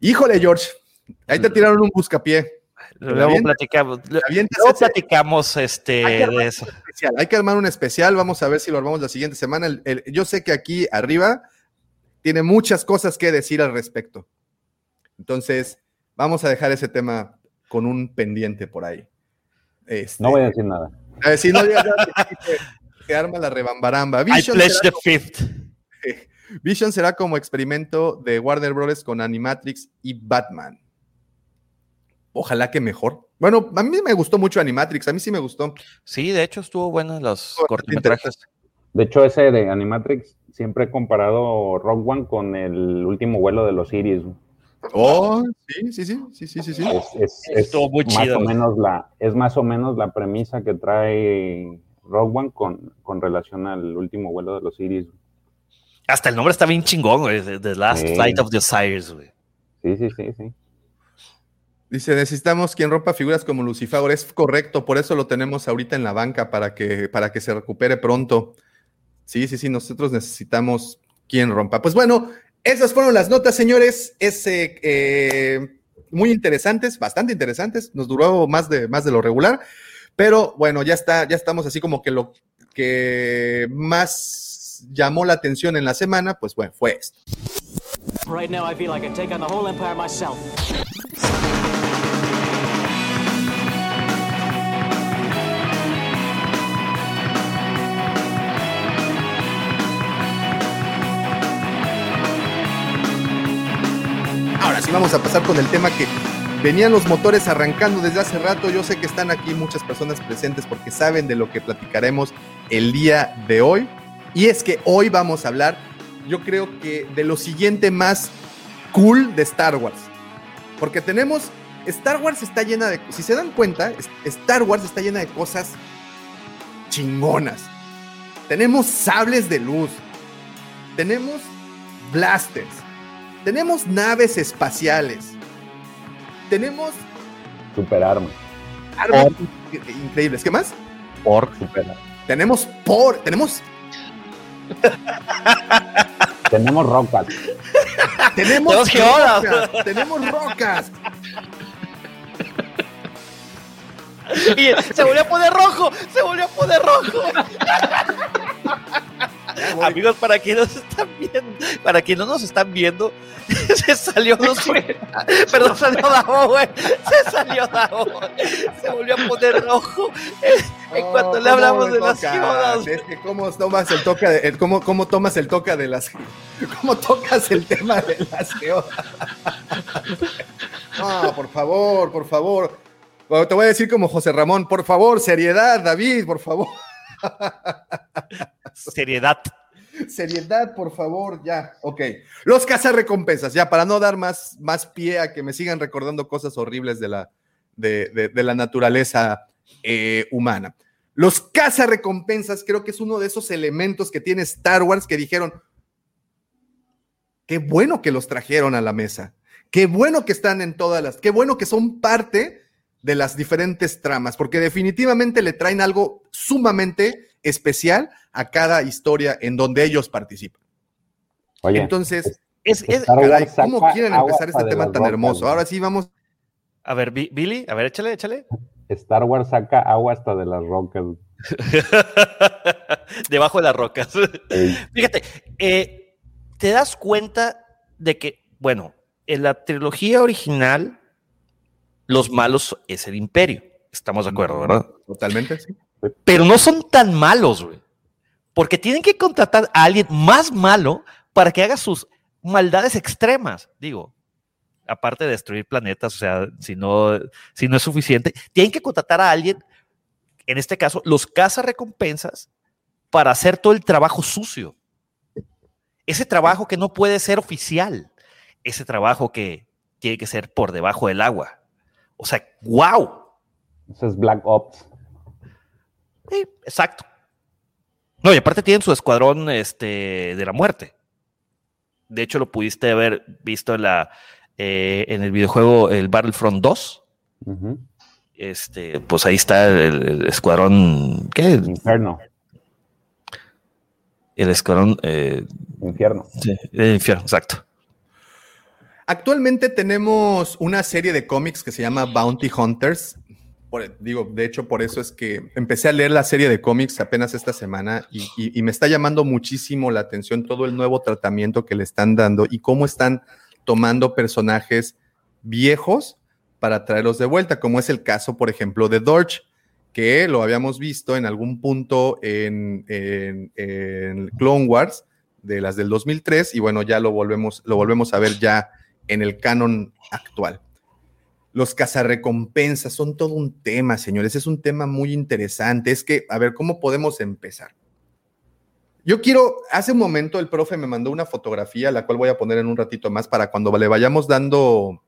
Híjole, George, ahí te tiraron un buscapié. Luego platicamos, luego platicamos este, Hay que armar de eso. especial, Hay que armar un especial. Vamos a ver si lo armamos la siguiente semana. El- el- yo sé que aquí arriba tiene muchas cosas que decir al respecto. Entonces, vamos a dejar ese tema con un pendiente por ahí. Este, No voy a decir nada. A ver, si no digas nada, [LAUGHS] que- arma la rebambaramba. I Vision pledge será, the fifth. [LAUGHS] Vision será como experimento de Warner Bros. con Animatrix y Batman. Ojalá que mejor. Bueno, a mí me gustó mucho Animatrix, a mí sí me gustó. Sí, de hecho estuvo buenas los cortometrajes. De hecho, ese de Animatrix, siempre he comparado Rock One con el último vuelo de los Iris. Oh, sí, sí, sí, sí, sí, sí, sí. Es, es- es Estuvo muy más chido. o menos la, es más o menos la premisa que trae Rogue One con, con relación al último vuelo de los Iris. Hasta el nombre está bien chingón, güey. The, Last Sí. Flight of the Sires, güey. Sí, sí, sí, sí. Dice, necesitamos quien rompa figuras como Lucifer. Es correcto, por eso lo tenemos ahorita en la banca para que, para que se recupere pronto. Sí, sí, sí, nosotros necesitamos quien rompa. Pues bueno, esas fueron las notas, señores. Es eh, eh, muy interesantes, bastante interesantes. Nos duró más de, más de lo regular, pero bueno, ya está, ya estamos así como que lo que más llamó la atención en la semana, pues bueno, fue esto. Ahora sí vamos a pasar con el tema que venían los motores arrancando desde hace rato. Yo sé que están aquí muchas personas presentes porque saben de lo que platicaremos el día de hoy. Y es que hoy vamos a hablar, yo creo que de lo siguiente más cool de Star Wars. Porque tenemos, Star Wars está llena de, si se dan cuenta, Star Wars está llena de cosas chingonas. Tenemos sables de luz. Tenemos blasters. Tenemos naves espaciales. Tenemos Super arma. armas in- increíbles. ¿Qué más? Por Super arma. Tenemos por, tenemos, Tenemos rocas. tenemos geodas. rocas, tenemos rocas. Y se volvió a poner rojo, se volvió a poner rojo. Amigos, para quienes están viendo, para quienes no nos están viendo, [LAUGHS] se salió [LAUGHS] no sé, [LAUGHS] perdón, salió Davo, güey. Se salió Davo. Se volvió a poner rojo en, cuanto le hablamos de las geodas. Es que cómo tomas el toca de, el- cómo, cómo tomas el toca de las cómo tocas el tema de las geodas. No, por favor, por favor. Bueno, te voy a decir como José Ramón, por favor, seriedad, David, por favor. Seriedad. Seriedad, por favor, ya. Ok. Los cazarrecompensas, ya, para no dar más, más pie a que me sigan recordando cosas horribles de la, de, de- la naturaleza eh, humana. Los cazarrecompensas creo que es uno de esos elementos que tiene Star Wars que dijeron, qué bueno que los trajeron a la mesa, qué bueno que están en todas las, qué bueno que son parte de las diferentes tramas, porque definitivamente le traen algo sumamente especial a cada historia en donde ellos participan. Oye, Entonces, Es, es- Wars caray, ¿cómo quieren empezar este tema tan hermoso? Ahora sí vamos. a ver, Bi- Billy, a ver, échale, échale. Star Wars saca agua hasta de las rocas. [LAUGHS] Debajo de las rocas. Fíjate, eh, te das cuenta de que, bueno, en la trilogía original, los malos es el imperio. Estamos de acuerdo, ¿verdad? Totalmente, sí. Pero no son tan malos, güey. Porque tienen que contratar a alguien más malo para que haga sus maldades extremas. Digo, aparte de destruir planetas, o sea, si no, si no es suficiente, tienen que contratar a alguien, en este caso, los recompensas para hacer todo el trabajo sucio. Ese trabajo que no puede ser oficial. Ese trabajo que tiene que ser por debajo del agua. O sea, wow. Eso es Black Ops. Sí, exacto. No, y aparte tienen su escuadrón este, de la muerte. De hecho, lo pudiste haber visto en, la, eh, en el videojuego el Battlefront 2. Ujú. Este, pues ahí está el, el escuadrón. ¿Qué? Inferno. El escuadrón. eh, Infierno. sí, el infierno, exacto. Actualmente tenemos una serie de cómics que se llama Bounty Hunters. Por- digo, de hecho, por eso es que empecé a leer la serie de cómics apenas esta semana y, me está llamando muchísimo la atención todo el nuevo tratamiento que le están dando y cómo están tomando personajes viejos para traerlos de vuelta, como es el caso, por ejemplo, de Dorch, que lo habíamos visto en algún punto en, en- en Clone Wars, de las del 2003, y bueno, ya lo volvemos, lo volvemos a ver ya en el canon actual. Los cazarrecompensas son todo un tema, señores. Es un tema muy interesante. Es que, a ver, ¿cómo podemos empezar? Yo quiero, hace un momento el profe me mandó una fotografía, la cual voy a poner en un ratito más para cuando le vayamos dando,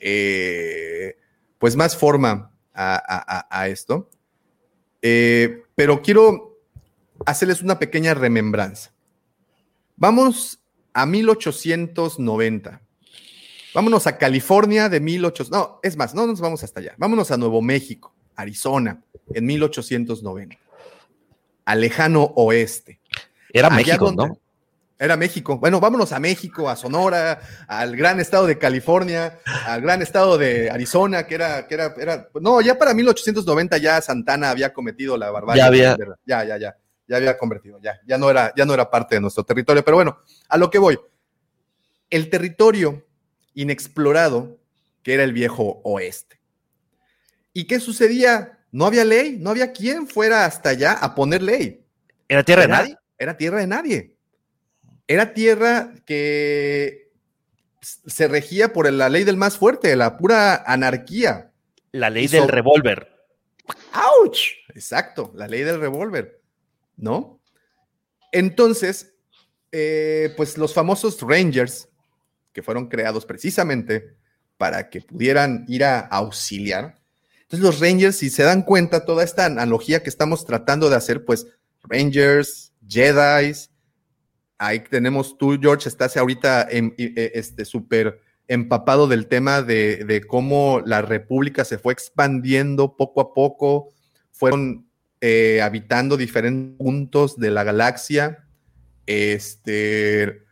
eh, pues, más forma a, esto. Eh, pero quiero hacerles una pequeña remembranza. Vamos a 1890. Vámonos a California de 1800. No, es más, no nos vamos hasta allá. Vámonos a Nuevo México, Arizona, en 1890. Al lejano oeste. Era Allá México, donde- ¿no? Era México. Bueno, vámonos a México, a Sonora, al gran estado de California, al gran estado de Arizona, que era, que era, era, no, ya para 1890 ya Santana había cometido la barbarie. Ya había- Ya, ya, ya, ya había convertido, ya, ya no era, ya no era parte de nuestro territorio. Pero bueno, a lo que voy. El territorio inexplorado que era el viejo oeste. ¿Y qué sucedía? No había ley, no había quien fuera hasta allá a poner ley. ¿Era tierra de nadie? Era tierra de nadie. Era tierra que se regía por la ley del más fuerte, la pura anarquía. La ley del revólver. ¡Auch! Exacto, la ley del revólver, ¿no? Entonces, eh, pues los famosos Rangers, que fueron creados precisamente para que pudieran ir a auxiliar. Entonces los Rangers, si se dan cuenta, toda esta analogía que estamos tratando de hacer, pues Rangers, Jedis, ahí tenemos tú, George, estás ahorita en- eh, este, súper empapado del tema de, de cómo la República se fue expandiendo poco a poco, fueron eh, habitando diferentes puntos de la galaxia. Este.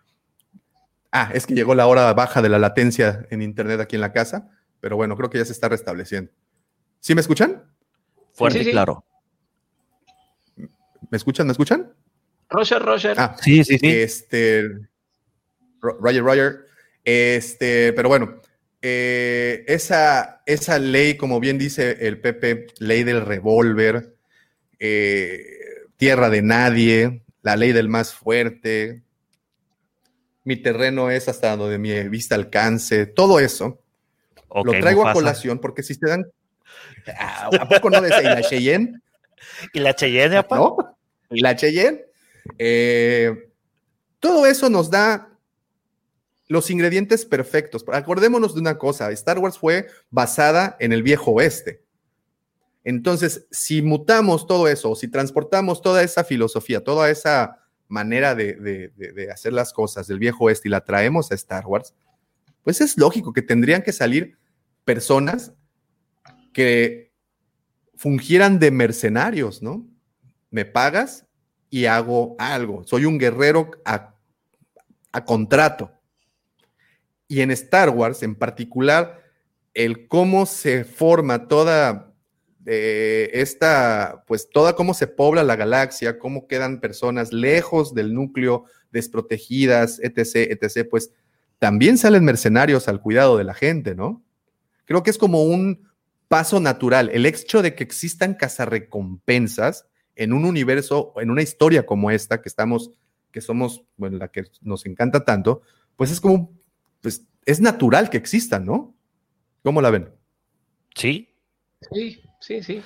Ah, es que llegó la hora baja de la latencia en internet aquí en la casa, pero bueno, creo que ya se está restableciendo. ¿Sí me escuchan? Fuerte Sí, y sí. claro. ¿Me escuchan? ¿Me escuchan? Roger, Roger. Ah, Sí, sí, sí. Este, Ro- Roger, Roger. Este, pero bueno, eh, esa, esa ley, como bien dice el Pepe, ley del revólver, eh, tierra de nadie, la ley del más fuerte, mi terreno es hasta donde mi vista alcance, todo eso, lo traigo a colación porque si te dan... Ah, ¿A poco no de ¿Y la Cheyenne? ¿Y la Cheyenne, apa? ¿no? Y la Cheyenne. Eh, todo eso nos da los ingredientes perfectos. Acordémonos de una cosa, Star Wars fue basada en el viejo oeste. Entonces, si mutamos todo eso, si transportamos toda esa filosofía, toda esa manera de, de- hacer las cosas del viejo oeste y la traemos a Star Wars, pues es lógico que tendrían que salir personas que fungieran de mercenarios, ¿no? Me pagas y hago algo. Soy un guerrero a, a contrato. Y en Star Wars, en particular, el cómo se forma toda eh, esta, pues toda cómo se pobla la galaxia, cómo quedan personas lejos del núcleo, desprotegidas, etc., etc., pues también salen mercenarios al cuidado de la gente, ¿no? Creo que es como un paso natural. El hecho de que existan cazarrecompensas en un universo, en una historia como esta, que estamos, que somos, bueno, la que nos encanta tanto, pues es como, pues es natural que existan, ¿no? ¿Cómo la ven? Sí. Sí, sí, sí.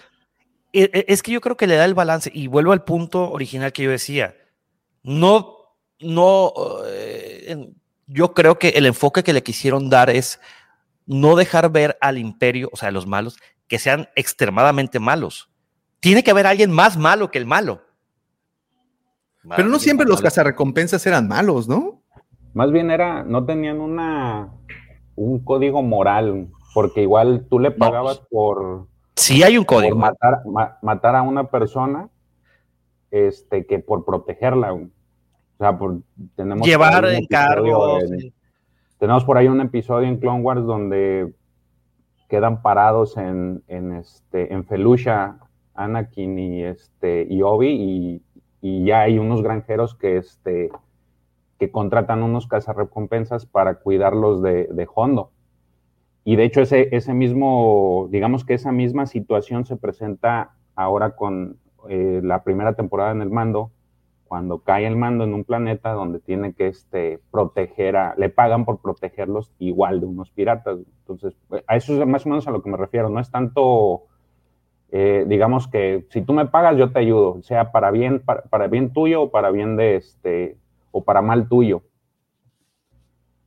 E- e- Es que yo creo que le da el balance y vuelvo al punto original que yo decía. No, no, eh, yo creo que el enfoque que le quisieron dar es no dejar ver al imperio, o sea, a los malos, que sean extremadamente malos. Tiene que haber alguien más malo que el malo. Pero no siempre los cazarrecompensas eran malos, ¿no? Más bien era, no tenían una un código moral, porque igual tú le pagabas por, Sí hay un por código. matar, ma- matar a una persona este, que por protegerla. O sea, por, tenemos Llevar en- tenemos por ahí un episodio en Clone Wars donde quedan parados en, en, este, en Felucia, Anakin y, este, y Obi, y, y ya hay unos granjeros que, este, que contratan unos cazarrecompensas para cuidarlos de, de Hondo. Y de hecho ese, ese mismo, digamos que esa misma situación se presenta ahora con eh, la primera temporada en el mando, cuando cae el mando en un planeta donde tiene que este, proteger a, le pagan por protegerlos igual de unos piratas. Entonces, a eso es más o menos a lo que me refiero, no es tanto, eh, digamos que si tú me pagas yo te ayudo, sea para bien, para, para bien tuyo o para bien de este, o para mal tuyo.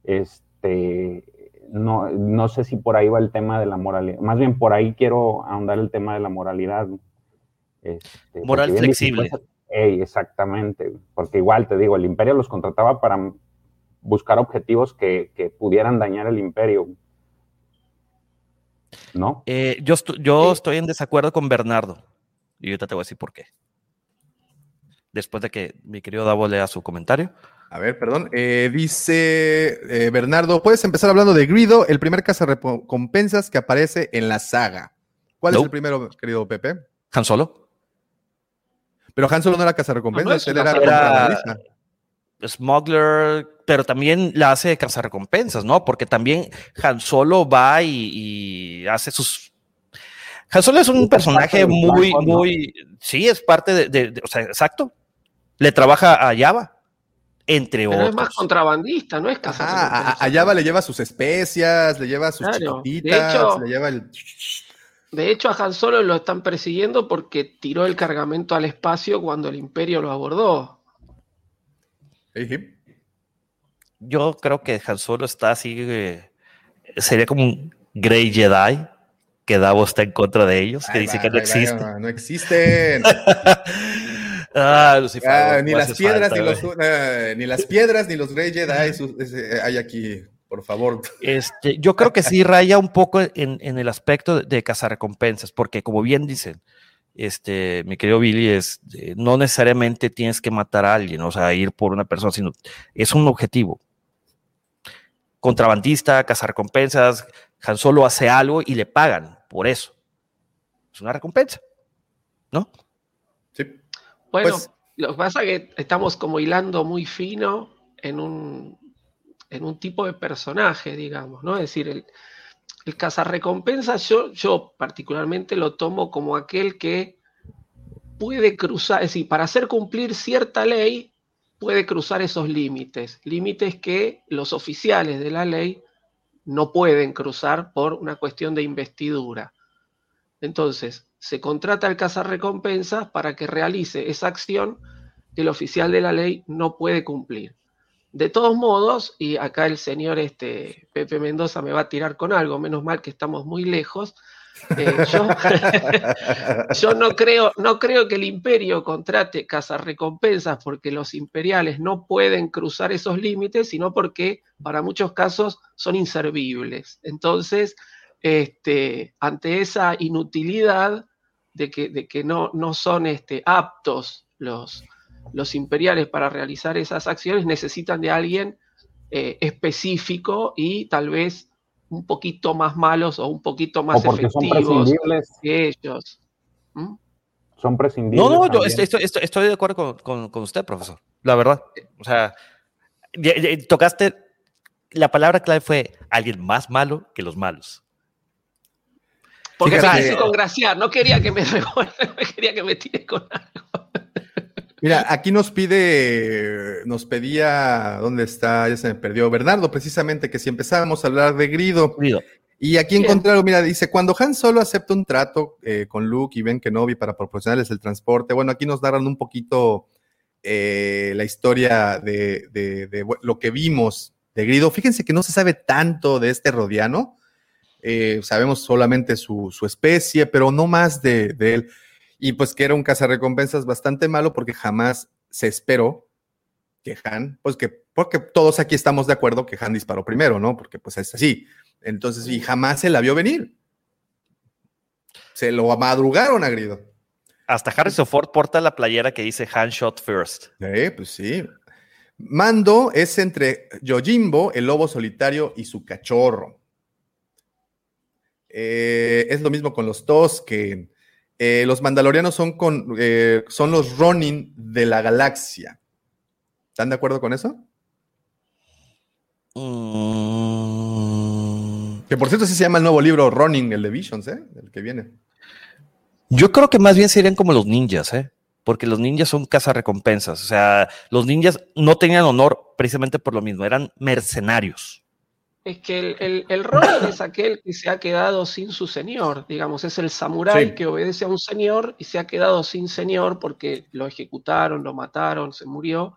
Este, no, no sé si por ahí va el tema de la moralidad, más bien por ahí quiero ahondar el tema de la moralidad. Este, Moral flexible. pues, ey, exactamente, porque igual te digo, el imperio los contrataba para buscar objetivos que, que pudieran dañar el imperio. ¿No? Eh, yo estu- yo estoy en desacuerdo con Bernardo. Y ahorita te voy a decir por qué. Después de que mi querido Davo lea su comentario. A ver, perdón. Eh, dice eh, Bernardo, puedes empezar hablando de Grido, el primer cazarrecompensas que aparece en la saga. ¿Cuál es el primero, querido Pepe? Han Solo. Pero Han Solo no era cazarrecompensas, No, no es él era contrabandista. Smuggler, pero también la hace de recompensas, ¿no? Porque también Han Solo va y, y hace sus. Han Solo es un Es personaje muy, muy. Sí, es parte de, de- de- O sea, exacto. Le trabaja a Java, entre Pero otros. es más contrabandista, no es Ajá, cazarrecompensas. a, a Java le lleva sus especias, le lleva sus Claro, de chiquititas, hecho- le lleva el... De hecho, a Han Solo lo están persiguiendo porque tiró el cargamento al espacio cuando el Imperio lo abordó. Ejí. Yo creo que Han Solo está así. eh, sería como un Grey Jedi, que Davo está en contra de ellos, que Ahí dice va, que no ahí va, existe. no existen. [LAUGHS] Ah, Lucifer, Ah, ni las piedras, falta, ni los, eh, ni las piedras, ni los Grey Jedi [LAUGHS] ese- hay aquí, por favor. Este, yo creo que sí raya un poco en, en el aspecto de, de cazarrecompensas, porque como bien dicen, este, mi querido Billy, es, eh, no necesariamente tienes que matar a alguien, o sea, ir por una persona, sino es un objetivo. Contrabandista, cazarrecompensas, Han Solo hace algo y le pagan por eso. Es una recompensa, ¿no? Bueno, Pues, Lo que pasa es que estamos como hilando muy fino en un, en un tipo de personaje, digamos, ¿no? Es decir, el, el cazarrecompensas yo, yo particularmente lo tomo como aquel que puede cruzar, es decir, para hacer cumplir cierta ley, puede cruzar esos límites, límites que los oficiales de la ley no pueden cruzar por una cuestión de investidura. Entonces, se contrata al cazarrecompensas para que realice esa acción que el oficial de la ley no puede cumplir. De todos modos, y acá el señor este, Pepe Mendoza me va a tirar con algo, menos mal que estamos muy lejos, eh, yo, [LAUGHS] no, creo, no creo que el imperio contrate cazarrecompensas porque los imperiales no pueden cruzar esos límites, sino porque para muchos casos son inservibles. Entonces, este, ante esa inutilidad de que, de que no, no son este, aptos los, los imperiales para realizar esas acciones necesitan de alguien eh, específico y tal vez un poquito más malos o un poquito más efectivos que ellos. ¿Mm? Son prescindibles. No, no, yo estoy, de acuerdo con, usted, profesor. La verdad. O sea, tocaste, la palabra clave fue alguien más malo que los malos. Porque me quise congraciar, no quería que me [LAUGHS] revuelva, quería que me tire con algo. Mira, aquí nos pide, nos pedía, ¿dónde está? Ya se me perdió. Bernardo, precisamente, que si empezábamos a hablar de Grido. Grido. Y aquí encontraron, mira, dice, cuando Han Solo acepta un trato eh, con Luke y Ben Kenobi para proporcionarles el transporte, bueno, aquí nos narran un poquito eh, la historia de, lo que vimos de Grido. Fíjense que no se sabe tanto de este Rodiano, eh, sabemos solamente su, especie, pero no más de, de él y pues que era un cazarrecompensas bastante malo porque jamás se esperó que Han, pues que, porque todos aquí estamos de acuerdo que Han disparó primero, ¿no? Porque pues es así. Entonces, y jamás se la vio venir. Se lo madrugaron a Grido. Hasta Harrison Ford porta la playera que dice Han shot first. Sí, pues sí. Mando es entre Yojimbo, el lobo solitario, y su cachorro. Eh, es lo mismo con los que eh, los mandalorianos son, con, eh, son los Ronin de la galaxia. ¿Están de acuerdo con eso? Mm. Que por cierto sí se llama el nuevo libro Ronin, el de Visions, ¿eh? El que viene. Yo creo que más bien serían como los ninjas, ¿eh? Porque los ninjas son cazarrecompensas. O sea, los ninjas no tenían honor precisamente por lo mismo, eran mercenarios es que el, el, es aquel que se ha quedado sin su señor, digamos, es el samurái que obedece a un señor y se ha quedado sin señor porque lo ejecutaron, lo mataron, se murió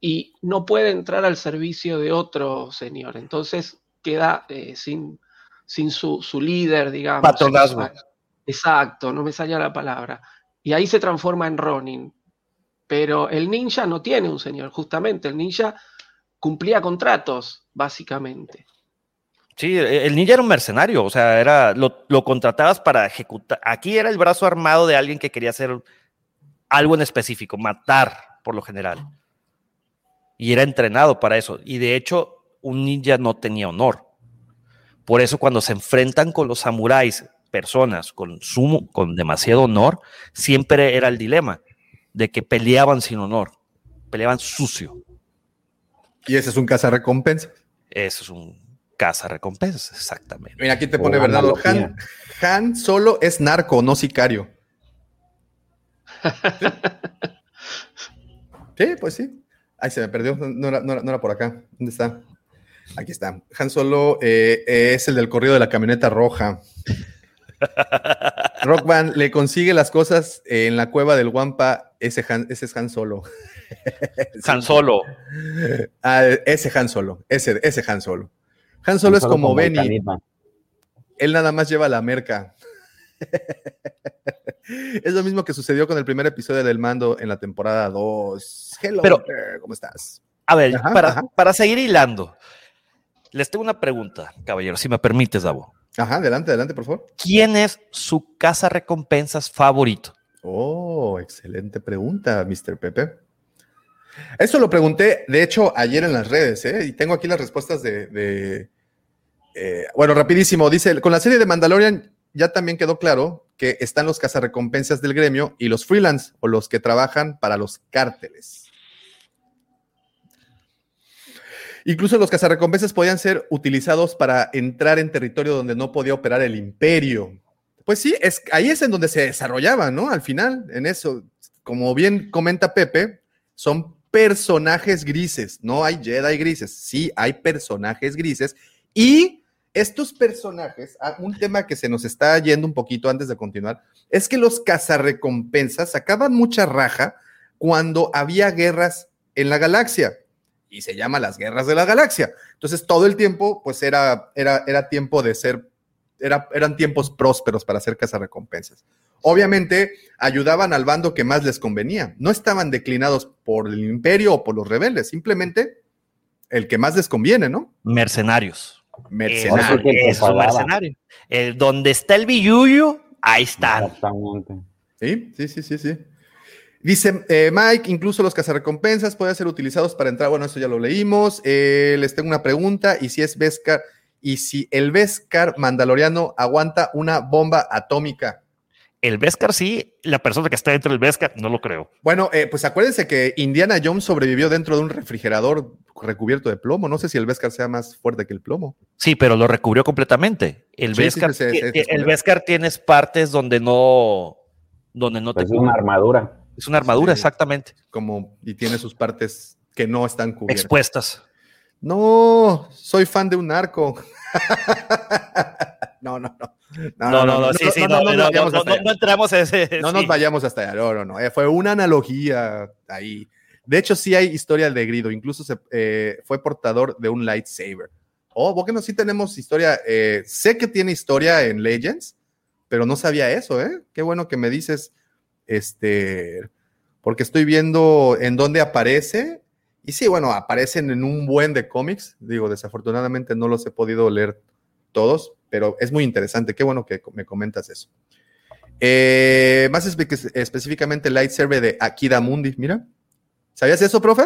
y no puede entrar al servicio de otro señor. Entonces queda eh, sin, sin su, líder, digamos. Patronazgo. Exacto, no me salía la palabra. Y ahí se transforma en Ronin. Pero el ninja no tiene un señor, justamente. El ninja cumplía contratos, básicamente. Sí, e, el ninja era un mercenario, o sea, era, lo, contratabas para ejecutar. Aquí era el brazo armado de alguien que quería hacer algo en específico, matar por lo general. Y era entrenado para eso. Y de hecho, un ninja no tenía honor. Por eso cuando se enfrentan con los samuráis, personas con sumo, con demasiado honor, siempre era el dilema de que peleaban sin honor, peleaban sucio. Y ese es un caza recompensa. Eso es un caza recompensa, exactamente. Mira, aquí te pone verdad. Han, Han, solo es narco, no sicario. [LAUGHS] ¿Sí? pues sí. Ay, se me perdió. No era, por acá. ¿Dónde está? Aquí está. Han Solo eh, es el del corrido de la camioneta roja. [LAUGHS] Rockman le consigue las cosas en la cueva del Wampa. Ese, ese es Han Solo. [LAUGHS] Han Solo. Ah, ese Han Solo, ese, ese Han Solo. Han Solo es como, Benny. Él nada más lleva la merca. [LAUGHS] es lo mismo que sucedió con el primer episodio del mando en la temporada 2. Hello, Pero, ¿cómo estás? A ver, para, para seguir hilando, les tengo una pregunta, caballero, si me permites, Davo. Ajá, adelante, adelante, por favor. ¿Quién es su casa recompensas favorito? Oh, excelente pregunta, Mr. Pepe. Eso lo pregunté, de hecho, ayer en las redes, ¿eh? y tengo aquí las respuestas de. Eh, bueno, rapidísimo. Dice: con la serie de Mandalorian ya también quedó claro que están los cazarrecompensas del gremio y los freelance o los que trabajan para los cárteles. Incluso los cazarrecompensas podían ser utilizados para entrar en territorio donde no podía operar el imperio. Pues sí, es, ahí es en donde se desarrollaba, ¿no? Al final, en eso, como bien comenta Pepe, son personajes grises, no hay Jedi grises, sí hay personajes grises y estos personajes, ah, un tema que se nos está yendo un poquito antes de continuar, es que los cazarrecompensas sacaban mucha raja cuando había guerras en la galaxia y se llama las guerras de la galaxia. Entonces todo el tiempo pues era, era, era tiempo de ser, era, eran tiempos prósperos para hacer cazarrecompensas. Obviamente ayudaban al bando que más les convenía. No estaban declinados por el imperio o por los rebeldes, simplemente el que más les conviene, ¿no? Mercenarios. Mercenarios. Es un mercenario. El, donde está el billuyo, ahí está. Exactamente. Sí, sí, sí, sí, sí. Dice eh, Mike, incluso los cazarrecompensas pueden ser utilizados para entrar. Bueno, eso ya lo leímos. Eh, les tengo una pregunta. ¿Y si es Beskar? ¿Y si el Beskar mandaloriano aguanta una bomba atómica? El Beskar sí, la persona que está dentro del Beskar no lo creo. Bueno, eh, pues acuérdense que Indiana Jones sobrevivió dentro de un refrigerador recubierto de plomo. No sé si el Beskar sea más fuerte que el plomo. Sí, pero lo recubrió completamente. El Sí, sí, se- el Beskar tienes partes donde no, donde no te Pues es una armadura. Es una armadura, Sí. exactamente. Como, y tiene sus partes que no están cubiertas. Expuestas. No, soy fan de un arco. [LAUGHS] no, no, no. No, no, no, sí, sí, no, no, no, no, no, no entramos a ese. No sí. nos vayamos hasta allá, no, no, no. eh, fue una analogía ahí. De hecho, sí hay historia de Grido, incluso se, eh, fue portador de un lightsaber. Oh, bueno, sí tenemos historia. eh, sé que tiene historia en Legends, pero no sabía eso, ¿eh? Qué bueno que me dices, este, porque estoy viendo en dónde aparece. Y sí, bueno, aparecen en un buen de cómics. Digo, desafortunadamente no los he podido leer todos, pero es muy interesante. Qué bueno que me comentas eso. Eh, más espe- específicamente el lightsaber de Akira Mundi, mira. ¿Sabías eso, profe?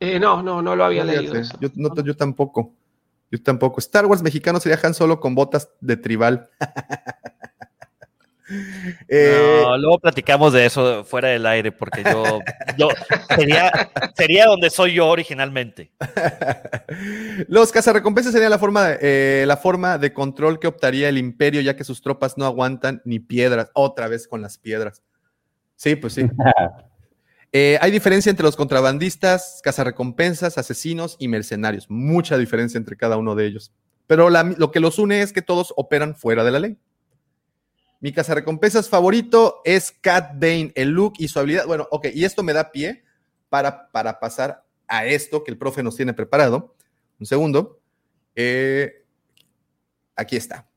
Eh, no, no, no lo había No, leído. fíjate, eso. Yo, no, yo tampoco. Yo tampoco. Star Wars mexicano sería Han Solo con botas de tribal. [LAUGHS] [LAUGHS] Eh, No, luego platicamos de eso fuera del aire, porque yo, [LAUGHS] yo sería, sería donde soy yo originalmente. [LAUGHS] Los cazarrecompensas serían la forma, de, eh, la forma de control que optaría el imperio, ya que sus tropas no aguantan ni piedras. Otra vez con las piedras. Sí, pues sí. Eh, hay diferencia entre los contrabandistas, cazarrecompensas, asesinos y mercenarios. Mucha diferencia entre cada uno de ellos. Pero la- lo que los une es que todos operan fuera de la ley. Mi cazarrecompensas favorito es Cat Bane, el look y su habilidad. Bueno, ok, y esto me da pie para, para pasar a esto que el profe nos tiene preparado. Un segundo. Eh, aquí está.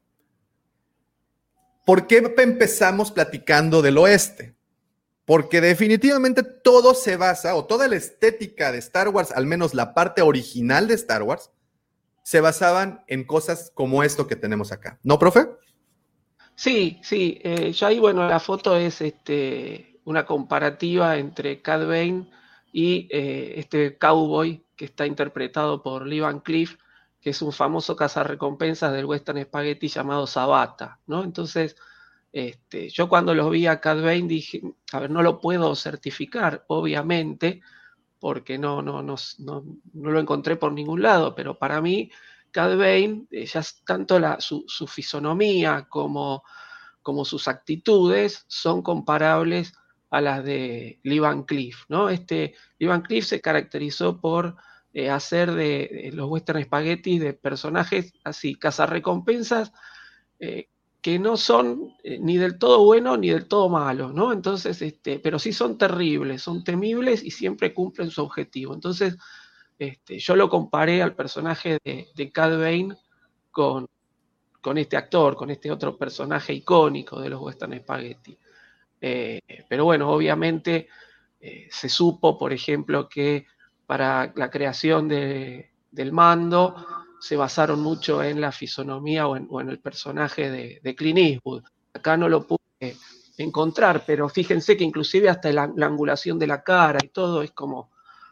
¿Por qué empezamos platicando del oeste? Porque definitivamente todo se basa, o toda la estética de Star Wars, al menos la parte original de Star Wars, se basaban en cosas como esto que tenemos acá. ¿No, profe? Sí, sí. eh, ya ahí, bueno, la foto es este, una comparativa entre Cad Bane y eh, este cowboy que está interpretado por Lee Van Cleef, que es un famoso cazarrecompensas del western spaghetti llamado Sabata, ¿no? Entonces, este, yo cuando los vi a Cad Bane dije, a ver, no lo puedo certificar, obviamente, porque no, no, no, no, no lo encontré por ningún lado, pero para mí Cad Bane, eh, ya tanto su, su fisonomía como, como sus actitudes son comparables a las de Lee Van Cleef, ¿no? Este, Lee Van Cleef se caracterizó por eh, hacer de, los western spaghetti de personajes así, cazarrecompensas, eh, que no son ni del todo buenos ni del todo malos, ¿no? Entonces, este, pero sí son terribles, son temibles y siempre cumplen su objetivo. Entonces, este, yo lo comparé al personaje de, de Cad Bane con, con este actor, con este otro personaje icónico de los western spaghetti. Eh, pero bueno, obviamente eh, se supo, por ejemplo, que para la creación de, del mando se basaron mucho en la fisonomía o en, el personaje de, de, Clint Eastwood. Acá no lo pude encontrar, pero fíjense que inclusive hasta la angulación de la cara y todo es como,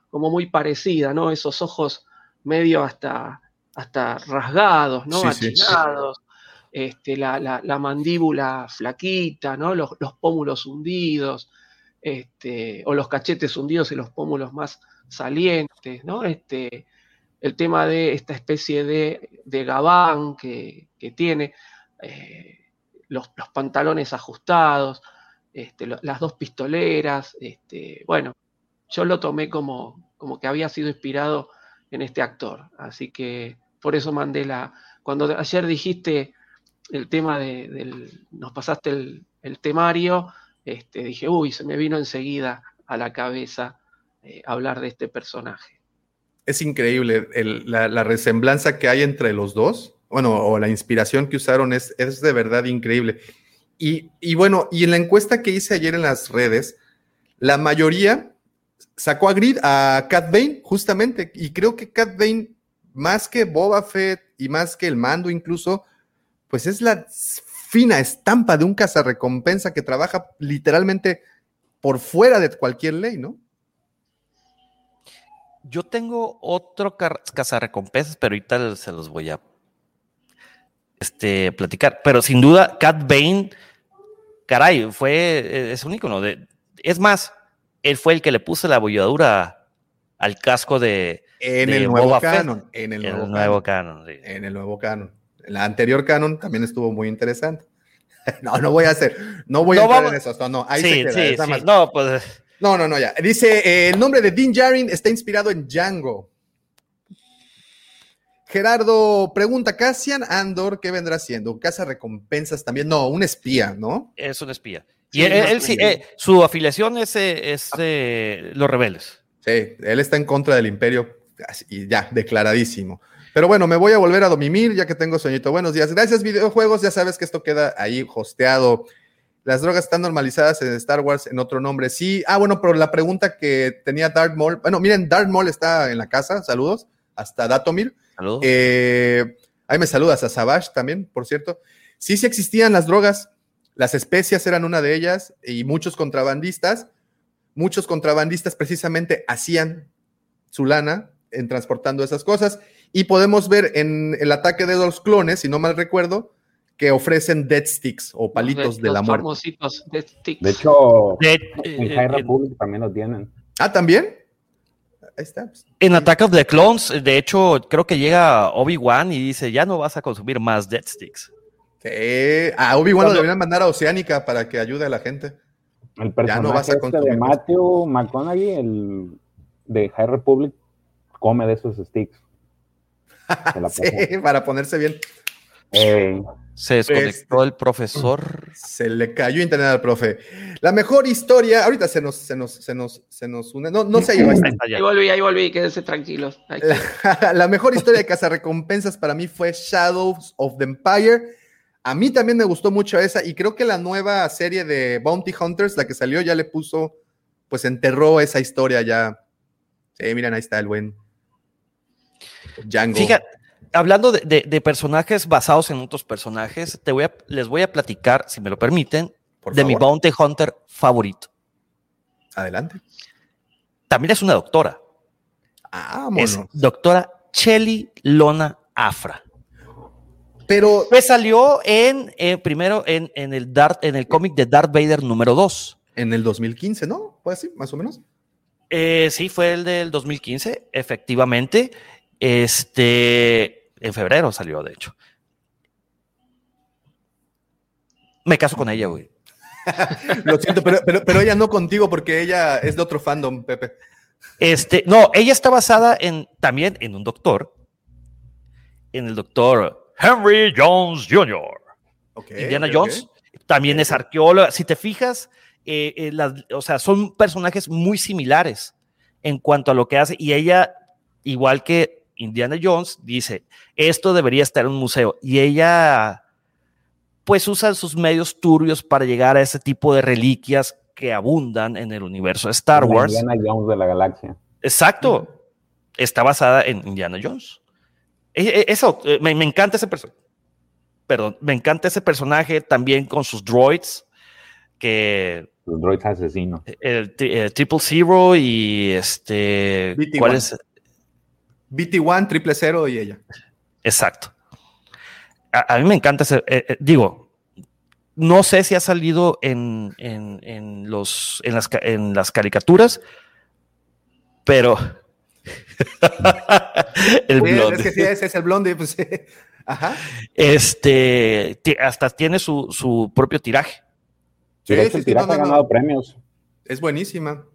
como muy parecida, ¿no? Esos ojos medio hasta, hasta rasgados, ¿no? Sí, sí. Achinados. este, la, la- la mandíbula flaquita, ¿no? Los, los pómulos hundidos, este, o los cachetes hundidos y los pómulos más salientes, ¿no? Este, el tema de esta especie de, de gabán que, que tiene, eh, los, los pantalones ajustados, este, lo- las dos pistoleras, este, bueno, yo lo tomé como, como que había sido inspirado en este actor, así que por eso mandé la, cuando ayer dijiste el tema de, del, nos pasaste el, el temario, este, dije, uy, se me vino enseguida a la cabeza eh, hablar de este personaje. Es increíble la, la resemblanza que hay entre los dos. Bueno, o la inspiración que usaron es, es de verdad increíble. Y, y bueno, y en la encuesta que hice ayer en las redes, la mayoría sacó a Grid a Cat Bane, justamente. Y creo que Cat Bane, más que Boba Fett y más que el mando incluso, pues es la fina estampa de un cazarrecompensa que trabaja literalmente por fuera de cualquier ley, ¿no? Yo tengo otro cazarrecompensas, pero ahorita se los voy a este, platicar. Pero sin duda, Cat Bane, caray, fue, es un ícono. De, es más, él fue el que le puso la bolladura al casco de. En de el nuevo Boba Fett. canon. En el nuevo, canon. canon. sí. En el nuevo canon. En la anterior canon también estuvo muy interesante. [LAUGHS] No, no voy a hacer, no voy a entrar vamos- en eso. No, no, ahí Sí, se queda. sí, más. No, pues. No, no, no, ya. Dice, eh, el nombre de Dean Jarin está inspirado en Django. Gerardo pregunta, Cassian Andor, ¿qué vendrá siendo? ¿Un caza recompensas también? No, un espía, ¿no? Es un espía. Y él, sí, eh, su afiliación es, eh, es eh, los rebeldes. Sí, él está en contra del imperio y ya, declaradísimo. Pero bueno, me voy a volver a Domimir ya que tengo sueñito. Buenos días. Gracias, videojuegos. Ya sabes que esto queda ahí hosteado. Las drogas están normalizadas en Star Wars en otro nombre. Sí. Ah, bueno, pero la pregunta que tenía Darth Maul. Bueno, miren, Darth Maul está en la casa. Saludos. Hasta Datomir. Saludos. Eh, ahí me saludas a Savage también, por cierto. Sí, sí existían las drogas. Las especias eran una de ellas y muchos contrabandistas, muchos contrabandistas precisamente hacían su lana en transportando esas cosas y podemos ver en el ataque de los clones, si no mal recuerdo, que ofrecen dead sticks o palitos de la muerte. famositos Death Sticks. De hecho, en eh, High eh, Republic también lo tienen. Ah, también. Ahí está. pues. En Attack of the Clones, de hecho, creo que llega Obi-Wan y dice, ya no vas a consumir más Dead Sticks. Sí. A Obi-Wan lo deberían mandar a Oceánica para que ayude a la gente. El Ya no vas personaje a este de. Matthew McConaughey, el de High Republic, come de esos sticks. [LAUGHS] Sí, para ponerse bien. Ey, Se desconectó el profesor. Se le cayó internet al profe. La mejor historia, ahorita se nos, se nos, se nos, se nos une. No, no se ha ido. ahí volví, ahí volví, quédense tranquilos. La, [LAUGHS] la mejor historia de cazarrecompensas para mí fue Shadows of the Empire. A mí también me gustó mucho esa y creo que la nueva serie de Bounty Hunters, la que salió, ya le puso, pues enterró esa historia ya. Sí, miren, ahí está el buen Django. Fíjate, hablando de, de- de personajes basados en otros personajes, te voy a, les voy a platicar, si me lo permiten, Por de mi. Bounty Hunter favorito. Adelante. También es una doctora. Es Vámonos. doctora Chelly Lona Afra. Pero Pues salió en, eh, primero en, en el, Darth- en el cómic de Darth Vader número 2. en el 2015, ¿no? Fue así, más o menos. Eh, sí, fue el del 2015, efectivamente. Este, en febrero salió, de hecho. Me caso con ella, güey. [LAUGHS] Lo siento, pero, pero, pero ella no contigo porque ella es de otro fandom, Pepe. Este, no, ella está basada en también en un doctor, en el doctor Henry Jones Jr. Indiana Jones también es arqueóloga. Si te fijas, eh, eh, las- o sea, son personajes muy similares en cuanto a lo que hace. Y ella, igual que Indiana Jones, dice, esto debería estar en un museo. Y ella, pues, usa sus medios turbios para llegar a ese tipo de reliquias que abundan en el universo de Star Wars. Indiana Jones de la galaxia. Exacto. Está basada en Indiana Jones. E- e- Eso, eh, me, me encanta ese personaje. Perdón, me encanta ese personaje también con sus droids, que Los droids asesinos. el, tri- el Triple Zero y este. BT-1. ¿Cuál es? BT1, triple cero y ella. Exacto. a, a mí me encanta ese, eh, eh, digo, no sé si ha salido en, en, en los, en, las, en las caricaturas, pero [LAUGHS] el Oye, blonde. Es que sí, ese es el blonde, pues. [LAUGHS] Ajá. Este, hasta tiene su, su propio tiraje. Hecho, el tiraje ha ganado premios. Es buenísima.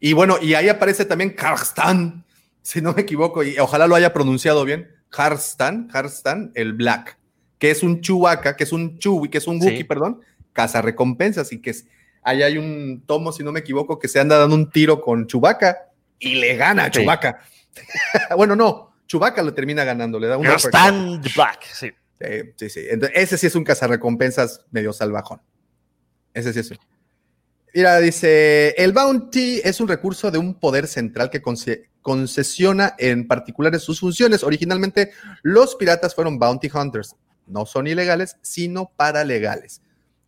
Y bueno, y ahí aparece también Karstan, si no me equivoco, y ojalá lo haya pronunciado bien. Karstan, Karstan, el Black, que es un Chewbacca, que es un Chewie, que es un Sí. Wookiee, perdón, recompensas y que es, ahí hay un tomo, si no me equivoco, que se anda dando un tiro con Chewbacca y le gana a Sí. Chewbacca. [LAUGHS] bueno, no, Chewbacca lo termina ganando, le da un Karstan the Black, sí. eh, sí, sí. Entonces, ese sí es un cazarrecompensas medio salvajón. Ese sí es. un- Mira, dice, el bounty es un recurso de un poder central que conce- concesiona en particulares sus funciones. Originalmente, los piratas fueron bounty hunters. No son ilegales, sino paralegales.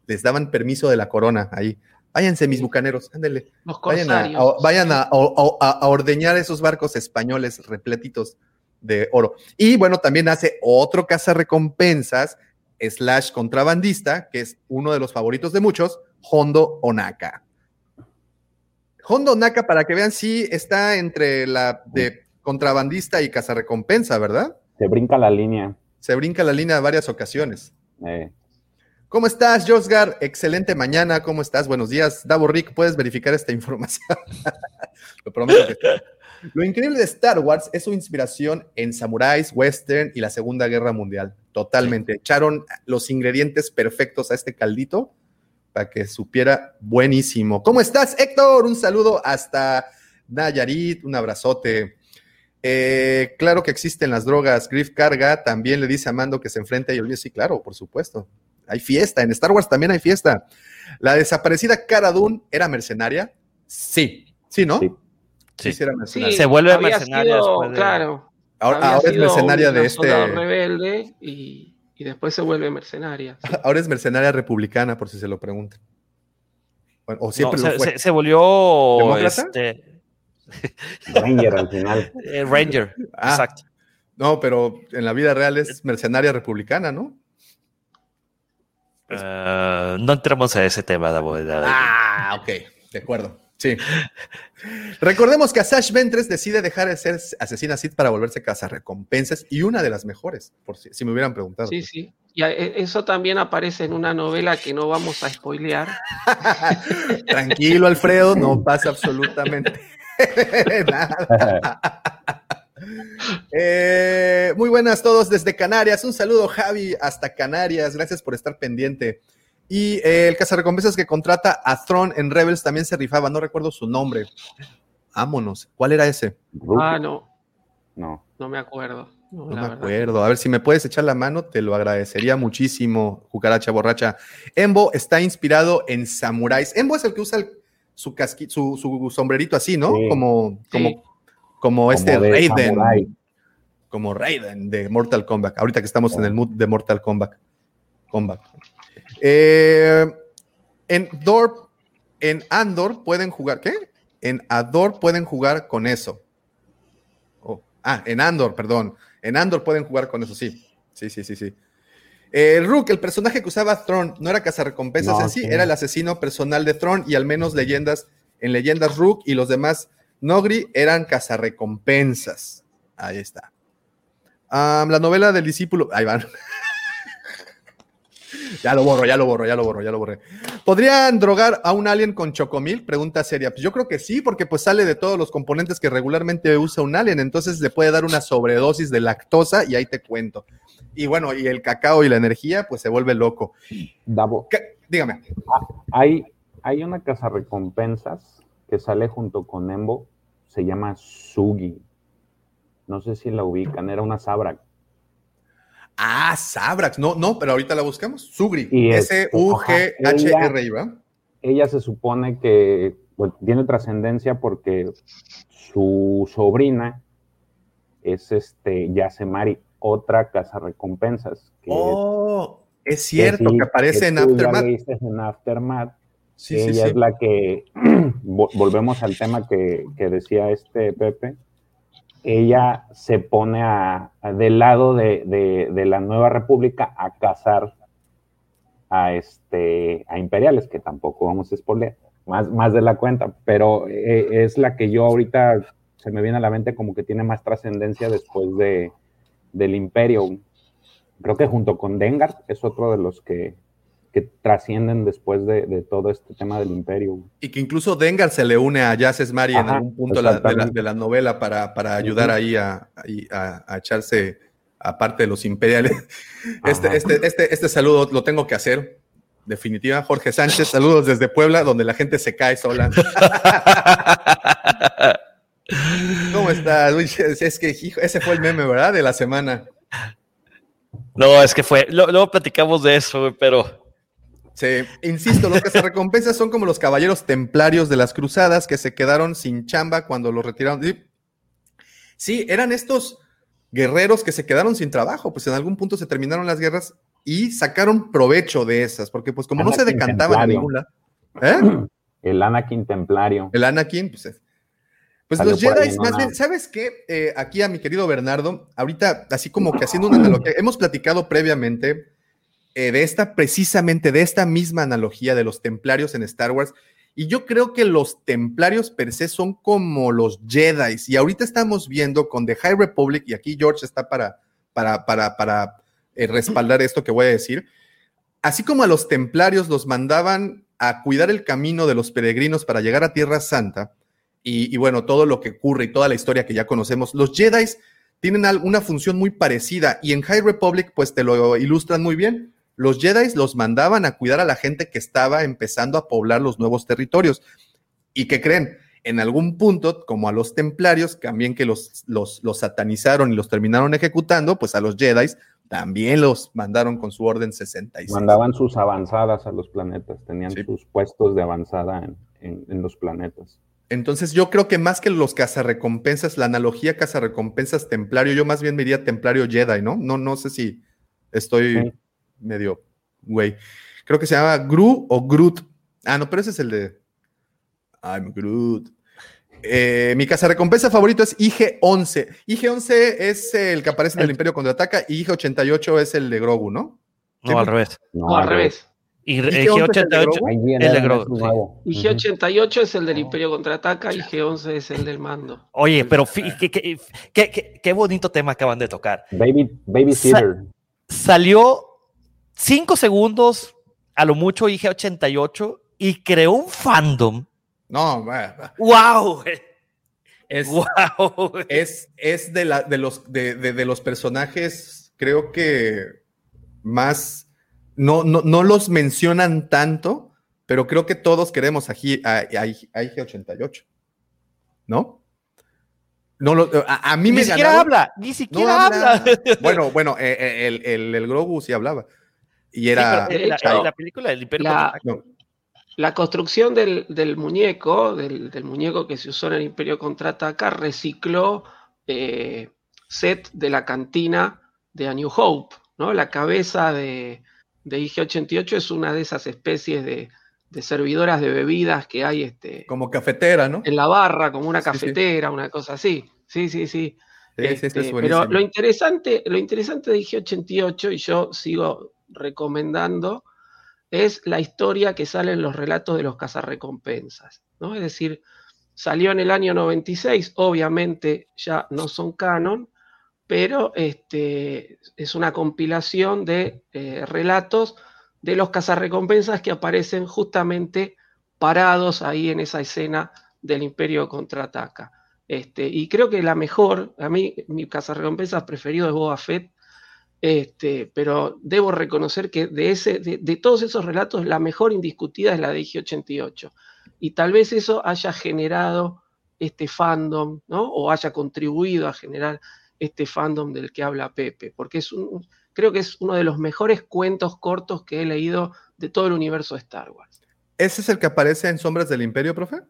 Les daban permiso de la corona ahí. Váyanse, mis bucaneros, ándele. Los Vayan, a, vayan a, a- a- a ordeñar esos barcos españoles repletitos de oro. Y bueno, también hace otro cazarrecompensas slash contrabandista, que es uno de los favoritos de muchos, Hondo Onaka. Hondo Onaka, para que vean, sí está entre la de contrabandista y cazarrecompensa, ¿verdad? Se brinca la línea. Se brinca la línea varias ocasiones. Eh, ¿Cómo estás, Josgar? Excelente mañana. ¿Cómo estás? Buenos días. Davo Rick, ¿puedes verificar esta [LAUGHS] información? [LAUGHS] Lo prometo que sí. Lo increíble de Star Wars es su inspiración en samuráis, western y la Segunda Guerra Mundial. Totalmente. Echaron los ingredientes perfectos a este caldito para que supiera buenísimo. ¿Cómo estás, Héctor? Un saludo hasta Nayarit. Un abrazote. Eh, claro que existen las drogas. Griff Carga también le dice a Mando que se enfrenta y el Sí, claro, por supuesto. Hay fiesta. En Star Wars también hay fiesta. La desaparecida Cara Dune era mercenaria. Sí. Sí, ¿no? Sí. Sí. sí era Sí, mercenaria. Se vuelve había mercenaria sido, después de- Claro. Ahora, es mercenaria de este. rebelde y, y después se vuelve mercenaria. sí. [LAUGHS] Ahora es mercenaria republicana, por si se lo preguntan. Bueno, o No, siempre se, fue. se- se volvió ¿Demócrata? este, [LAUGHS] Ranger al final. eh, Ranger. Ah. Exacto. No, pero en la vida real es mercenaria republicana, ¿no? Eh, no entremos a ese tema, Davo. Ah, ok, de acuerdo. Sí. Recordemos que Asash Ventres decide dejar de ser asesina Sith para volverse recompensas y una de las mejores, por si, si me hubieran preguntado. Sí, sí. Y e- eso también aparece en una novela que no vamos a spoilear. [LAUGHS] Tranquilo, Alfredo, no pasa absolutamente [LAUGHS] nada. Eh, muy buenas todos desde Canarias. Un saludo, Javi, hasta Canarias. Gracias por estar pendiente. Y eh, el cazarrecompensas que contrata a Thron en Rebels también se rifaba. No recuerdo su nombre. Vámonos. ¿Cuál era ese? Ah, no, no. no me acuerdo. No, me verdad. acuerdo. A ver si me puedes echar la mano, te lo agradecería muchísimo, Cucaracha Borracha. Embo está inspirado en samuráis. Embo es el que usa el- su, casqui- su, su sombrerito así, ¿no? Sí. Como, como, Sí. Como este Como Raiden. Como Raiden de Mortal Kombat. Ahorita que estamos en el mood de Mortal Kombat. Kombat. Eh, en Dor, en Andor pueden jugar. ¿Qué? En Ador pueden jugar con eso. Oh, ah, en Andor, perdón. En Andor pueden jugar con eso, sí. Sí, sí, sí, sí. Eh, Rook, el personaje que usaba Thrawn, no era cazarrecompensas No, en sí, sí. era el asesino personal de Thrawn y al menos leyendas, en leyendas Rook y los demás Nogri eran cazarrecompensas. Ahí está. Ah, la novela del discípulo. Ahí van. [LAUGHS] ya lo borro, ya lo borro, ya lo borro, ya lo borré. ¿Podrían drogar a un alien con chocomil? Pregunta seria. Pues yo creo que sí, porque pues sale de todos los componentes que regularmente usa un alien, entonces le puede dar una sobredosis de lactosa y ahí te cuento. Y bueno, y el cacao y la energía, pues se vuelve loco. Davo, ¿Qué? Dígame. hay, hay una casa recompensas que sale junto con Embo, se llama Sugi. No sé si la ubican, era una Sabra. Ah, Sabrax. No, no, pero ahorita la buscamos. Sugri. S-U-G-H-R-I, ¿va? Ella se supone que tiene trascendencia porque su sobrina es este Yasemari, otra casa recompensas. Que Oh, es cierto sí, que aparece Aftermath. en Aftermath. Sí, ella sí. es la que, [CLEARS THROAT] vo- volvemos al tema que, que decía este Pepe, ella se pone a, a- del lado de, de- de la nueva república a cazar a este a imperiales, que tampoco vamos a spoiler, más, más de la cuenta, pero eh, es la que yo ahorita se me viene a la mente como que tiene más trascendencia después de, del imperio. Creo que junto con Dengar es otro de los que, que trascienden después de, de todo este tema del imperio. Y que incluso Dengar se le une a Jaces Mari en algún punto de la, de la- exactamente. de la novela para, para ayudar ahí a, a- a echarse aparte de los imperiales. [LAUGHS] Este, este, este, este saludo lo tengo que hacer. Definitiva, Jorge Sánchez, saludos desde Puebla, donde la gente se cae sola. [LAUGHS] ¿Cómo estás? Uy, es que hijo, ese fue el meme, ¿verdad? De la semana. No, es que fue. Luego platicamos de eso, pero. Sí, insisto, los que se recompensan son como los caballeros templarios de las cruzadas que se quedaron sin chamba cuando los retiraron. Sí, eran estos guerreros que se quedaron sin trabajo, pues en algún punto se terminaron las guerras y sacaron provecho de esas, porque pues como no se decantaban templario. ningún lado. ¿Eh? [CLEARS THROAT] El Anakin Templario. El Anakin, pues, es- pues Salió los Jedi, en más bien, ¿sabes qué? Eh, aquí a mi querido Bernardo, ahorita, así como que haciendo una analogía, hemos platicado previamente eh, de esta, precisamente de esta misma analogía de los templarios en Star Wars, y yo creo que los templarios per se son como los Jedi, y ahorita estamos viendo con The High Republic, y aquí George está para, para, para, para eh, respaldar esto que voy a decir, así como a los templarios los mandaban a cuidar el camino de los peregrinos para llegar a Tierra Santa, y, y bueno, todo lo que ocurre y toda la historia que ya conocemos, los Jedi tienen una función muy parecida, y en High Republic pues te lo ilustran muy bien. Los Jedi los mandaban a cuidar a la gente que estaba empezando a poblar los nuevos territorios. ¿Y qué creen? En algún punto, como a los templarios, también que los, los, los satanizaron y los terminaron ejecutando, pues a los Jedi también los mandaron con su orden 66. Mandaban sus avanzadas a los planetas, tenían sus puestos de avanzada en, en- en los planetas. Entonces yo creo que más que los cazarrecompensas, la analogía cazarrecompensas templario, yo más bien me diría templario Jedi, ¿no? No, no sé si estoy Sí. Medio güey. Creo que se llama Gru o Groot. Ah, no, pero ese es el de I'm Groot. Eh, mi cazarrecompensa favorito es IG-11. IG-11 es el que aparece en el Imperio Contraataca y IG-88 es el de Grogu, ¿no? No, al revés. No, al revés. Y ¿Y eh, qué once es el de G88 Grogu? Ahí es viene de el Grogu. sí. nuevo. Y G88 es el del Imperio Contraataca y G11 es el del mando. Oye, pero qué, qué- qué- qué- bonito tema acaban de tocar. Baby, babysitter. Salió cinco segundos, a lo mucho IG88, y creó un fandom. No, va. ¡Wow! Es, ¡Wow! es, es de, la, de, los, de, de- de los personajes, creo que más. No, no, no los mencionan tanto, pero creo que todos queremos a, a, a, a IG-88. ¿No? No lo- a, mí Ni me siquiera ganaron- habla, ni No siquiera habla. habla. [LAUGHS] Bueno, bueno, eh, eh, el, el, el Grogu sí hablaba. Y Sí, era. pero en la, película del Imperio la- Contraataca, no, La construcción del, del muñeco, del, del muñeco que se usó en el Imperio Contraataca, recicló eh, set de la cantina de A New Hope, ¿no? La cabeza de, de IG-88 es una de esas especies de, de servidoras de bebidas que hay este, como cafetera, ¿no? en la barra, como una Sí, sí. cafetera, una cosa así. Sí, sí, sí. Sí, sí, sí, Este, es pero lo interesante, lo interesante de IG88, y yo sigo recomendando, es la historia que sale en los relatos de los cazarrecompensas. ¿no? Es decir, salió en el año 96, obviamente ya no son canon, pero este, es una compilación de eh, relatos de los cazarrecompensas que aparecen justamente parados ahí en esa escena del Imperio contraataca. Este, y creo que la mejor, a mí mi cazarrecompensas preferido es Boba Fett, este, pero debo reconocer que de, ese, de, de todos esos relatos la mejor indiscutida es la de IG-88. Y tal vez eso haya generado este fandom, ¿no? O haya contribuido a generar este fandom del que habla Pepe, porque es un, creo que es uno de los mejores cuentos cortos que he leído de todo el universo de Star Wars. ¿Ese es el que aparece en Sombras del Imperio, profe?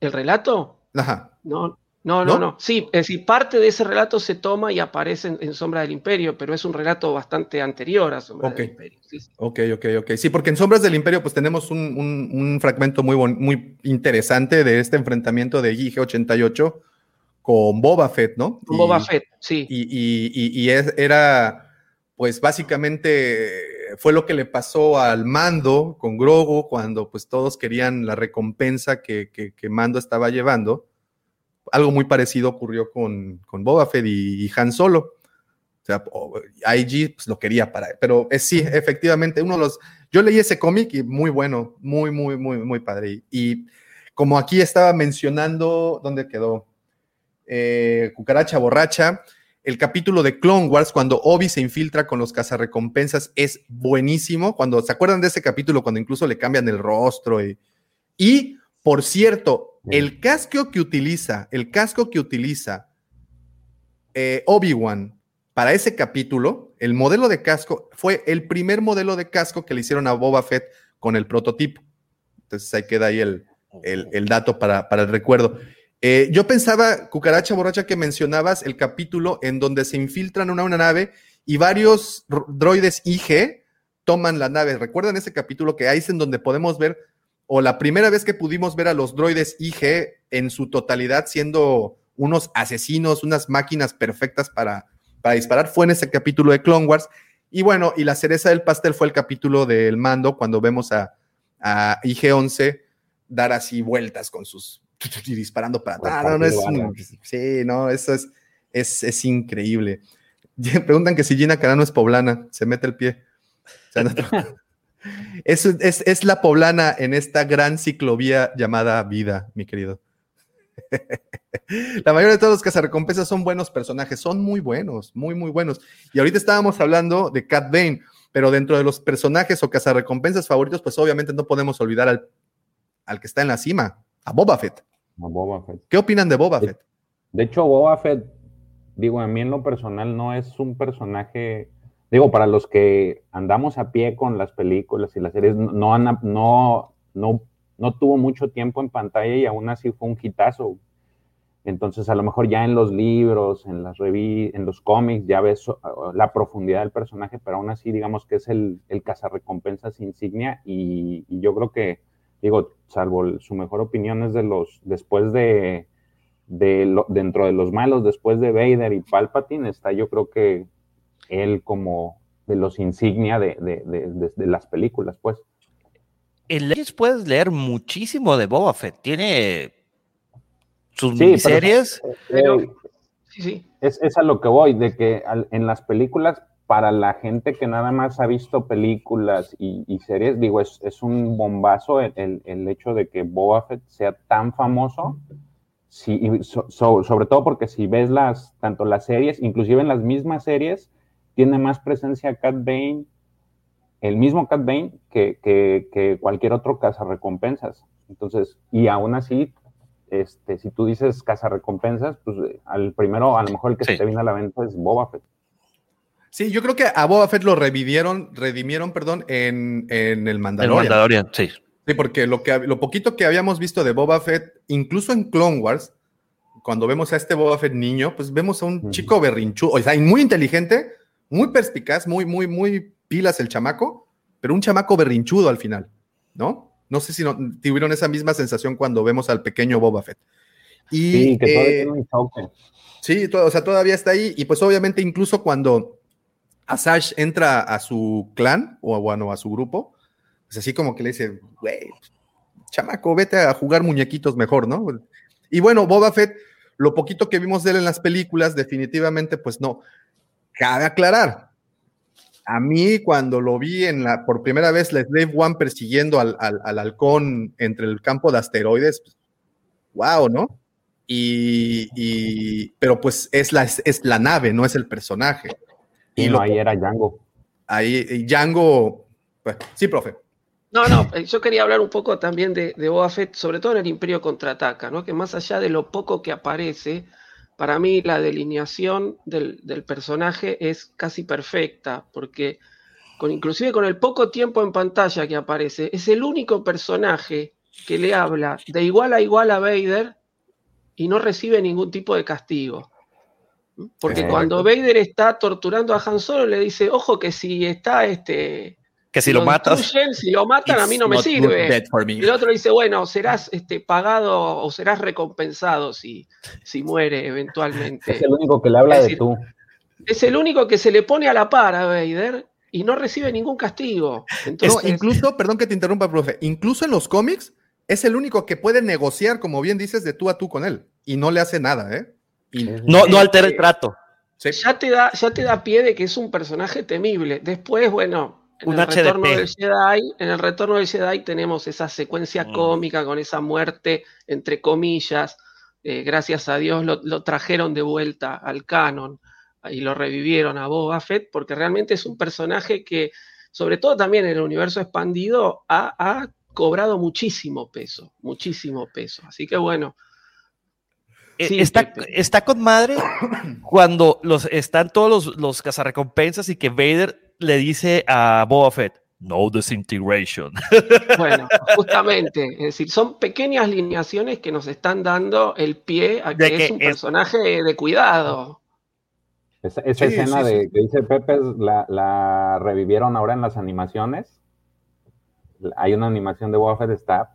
¿El relato? Ajá. No, no, no, no. Sí, es decir, parte de ese relato se toma y aparece en, en Sombra del Imperio, pero es un relato bastante anterior a Sombra Ok. del Imperio. Sí, sí. Ok, ok, ok. Sí, porque en Sombras del Imperio, pues tenemos un, un- un fragmento muy, muy interesante de este enfrentamiento de IG-88 con Boba Fett, ¿no? Con Boba Fett, sí. Y, y, y, y es, era, pues básicamente fue lo que le pasó al Mando con Grogu cuando pues todos querían la recompensa que, que, que Mando estaba llevando. Algo muy parecido ocurrió con, con Boba Fett y, y Han Solo. O sea, IG pues, lo quería para, pero es, sí, efectivamente, uno de los, yo leí ese cómic y muy bueno, muy, muy, muy, muy padre. Y como aquí estaba mencionando, ¿dónde quedó? Eh, Cucaracha Borracha, el capítulo de Clone Wars, cuando Obi se infiltra con los cazarrecompensas, es buenísimo. Cuando se acuerdan de ese capítulo, cuando incluso le cambian el rostro. Y, y por cierto, el casco que utiliza, el casco que utiliza eh, Obi-Wan para ese capítulo, el modelo de casco fue el primer modelo de casco que le hicieron a Boba Fett con el prototipo. Entonces ahí queda ahí el, el, dato para, para, el recuerdo. Eh, yo pensaba, cucaracha borracha, que mencionabas el capítulo en donde se infiltran una, una nave y varios droides IG toman la nave. ¿Recuerdan ese capítulo que ahí es en donde podemos ver, o la primera vez que pudimos ver a los droides IG en su totalidad siendo unos asesinos, unas máquinas perfectas para, para disparar, fue en ese capítulo de Clone Wars. Y bueno, y la cereza del pastel fue el capítulo del mando, cuando vemos a, a IG-11 dar así vueltas con sus y disparando para atrás. No, no, es un, sí, no, eso es, es, es, increíble. [LAUGHS] Preguntan que si Gina Carano es poblana, se mete el pie. O sea, no, [LAUGHS] es, es, es, la poblana en esta gran ciclovía llamada vida, mi querido. [LAUGHS] La mayoría de todos los cazarrecompensas son buenos personajes, son muy buenos, muy, muy buenos. Y ahorita estábamos hablando de Cat Bane, pero dentro de los personajes o cazarrecompensas favoritos, pues obviamente no podemos olvidar al, al que está en la cima, a Boba Fett. A Boba Fett. ¿Qué opinan de Boba Fett? De, de, hecho, Boba Fett, digo, a mí en lo personal no es un personaje, digo, para los que andamos a pie con las películas y las series, no, no, no, no, tuvo mucho tiempo en pantalla y aún así fue un hitazo. Entonces, a lo mejor ya en los libros, en las en los cómics, ya ves la profundidad del personaje, pero aún así, digamos que es el, el cazarrecompensas insignia y, y yo creo que digo, salvo su mejor opinión es de los, después de, de lo, dentro de los malos, después de Vader y Palpatine, está yo creo que él como de los insignia de, de, de, de las películas, pues. En Legends puedes leer muchísimo de Boba Fett, tiene sus sí, miniseries. Pero, eh, sí, sí. Es, es, a lo que voy, de que al, en las películas para la gente que nada más ha visto películas y, y series, digo, es, es, un bombazo el, el, el, hecho de que Boba Fett sea tan famoso, si, so, so, sobre todo porque si ves las, tanto las series, inclusive en las mismas series, tiene más presencia Cat Bane, el mismo Cat Bane, que, que, que cualquier otro cazarrecompensas. Entonces, y aún así, este, si tú dices cazarrecompensas, pues al primero, a lo mejor el que sí. se te viene a la venta es Boba Fett. Sí, yo creo que a Boba Fett lo revivieron, redimieron, perdón, en, en el Mandalorian. El Mandalorian, sí. Sí, porque lo, que, lo poquito que habíamos visto de Boba Fett, incluso en Clone Wars, cuando vemos a este Boba Fett niño, pues vemos a un uh -huh. chico berrinchudo, o sea, muy inteligente, muy perspicaz, muy, muy, muy pilas el chamaco, pero un chamaco berrinchudo al final, ¿no? No sé si no, tuvieron esa misma sensación cuando vemos al pequeño Boba Fett. Y, sí, que todavía eh, tiene un toque. Sí, todo, o sea, todavía está ahí, y pues obviamente incluso cuando Asash entra a su clan o bueno, a su grupo, pues así como que le dice, güey, chamaco, vete a jugar muñequitos mejor, ¿no? Y bueno, Boba Fett, lo poquito que vimos de él en las películas, definitivamente, pues no. Cabe aclarar, a mí cuando lo vi en la, por primera vez la Slave One persiguiendo al, al, al halcón entre el campo de asteroides, pues, wow, ¿no? Y, y, pero pues es la, es, es la nave, no es el personaje. Y no, lo, ahí era Django. Ahí, Django. Pues, sí, profe. No, no, eh, yo quería hablar un poco también de, de Boba Fett, sobre todo en el Imperio Contraataca, ¿no? Que más allá de lo poco que aparece, para mí la delineación del, del personaje es casi perfecta, porque con, inclusive con el poco tiempo en pantalla que aparece, es el único personaje que le habla de igual a igual a Vader y no recibe ningún tipo de castigo. Porque cuando Vader está torturando a Han Solo, le dice, ojo que si está este, Que si lo matas. destruyen, si lo matan, a mí no me sirve. Y el otro dice, bueno, serás este, pagado o serás recompensado si, si muere eventualmente. Es el único que le habla Es de decir, tú. Es el único que se le pone a la par a Vader y no recibe ningún castigo. Entonces, No, incluso, perdón que te interrumpa, profe, incluso en los cómics es el único que puede negociar, como bien dices, de tú a tú con él. Y no le hace nada, ¿eh? Y- No, no altera el trato. Sí. ya te, da, ya te da pie de que es un personaje temible. Después, bueno, en Un el, retorno del Jedi, en el retorno del Jedi tenemos esa secuencia Mm. cómica con esa muerte, entre comillas. Eh, gracias a Dios lo, lo trajeron de vuelta al canon y lo revivieron a Boba Fett, porque realmente es un personaje que, sobre todo también en el universo expandido, ha, ha cobrado muchísimo peso, muchísimo peso. Así que bueno, Eh, Sí, está, Pepe. está con madre cuando los, están todos los, los cazarrecompensas y que Vader le dice a Boba Fett, no disintegration. [LAUGHS] Bueno, justamente, es decir, son pequeñas lineaciones que nos están dando el pie a que, De que es un es- personaje de cuidado. Esa, esa Sí, escena sí, de que dice Pepe la, la revivieron ahora en las animaciones. Hay una animación de Boba Fett está.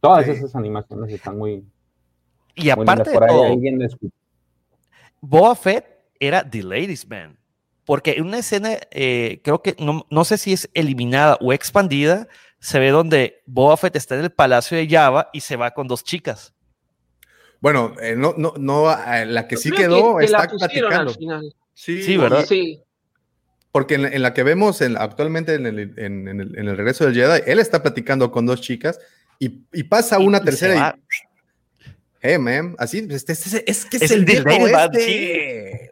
Todas Sí. esas animaciones están muy, Y muy aparte de todo, alguien Boba Fett era The Ladies Man. Porque en una escena, eh, creo que no, no sé si es eliminada o expandida, se ve donde Boba Fett está en el palacio de Java y se va con dos chicas. Bueno, eh, no, no, no, eh, la que sí quedó que- que la está platicando. al final. Sí, Sí, ¿verdad? Sí, Porque en, la- en la que vemos en- actualmente en el, en- en el- en el regreso del Jedi, él está platicando con dos chicas y, y pasa una Y- tercera y, hey, man, así, este, este- es que es, Es el el viejo este.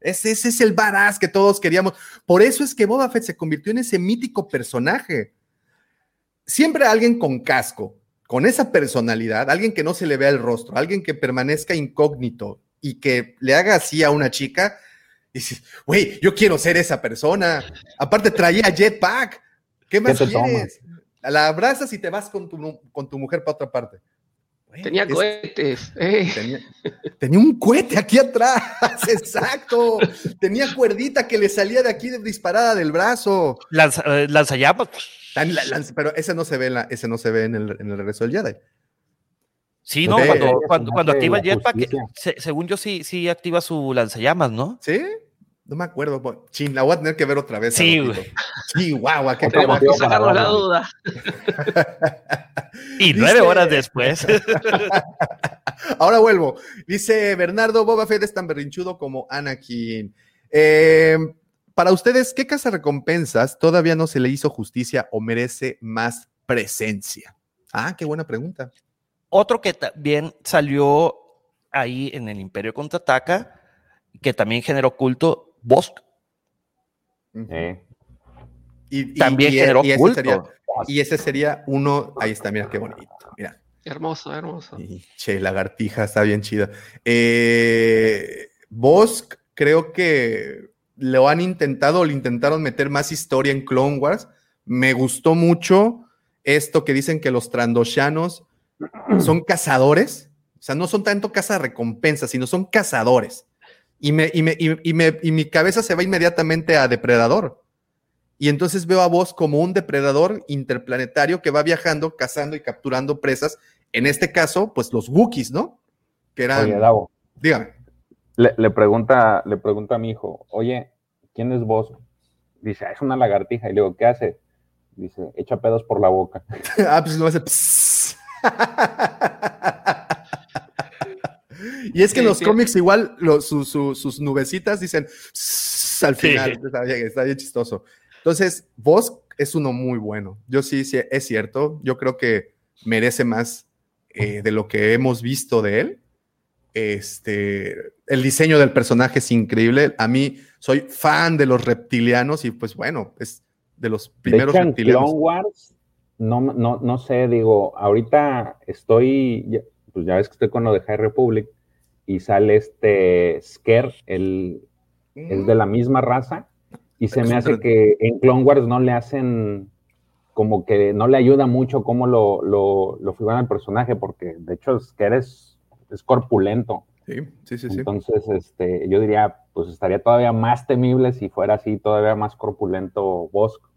Ese, ese es el badass que todos queríamos. Por eso es que Boba Fett se convirtió en ese mítico personaje. Siempre alguien con casco, con esa personalidad, alguien que no se le vea el rostro, alguien que permanezca incógnito y que le haga así a una chica, dices, güey, yo quiero ser esa persona. Aparte traía jetpack. ¿Qué más te quieres? La abrazas y te vas con tu, con tu mujer para otra parte. Tenía es- cohetes. eh. Tenía, tenía un cohete aquí atrás, [LAUGHS] exacto. Tenía cuerdita que le salía de aquí de- disparada del brazo. Lanza, eh, lanzallamas. Lanza- pero ese no se ve, en la- ese no se ve en el, en el regreso del Jedi. Sí, no, cuando, cuando, activa el jetpack, se- según yo sí, sí activa su lanzallamas, ¿no? ¿Sí? No me acuerdo. Chin, la voy a tener que ver otra vez. Sí. Sí, guau, qué Tenemos que la duda. [LAUGHS] Y Dice- nueve horas después. [LAUGHS] Ahora vuelvo. Dice Bernardo, Boba Fett es tan berrinchudo como Anakin. Eh, para ustedes, ¿qué casa recompensas todavía no se le hizo justicia o merece más presencia? Ah, qué buena pregunta. Otro que también salió ahí en el Imperio Contraataca, que también generó culto, Bosk. Eh, Y, y- También y- generó y ese sería, y ese sería uno, ahí está, mira qué bonito. Mira, Hermoso, hermoso. y, che, lagartija, está bien chida. Eh, Bosk, creo que lo han intentado, le intentaron meter más historia en Clone Wars. Me gustó mucho esto que dicen que los trandoshanos son cazadores. O sea, no son tanto caza recompensas, sino son cazadores. Y, me, y, me- y- y me- y mi cabeza se va inmediatamente a depredador. Y entonces veo a vos como un depredador interplanetario que va viajando, cazando y capturando presas. En este caso, pues los Wookiees, ¿no? Que eran. Oye, Davo, Dígame. le, le pregunta, le pregunta a mi hijo, oye, ¿quién es vos? Dice, "Ah, es una lagartija. Y le digo, ¿qué hace? Dice, echa pedos por la boca. [LAUGHS] ah, pues no hace. [LAUGHS] y es que en los sí. cómics, igual los- su- su- sus nubecitas dicen al Sí. final. Está, bien, está bien chistoso. Entonces, vos es uno muy bueno. Yo sí, sí, es cierto. Yo creo que merece más eh, de lo que hemos visto de él. Este, el diseño del personaje es increíble. A mí soy fan de los reptilianos y pues bueno, es de los De primeros hecho, en reptilianos. Clone Wars, no, no, no sé, digo, ahorita estoy, ya- pues ya ves que estoy con lo de High Republic y sale este Sker, el, es de la misma raza, y se me hace que en Clone Wars no le hacen, como que no le ayuda mucho cómo lo, lo, lo figuran el personaje, porque de hecho Sker es, es corpulento. Sí, sí, sí, sí. Entonces, este, yo diría, pues estaría todavía más temible si fuera así, todavía más corpulento Bosco.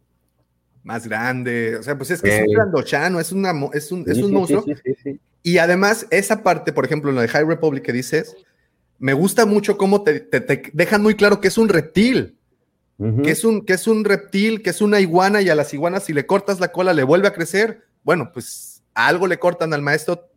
Más grande. O sea, pues es que Sí. es un grandochano, es, una, es un, es Sí, un sí, monstruo. sí, sí, sí. Y además, esa parte, por ejemplo, en lo de High Republic que dices, me gusta mucho cómo te, te- te dejan muy claro que es un reptil, que, es un, que es un reptil, que es una iguana y a las iguanas si le cortas la cola le vuelve a crecer. Bueno, pues a algo le cortan al maestro.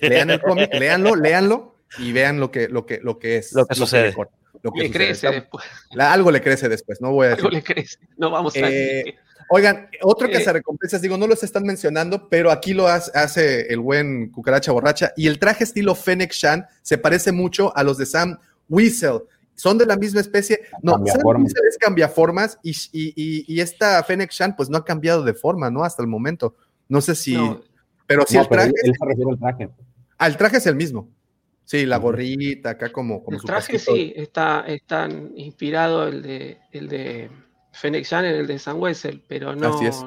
Lean el cómic, léanlo, léanlo y vean lo que, lo que, lo que es. Lo que sucede. lo que Le sucede. crece Está- después. la- algo le crece después, no voy a Algo decir. le crece. No vamos a Eh, decir Oigan, otro que Eh. se recompensas, digo, no los están mencionando, pero aquí lo hace, hace el buen cucaracha borracha. Y el traje estilo Fennec Shan se parece mucho a los de Sam Weasel. Son de la misma especie. No, Sam. Weasel es cambiaformas y, y, y- y esta Fennec Shan, pues no ha cambiado de forma, ¿no? Hasta el momento. No sé si. No. Pero si No, el pero traje. él, él se refiere al traje. Ah, el traje es el mismo. Sí, la gorrita, acá como, como El su traje casquito. sí, está, está inspirado el de, el de Fennec Shan en el de Sam Wessel, pero no. Así es.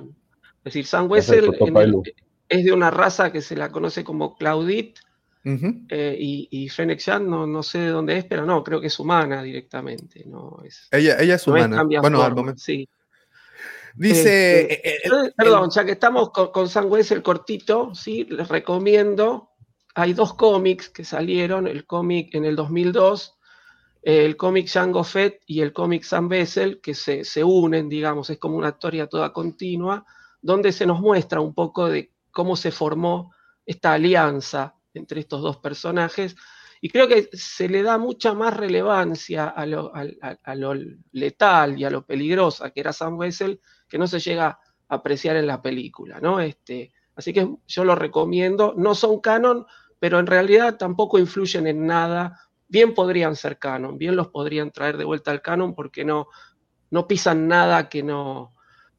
Es decir, el Wessel el- es de una raza que se la conoce como Claudit eh, y, y Fennec Shan no, no sé de dónde es, pero no, creo que es humana directamente. No es, Ella, ella es no humana. bueno, al momento. sí. Dice. Este, eh, eh, el- Perdón, ya que estamos con, con Sam Wessel cortito, ¿sí? les recomiendo. Hay dos cómics que salieron: el cómic en el 2002, eh, el cómic Django Fett y el cómic Sam Wessel, que se, se unen, digamos, es como una historia toda continua, donde se nos muestra un poco de cómo se formó esta alianza entre estos dos personajes. Y creo que se le da mucha más relevancia a lo, a- lo letal y a lo peligrosa que era Sam Wessel, que no se llega a apreciar en la película, ¿no? Este, así que yo lo recomiendo. No son canon, pero en realidad tampoco influyen en nada. Bien podrían ser canon, bien los podrían traer de vuelta al canon porque no, no pisan nada que no,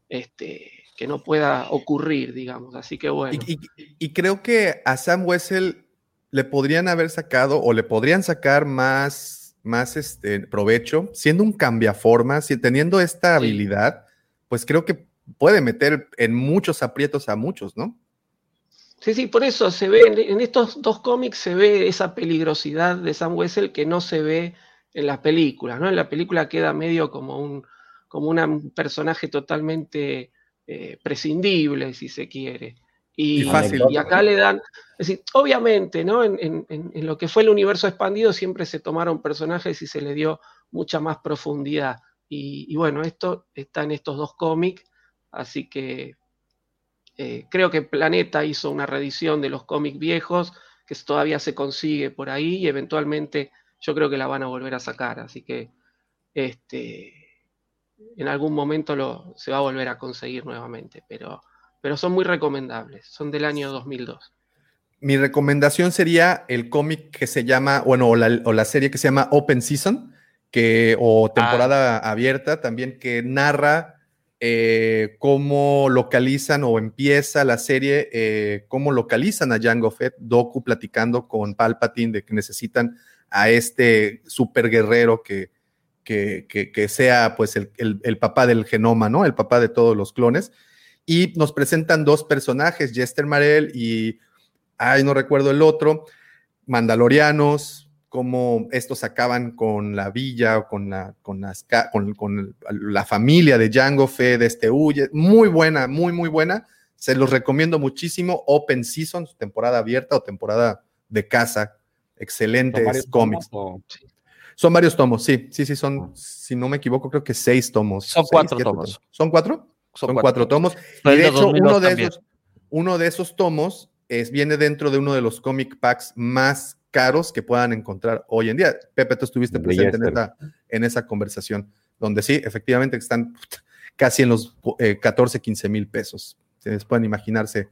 este, que no pueda ocurrir, digamos. Así que bueno. Y, y- y creo que a Sam Wessel le podrían haber sacado o le podrían sacar más, más este, provecho, siendo un cambiaformas y teniendo esta Sí. habilidad, pues creo que puede meter en muchos aprietos a muchos, ¿no? Sí, sí, por eso se ve, en, estos dos cómics se ve esa peligrosidad de Sam Wessel que no se ve en las películas, ¿no? En la película queda medio como un, como un personaje totalmente eh, prescindible, si se quiere. Y, Y fácil. y acá le dan, es decir, obviamente, ¿no? En, en- en- en lo que fue el universo expandido siempre se tomaron personajes y se le dio mucha más profundidad. Y, y bueno, esto está en estos dos cómics, así que eh, creo que Planeta hizo una reedición de los cómics viejos, que todavía se consigue por ahí, y eventualmente yo creo que la van a volver a sacar. Así que este, en algún momento lo, se va a volver a conseguir nuevamente. Pero, pero son muy recomendables. Son del año 2002. Mi recomendación sería el cómic que se llama, bueno, o la, o la serie que se llama Open Season, que, o temporada abierta también, que narra eh, cómo localizan o empieza la serie, eh, cómo localizan a Jango Fett, Doku platicando con Palpatine de que necesitan a este super guerrero que, que, que- sea pues el, el- el papá del genoma, ¿no? El papá de todos los clones. Y nos presentan dos personajes, Jester Marel y, ay, no recuerdo el otro, Mandalorianos, cómo estos acaban con la villa o con la, con las con, con la familia de Django Fett, de este huye. Muy buena, muy, muy buena. Se los recomiendo muchísimo. Open Season, temporada abierta o temporada de casa. ¿Son Excelentes varios cómics. Son varios tomos, sí, sí, sí, son, si no me equivoco, creo que seis tomos. Son Seis, cuatro tomos. ¿Son cuatro? Son, cuatro, tomos. Y de hecho, 2002 uno de, también. esos, uno de esos tomos es, viene dentro de uno de los comic packs más caros que puedan encontrar hoy en día. Pepe, tú estuviste De presente en esa, en esa conversación, donde sí, efectivamente están [LAUGHS] casi en los eh, 14, 15 mil pesos. Ustedes pueden imaginarse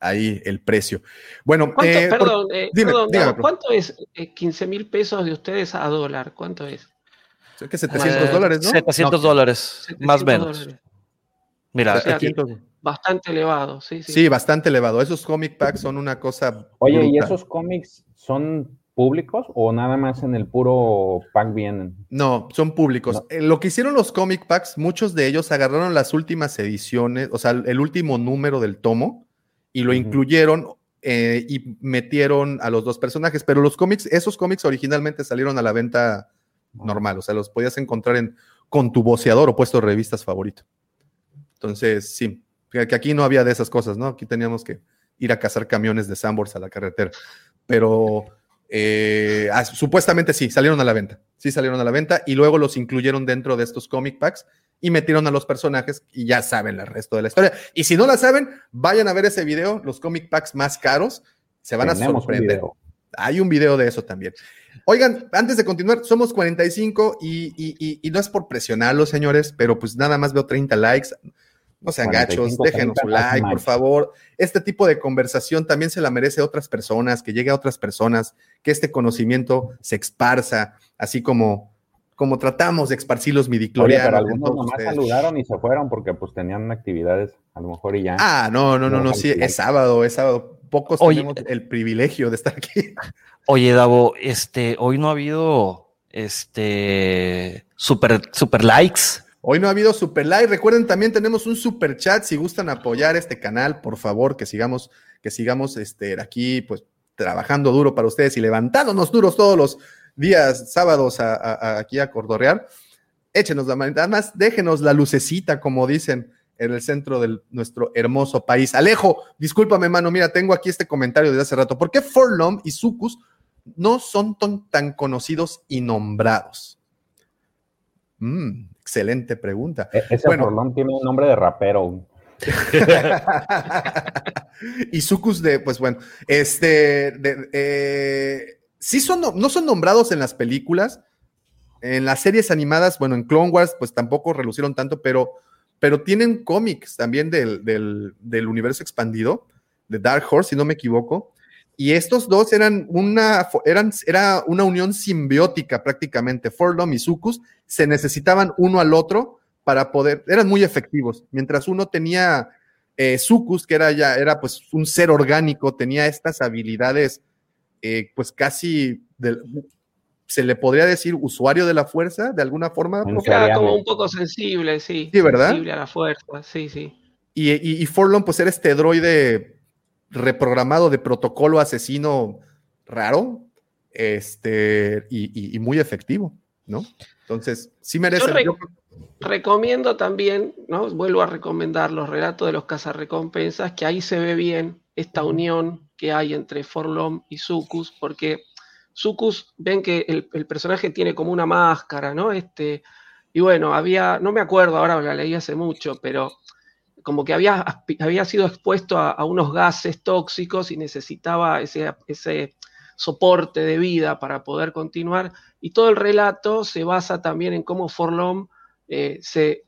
ahí el precio. Bueno, ¿Cuánto, eh, por- perdón, eh, dime, perdón, dígame, Gabo, profe. ¿cuánto es eh, 15 mil pesos de ustedes a dólar? ¿Cuánto es? Que 700 Eh, dólares, ¿no? 700 No, dólares, más o 700 menos. dólares. Mira, O sea, aquí, 700. Bastante elevado, sí, sí. Sí, bastante elevado. Esos comic packs son una cosa. Oye, ¿y esos cómics son públicos o nada más en el puro pack vienen? No, son públicos. No. Eh, lo que hicieron los comic packs, muchos de ellos agarraron las últimas ediciones, o sea, el último número del tomo, y lo incluyeron eh, y metieron a los dos personajes. Pero los cómics, esos cómics originalmente salieron a la venta normal, o sea, los podías encontrar en con tu voceador o puesto de revistas favorito. Entonces, sí, Que, que aquí no había de esas cosas, ¿no? Aquí teníamos que ir a cazar camiones de Sambors a la carretera. Pero eh, ah, supuestamente sí, salieron a la venta. Sí salieron a la venta y luego los incluyeron dentro de estos comic packs y metieron a los personajes y ya saben el resto de la historia. Y si no la saben, vayan a ver ese video, los comic packs más caros, se van a Tenemos sorprender. Hay un video de eso también. Oigan, antes de continuar, somos 45 y, y- y- y no es por presionarlos, señores, pero pues nada más veo 30 likes. No sean 45, gachos, déjenos 30 su like, por favor. Este tipo de conversación también se la merece a otras personas, que llegue a otras personas, que este conocimiento se esparza, así como, como tratamos de esparcir los Oye, midiclorianos. pero algunos nomás ustedes. saludaron y se fueron porque pues tenían actividades a lo mejor y ya. Ah, no, no, no, no, sí, es sábado, es sábado. Pocos Oye. tenemos el privilegio de estar aquí. Oye, Davo, este, hoy no ha habido este super, super likes. Hoy no ha habido super like. Recuerden, también tenemos un super chat. Si gustan apoyar este canal, por favor, que sigamos, que sigamos este, aquí, pues, trabajando duro para ustedes y levantándonos duros todos los días, sábados, aquí a Cordorrear. Échenos la manita. Además, déjenos la lucecita, como dicen, en el centro de nuestro hermoso país. Alejo, discúlpame, mano. Mira, tengo aquí este comentario desde hace rato. ¿Por qué Forlom y Sucus no son tan, tan conocidos y nombrados? Mm, excelente pregunta. E- Ese Bueno. Tiene un nombre de rapero. [LAUGHS] y Sucus de, pues bueno, este, de- eh, sí son, no, no son nombrados en las películas, en las series animadas, bueno, en Clone Wars, pues tampoco relucieron tanto, pero, pero tienen cómics también del, del, del universo expandido, de Dark Horse, si no me equivoco, y estos dos eran una, eran, era una unión simbiótica prácticamente, Forlom y Sucus se necesitaban uno al otro para poder, eran muy efectivos, mientras uno tenía eh, Sucus, que era ya, era pues un ser orgánico, tenía estas habilidades, eh, pues casi, se le podría decir usuario de la fuerza, de alguna forma. Era como un poco sensible, sí. Sí, ¿verdad? Sensible a la fuerza, sí, sí. Y, y, y Forlon, pues era este droide reprogramado de protocolo asesino raro, este, y, y- y muy efectivo, ¿no? Entonces, sí merece. Yo re- yo- Recomiendo también, ¿no? Vuelvo a recomendar los relatos de los cazarrecompensas, que ahí se ve bien esta unión que hay entre Forlom y Sucus, porque Sucus, ven que el, el personaje tiene como una máscara, ¿no? Este, y bueno, había, no me acuerdo, ahora la leí hace mucho, pero como que había, había sido expuesto a, a unos gases tóxicos y necesitaba ese, ese soporte de vida para poder continuar. Y todo el relato se basa también en cómo Forlom eh, se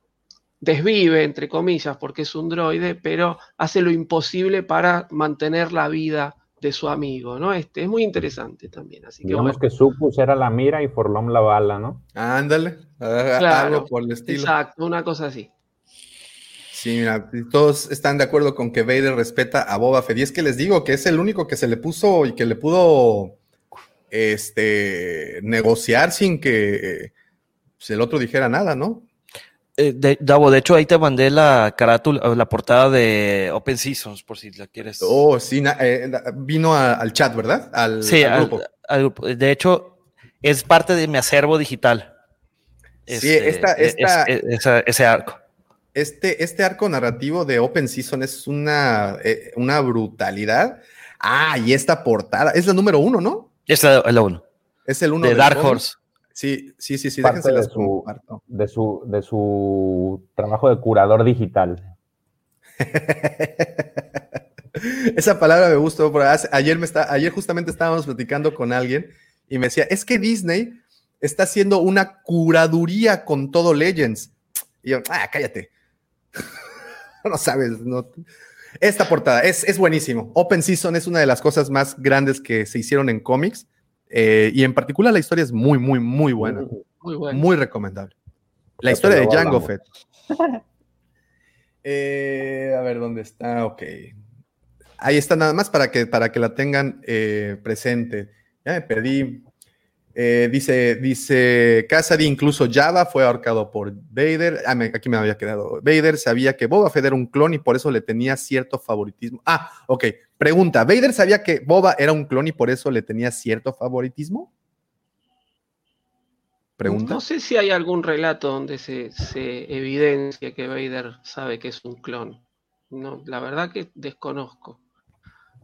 desvive, entre comillas, porque es un droide, pero hace lo imposible para mantener la vida de su amigo, ¿no? Este, es muy interesante también, así que Digamos bueno. que Sucus era la mira y Forlom la bala, ¿no? Ándale, Claro, algo por el estilo. Exacto, una cosa así. Sí, mira, todos están de acuerdo con que Vader respeta a Boba Fett. Y es que les digo que es el único que se le puso y que le pudo este, negociar sin que eh, pues, el otro dijera nada, ¿no? Eh, de, Davo, de hecho, ahí te mandé la carátula, la portada de Open Seasons, por si la quieres. Oh, sí, na- eh, vino a- al chat, ¿verdad? Al, sí, al al- grupo. al grupo. De hecho, es parte de mi acervo digital. Sí, esta- es- esta- es- esa- ese arco. Este, este arco narrativo de Open Season es una, eh, una brutalidad. Ah, y esta portada, es la número uno, ¿no? Es la, la uno. Es el uno De Dark. Horse. Sí, sí, sí, sí, Parte déjense de su, de, su, de su trabajo de curador digital. [LAUGHS] Esa palabra me gustó. porque ayer, me está, ayer justamente estábamos platicando con alguien y me decía, es que Disney está haciendo una curaduría con todo Legends. Y yo, ah, cállate. [LAUGHS] no sabes, no. Esta portada es, es buenísimo. Open Season es una de las cosas más grandes que se hicieron en cómics. eh, y en particular la historia es muy, muy, muy buena. Muy. Muy recomendable. La historia de luego Jango hablamos. Fett. [LAUGHS] Eh, a ver, ¿dónde está? Ok. Ahí está nada más para que, para que la tengan eh, presente. Ya me perdí. Eh, dice, dice Cassidy, incluso Java fue ahorcado por Vader. Ah, me- aquí me había quedado. Vader sabía que Boba Fett era un clon y por eso le tenía cierto favoritismo. Ah, ok. Pregunta, ¿Vader sabía que Boba era un clon y por eso le tenía cierto favoritismo? Pregunta. No sé si hay algún relato donde se, se evidencia que Vader sabe que es un clon. No, la verdad que desconozco.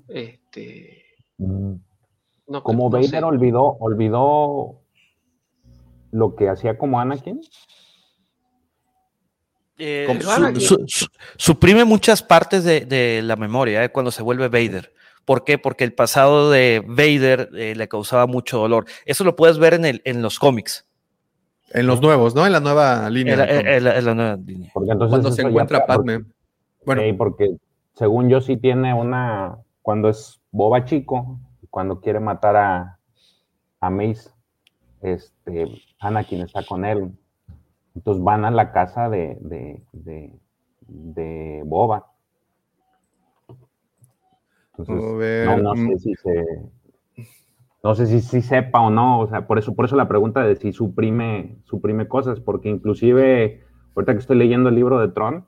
Este. Mm. No, Como no Vader sé. olvidó, olvidó lo que hacía como Anakin. Eh, Como su- Anakin. su- su- suprime muchas partes de, de la memoria eh, cuando se vuelve Vader. ¿Por qué? Porque el pasado de Vader eh, le causaba mucho dolor. Eso lo puedes ver en, el, en los cómics. En los nuevos, ¿no? En la nueva línea. En la, de cómics. en la- en la nueva línea. Porque entonces Cuando se encuentra Padme. Bueno, porque según yo sí tiene una, cuando es boba chico, cuando quiere matar a, a Mace, este, Anakin está con él. Entonces van a la casa de, de, de, de Boba. Entonces, ver, no, no mm, sé si se, no sé si, si sepa o no, o sea, por eso, por eso la pregunta de si suprime, suprime cosas, porque inclusive, ahorita que estoy leyendo el libro de Tron,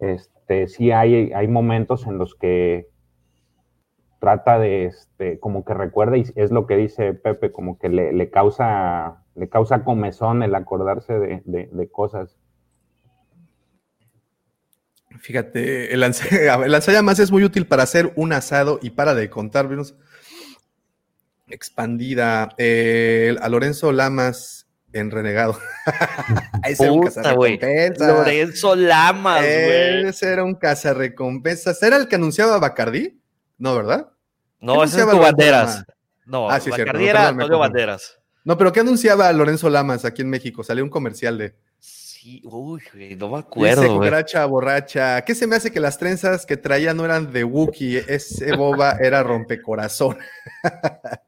este, sí hay, hay momentos en los que trata de, este, como que recuerda, y es lo que dice Pepe, como que le, le causa, le causa comezón el acordarse de, de- de cosas. Fíjate, el, lanza- [LAUGHS] el lanzallamas es muy útil para hacer un asado y para de contar, expandida. Eh, a Lorenzo Lamas en Renegado. [LAUGHS] Ese era un cazarrecompensas. Lorenzo Lamas, güey. Ese era un cazarrecompensas. ¿Era el que anunciaba Bacardí? No, ¿verdad? No, ¿Qué ese es tu banderas. No, Ah, sí, cierto, Bacardí no, era Antonio. Banderas. No, pero ¿qué anunciaba Lorenzo Lamas aquí en México? Salió un comercial de Sí, uy, no me Dice acuerdo, güey. cucaracha borracha. ¿Qué se me hace que las trenzas que traía no eran de Wookiee? Ese boba era rompecorazón. [LAUGHS]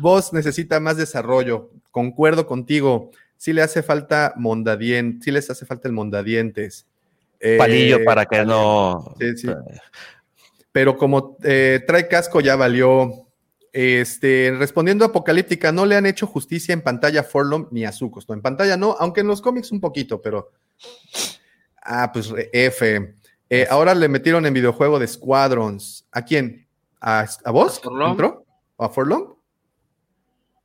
Vos necesita más desarrollo. Concuerdo contigo. Sí le hace falta mondadientes. Sí les hace falta el mondadientes. Eh, Palillo para que no. Sí, sí. Pero como eh, trae casco, ya valió. Este, respondiendo a Apocalíptica, no le han hecho justicia en pantalla a Forlom ni a Zucos. No, en pantalla no, aunque en los cómics un poquito, pero. Ah, pues re- F. Eh, ahora le metieron en videojuego de Squadrons. ¿A quién? ¿A, a vos? ¿A Forlom? ¿Entró? ¿O a Forlom?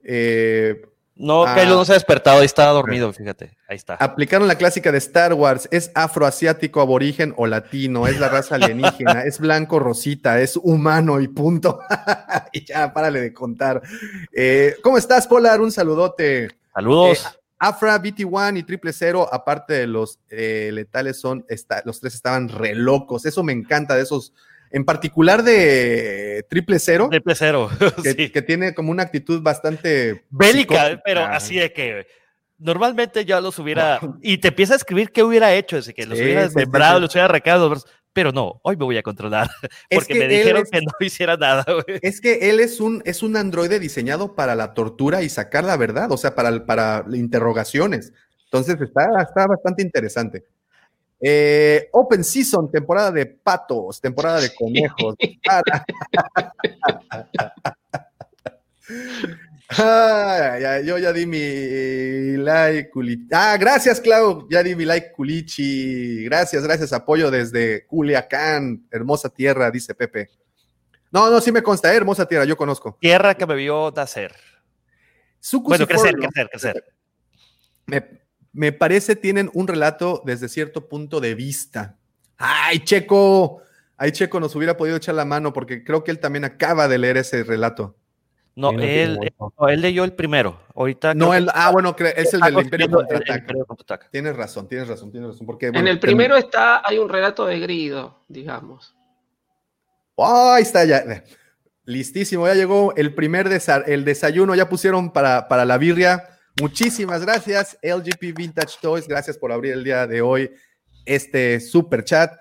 Eh, No, Ah. Kylo no se ha despertado, ahí está dormido, fíjate. Ahí está. Aplicaron la clásica de Star Wars. Es afroasiático, aborigen o latino. Es la raza alienígena. es blanco, rosita. Es humano y punto. [LAUGHS] y ya, párale de contar. Eh, ¿Cómo estás, Polar? Un saludote. Saludos. Eh, Afra, BT1 y Triple Cero, aparte de los eh, letales, son está- los tres estaban re locos. Eso me encanta de esos. En particular de Triple Cero, Triple cero. [LAUGHS] que, sí. que tiene como una actitud bastante Bélica, psicótica. pero así de que normalmente ya los hubiera. Y te empieza a escribir qué hubiera hecho, así que los Sí, hubiera sí, sí, los hubiera arrancado. Pero no, hoy me voy a controlar. [LAUGHS] Es Porque que me dijeron es- que no [LAUGHS] hiciera nada, güey. Es que él es un, es un androide diseñado para la tortura y sacar la verdad, o sea, para, para interrogaciones. Entonces está, está bastante interesante. Eh, Open Season, temporada de patos, temporada de conejos. [LAUGHS] Ah, ya, yo ya di mi like, Culichi. Ah, gracias, Clau. Ya di mi like, Culichi. Gracias, gracias. Apoyo desde Culiacán, hermosa tierra, dice Pepe. No, no, sí me consta, eh, hermosa tierra, yo conozco. Tierra que me vio nacer. Sucus Bueno, crecer, crecer, crecer. Me, me parece tienen un relato desde cierto punto de vista. Ay, Checo. Ay, Checo nos hubiera podido echar la mano porque creo que él también acaba de leer ese relato. No, Sí, no tiene él, no, él leyó el primero. Ahorita. No, él, ah, bueno, es el del Imperio Contraataca. Contraataca. Tienes razón, tienes razón, tienes razón. Porque, En el primero está, hay un relato de Grido, digamos. Oh, ahí está ya. Listísimo, ya llegó el primer desa- el desayuno, ya pusieron para, para la birria. Muchísimas gracias, LGP Vintage Toys. Gracias por abrir el día de hoy este super chat.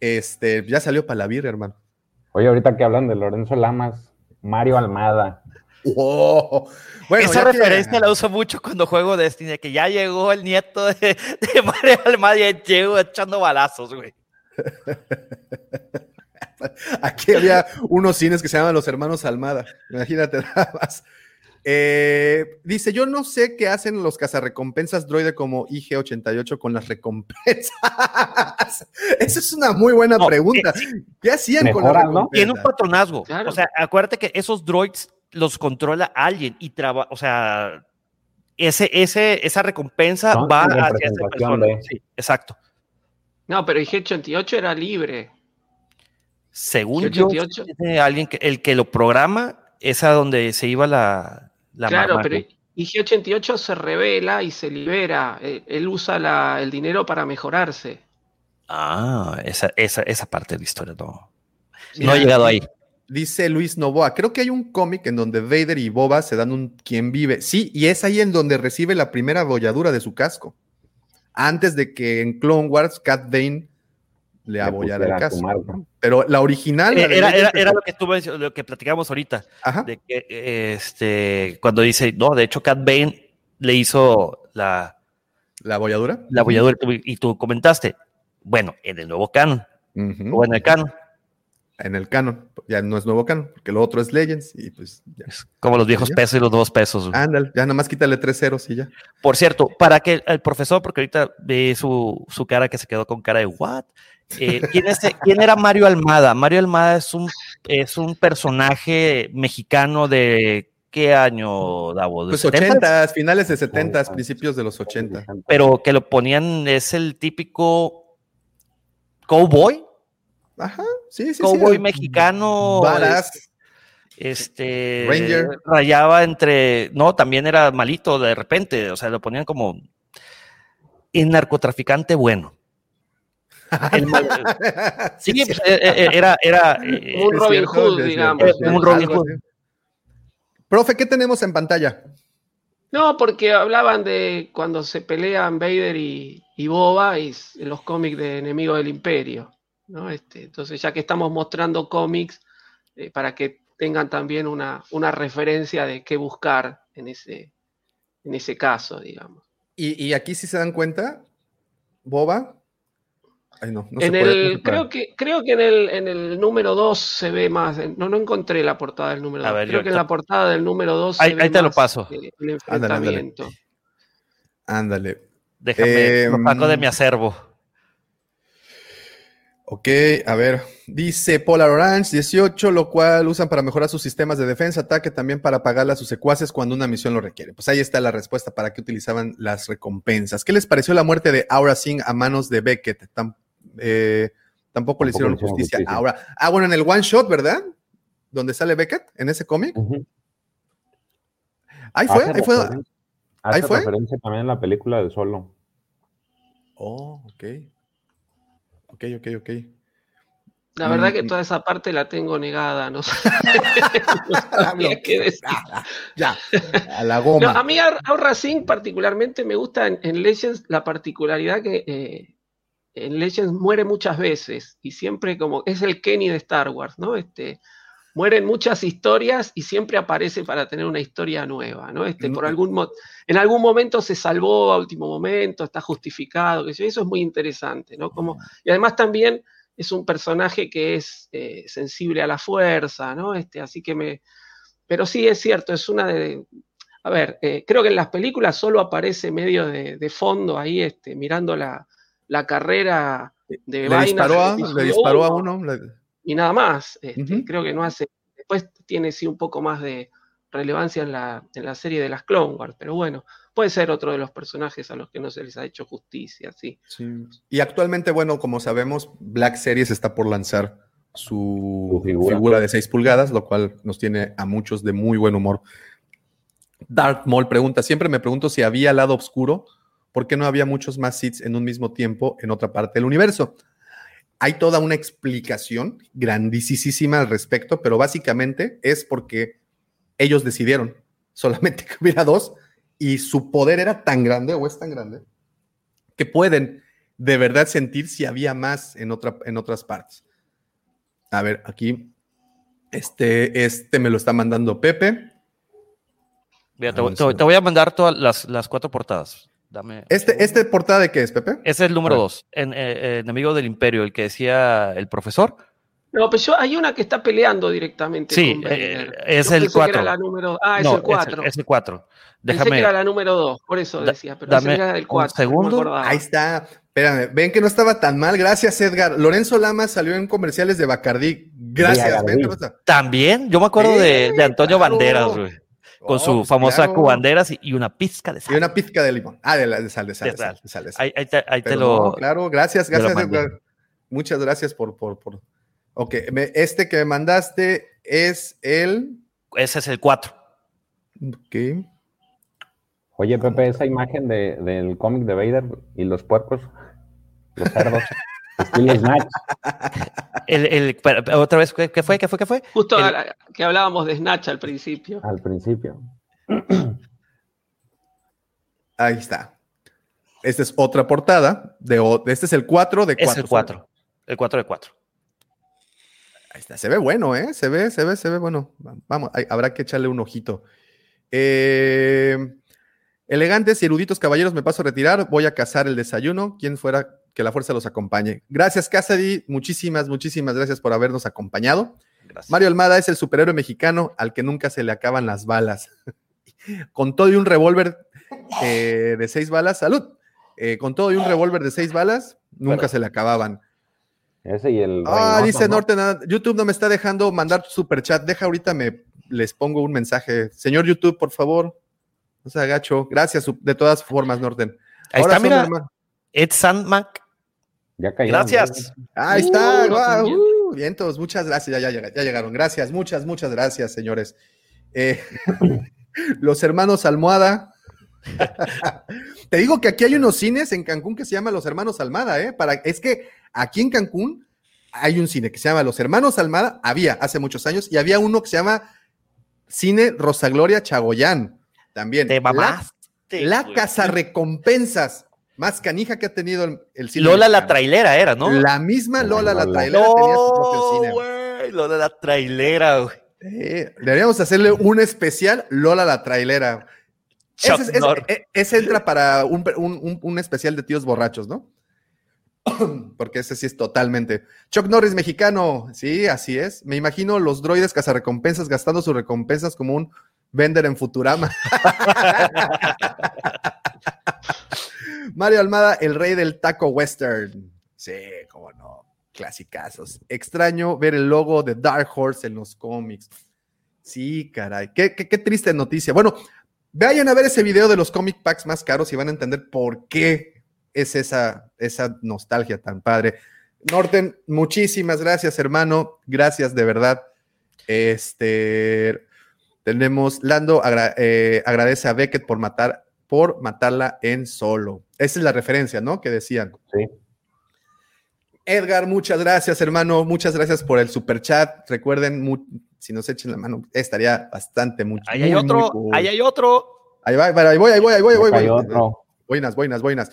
Este, ya salió para la birria, hermano. Oye, ahorita que hablan de Lorenzo Lamas, Mario Almada. Oh, bueno, Esa que- referencia la uso mucho cuando juego Destiny, que ya llegó el nieto de, de Mario Almada y llego echando balazos, güey. [LAUGHS] Aquí había unos cines que se llaman Los Hermanos Almada. Imagínate nada más. Eh, dice, yo no sé qué hacen los cazarrecompensas droide como IG-88 con las recompensas. [LAUGHS] Esa es una muy buena No, pregunta. eh, ¿Qué hacían con las Mejoran, ¿no? Tiene un recompensas? patronazgo. Claro. O sea, acuérdate que esos droids los controla alguien y trabaja, o sea, ese, ese, esa recompensa va hacia esa persona. de- Sí, exacto. No, pero IG-88 era libre. Según yo, tiene alguien que el que lo programa es a donde se iba la, la Claro, pero IG-88 se revela y se libera. Eh, Él usa la- el dinero para mejorarse. Ah, esa, esa, esa parte de la historia no. Sí. No he llegado ahí. Dice Luis Novoa, creo que hay un cómic en donde Vader y Boba se dan un quien vive. Sí, y es ahí en donde recibe la primera bolladura de su casco. Antes de que en Clone Wars Cat Bane le abollara el marca. Pero la original. la Era, era, lo que tú lo que platicamos ahorita. Ajá. De que este, cuando dice, no, de hecho, Cat Bane le hizo la, la bolladura. la bolladura y tú- y tú comentaste, bueno, en el nuevo canon, o en el canon, En el canon. Ya no es nuevo canon, porque lo otro es Legends. Y pues ya. es como los viejos Ya. pesos y los nuevos pesos. Ándale, ya nada más quítale tres ceros y ya. Por cierto, para que el profesor, porque ahorita ve su, su cara que se quedó con cara de what? Eh, ¿quién, es- quién era Mario Almada? Mario Almada es un, es un personaje mexicano de qué año, Davo? ¿De Pues 70s? 80, finales de 70, principios de los 80. Pero que lo ponían, es el típico cowboy, Ajá, sí, sí, sí. cowboy mexicano. Badass. Este Ranger. rayaba entre, no, también era malito de repente, o sea, lo ponían como el narcotraficante bueno. El [LAUGHS] mal- sí, pues, eh, eh, era, era eh, Un Robin cierto, Hood, digamos. Eh, un Robin Hood. Profe, ¿qué tenemos en pantalla? No, porque hablaban de cuando se pelean Vader y, y Boba y los cómics de Enemigo del Imperio. ¿no? Este, entonces, ya que estamos mostrando cómics, eh, para que tengan también una, una referencia de qué buscar en ese, en ese caso, digamos. Y, y aquí si se dan cuenta, Boba. Ay, no, no en se puede, el, creo que, creo que en el, en el número 2 se ve más. eh, No, no encontré la portada del número A 2. ver, creo yo que en la portada del número 2 Ahí- se ve ahí te lo paso. eh, el Ándale, ándale. enfrentamiento. Ándale. déjame, lo Em, saco de mi acervo. Ok, a ver. Dice Polar Orange 18, lo cual usan para mejorar sus sistemas de defensa, ataque, también para pagarle a sus secuaces cuando una misión lo requiere. Pues ahí está la respuesta para qué utilizaban las recompensas. ¿Qué les pareció la muerte de Aura Singh a manos de Beckett? Tam- eh, tampoco le hicieron le hicieron justicia, justicia. a Aura. Ah, bueno, en el one shot, ¿verdad? Donde sale Beckett, en ese cómic. Ahí fue, Hace ahí fue. ahí fue. referencia también en la película de Solo. Oh, ok. Ok, ok, ok. La verdad que Mm. toda esa parte la tengo negada, no, sé- [LAUGHS] no sabía qué decir. Ya, a la No, goma. a mí Aura Singh particularmente me gusta en, en Legends la particularidad que eh, en Legends muere muchas veces y siempre como es el Kenny de Star Wars, ¿no? Este, mueren muchas historias y siempre aparece para tener una historia nueva, ¿no? Este, por Mm. algún mo- en algún momento se salvó a último momento, está justificado, que eso es muy interesante, ¿no? Como, y además también es un personaje que es eh, sensible a la fuerza, ¿no? Este, así que me... Pero sí es cierto, es una de... A ver, eh, creo que en las películas solo aparece medio de, de fondo ahí, este, mirando la, la carrera de Le disparó, a, le disparó a uno, y nada más. este. Creo que no hace. Después tiene sí un poco más de relevancia en la, en la serie de las Clone Wars, pero bueno, puede ser otro de los personajes a los que no se les ha hecho justicia, sí. Sí. Y actualmente, bueno, como sabemos, Black Series está por lanzar su, Su figura. figura. de 6 pulgadas, lo cual nos tiene a muchos de muy buen humor. Darth Maul pregunta, siempre me pregunto si había lado oscuro, ¿por qué no había muchos más Sith en un mismo tiempo en otra parte del universo? Hay toda una explicación grandísima al respecto, pero básicamente es porque ellos decidieron [LAUGHS] solamente que hubiera dos y su poder era tan grande o es tan grande que pueden de verdad sentir si había más en, otra, en otras partes. A ver, aquí, este, este me lo está mandando Pepe. Mira, te, Ah, te voy a mandar todas las, las cuatro portadas. Dame. Este, este portada de qué es, Pepe? Ese es el número A ver. dos, en, eh, eh, Enemigo del Imperio, el que decía el profesor. No, pero yo, hay una que está peleando directamente. Sí, con eh, es el pensé que era 4. la número, ah, es No, el 4. Es el 4. Pensé Déjame. que era la número 2, por eso decía, pero dame era el un 4. segundo. Ahí está. Espérame, ven que no estaba tan mal. Gracias, Edgar. Lorenzo Lama salió en comerciales de Bacardí. Gracias. Bacardí. ven no También, yo me acuerdo de, Eh, de Antonio claro. Banderas, güey. Con Oh, su pues famosa claro. cubanderas y, y una pizca de sal. Y una pizca de limón. Ah, de, la- de sal, de sal, De sal, sal. de sal, de sal. Ahí, ahí te, ahí te Pero lo. no, claro, gracias, gracias. Muchas gracias por, por, por. Ok, me- este que me mandaste es el. Ese es el 4. Ok. Oye, Pepe, esa imagen de, del cómic de Vader y los puercos, los cerdos, [LAUGHS] estilo Snatch. El, otra vez, ¿qué, fue? ¿Qué fue? ¿Qué fue? Justo El- la- que hablábamos de Snatch al principio. al principio. [CLEARS THROAT] Ahí está. Esta es otra portada. De, este es el 4 de 4. Es el 4. El 4 de 4. Ahí está. Se ve bueno, ¿eh? Se ve, se ve, se ve bueno. Vamos, hay- habrá que echarle un ojito. Eh, elegantes y eruditos caballeros, me paso a retirar. Voy a cazar el desayuno. Quien fuera que la fuerza los acompañe. Gracias, Cassidy. Muchísimas, muchísimas gracias por habernos acompañado. Gracias. Mario Almada es el superhéroe mexicano al que nunca se le acaban las balas. [LAUGHS] con todo y un revólver eh, de seis balas, salud. Eh, con todo y un revólver de seis balas, nunca Pero- se le acababan. Ese y el. Ah, dice ¿no? Norten, YouTube no me está dejando mandar super chat. Deja ahorita me les pongo un mensaje. Señor YouTube, por favor. No se agacho. Gracias, de todas formas, Norten. Ahí Ahora está, mira. Ed Sandmac. Ya cayeron. Gracias. Ahí está. Uh, uh, vientos, muchas gracias. Ya, ya, llega- ya llegaron. Gracias, muchas, muchas gracias, señores. Eh, [LAUGHS] los hermanos Almohada. [LAUGHS] Te digo que aquí hay unos cines en Cancún que se llama Los Hermanos Almada, ¿eh? Para, es que aquí en Cancún hay un cine que se llama Los Hermanos Almada, había hace muchos años, y había uno que se llama Cine Rosa Gloria Chagoyán, también. Te La, mamaste. la güey. casa recompensas más canija que ha tenido el, el cine. Lola la trailera era, ¿no? La misma Lola la trailera tenía su propio cine. Lola la trailera, güey. Eh, deberíamos hacerle un especial Lola la trailera. Ese, ese- Norris. e- ese entra para un- un especial de tíos borrachos, ¿no? [COUGHS] Porque ese sí es totalmente. Chuck Norris mexicano, sí, así es. Me imagino los droides cazarrecompensas gastando sus recompensas como un vender en Futurama. [LAUGHS] Mario Almada, el rey del taco western. Sí, cómo no. Clasicazos. Extraño ver el logo de Dark Horse en los cómics. Sí, caray. Qué, triste noticia. Bueno, vayan a ver ese video de los comic packs más caros y van a entender por qué es esa, esa nostalgia tan padre. Norten, muchísimas gracias, hermano. Gracias de verdad. Este tenemos Lando eh, agradece a Beckett por matar por matarla en solo. Esa es la referencia, ¿no? Que decían. Sí. Edgar, muchas gracias, hermano. Muchas gracias por el super chat. Recuerden, si nos echen la mano, estaría bastante mucho. Ahí hay otro, ahí hay otro. Ahí va, ahí voy, ahí voy, ahí voy, ahí voy. Voy. otro. Buenas, buenas, buenas.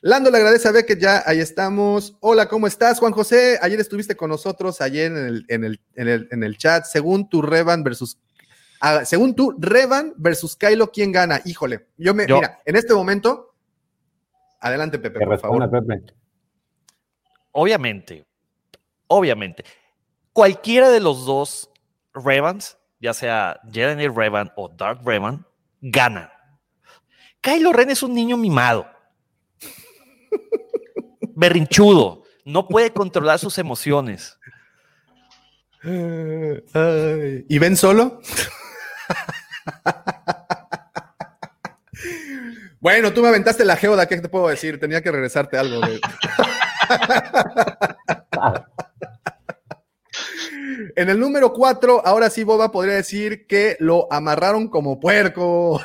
Lando le agradece a Beckett, ya ahí estamos. Hola, ¿cómo estás, Juan José? Ayer estuviste con nosotros, ayer en el, en el, en el, en el chat. Según tu Revan versus. ah, según tú, Revan versus Kylo, ¿quién gana? Híjole, yo me. Yo. Mira, en este momento. Adelante, Pepe, por responda, favor. Pepe. Obviamente, obviamente, cualquiera de los dos Revans, ya sea Jeremy Revan o Dark Revan, gana. Kylo Ren es un niño mimado, berrinchudo, no puede controlar sus emociones. ¿Y ven solo? [LAUGHS] bueno, tú me aventaste la geoda, ¿qué te puedo decir? Tenía que regresarte algo. de- [LAUGHS] en el número 4, ahora sí Boba podría decir que lo amarraron como puerco.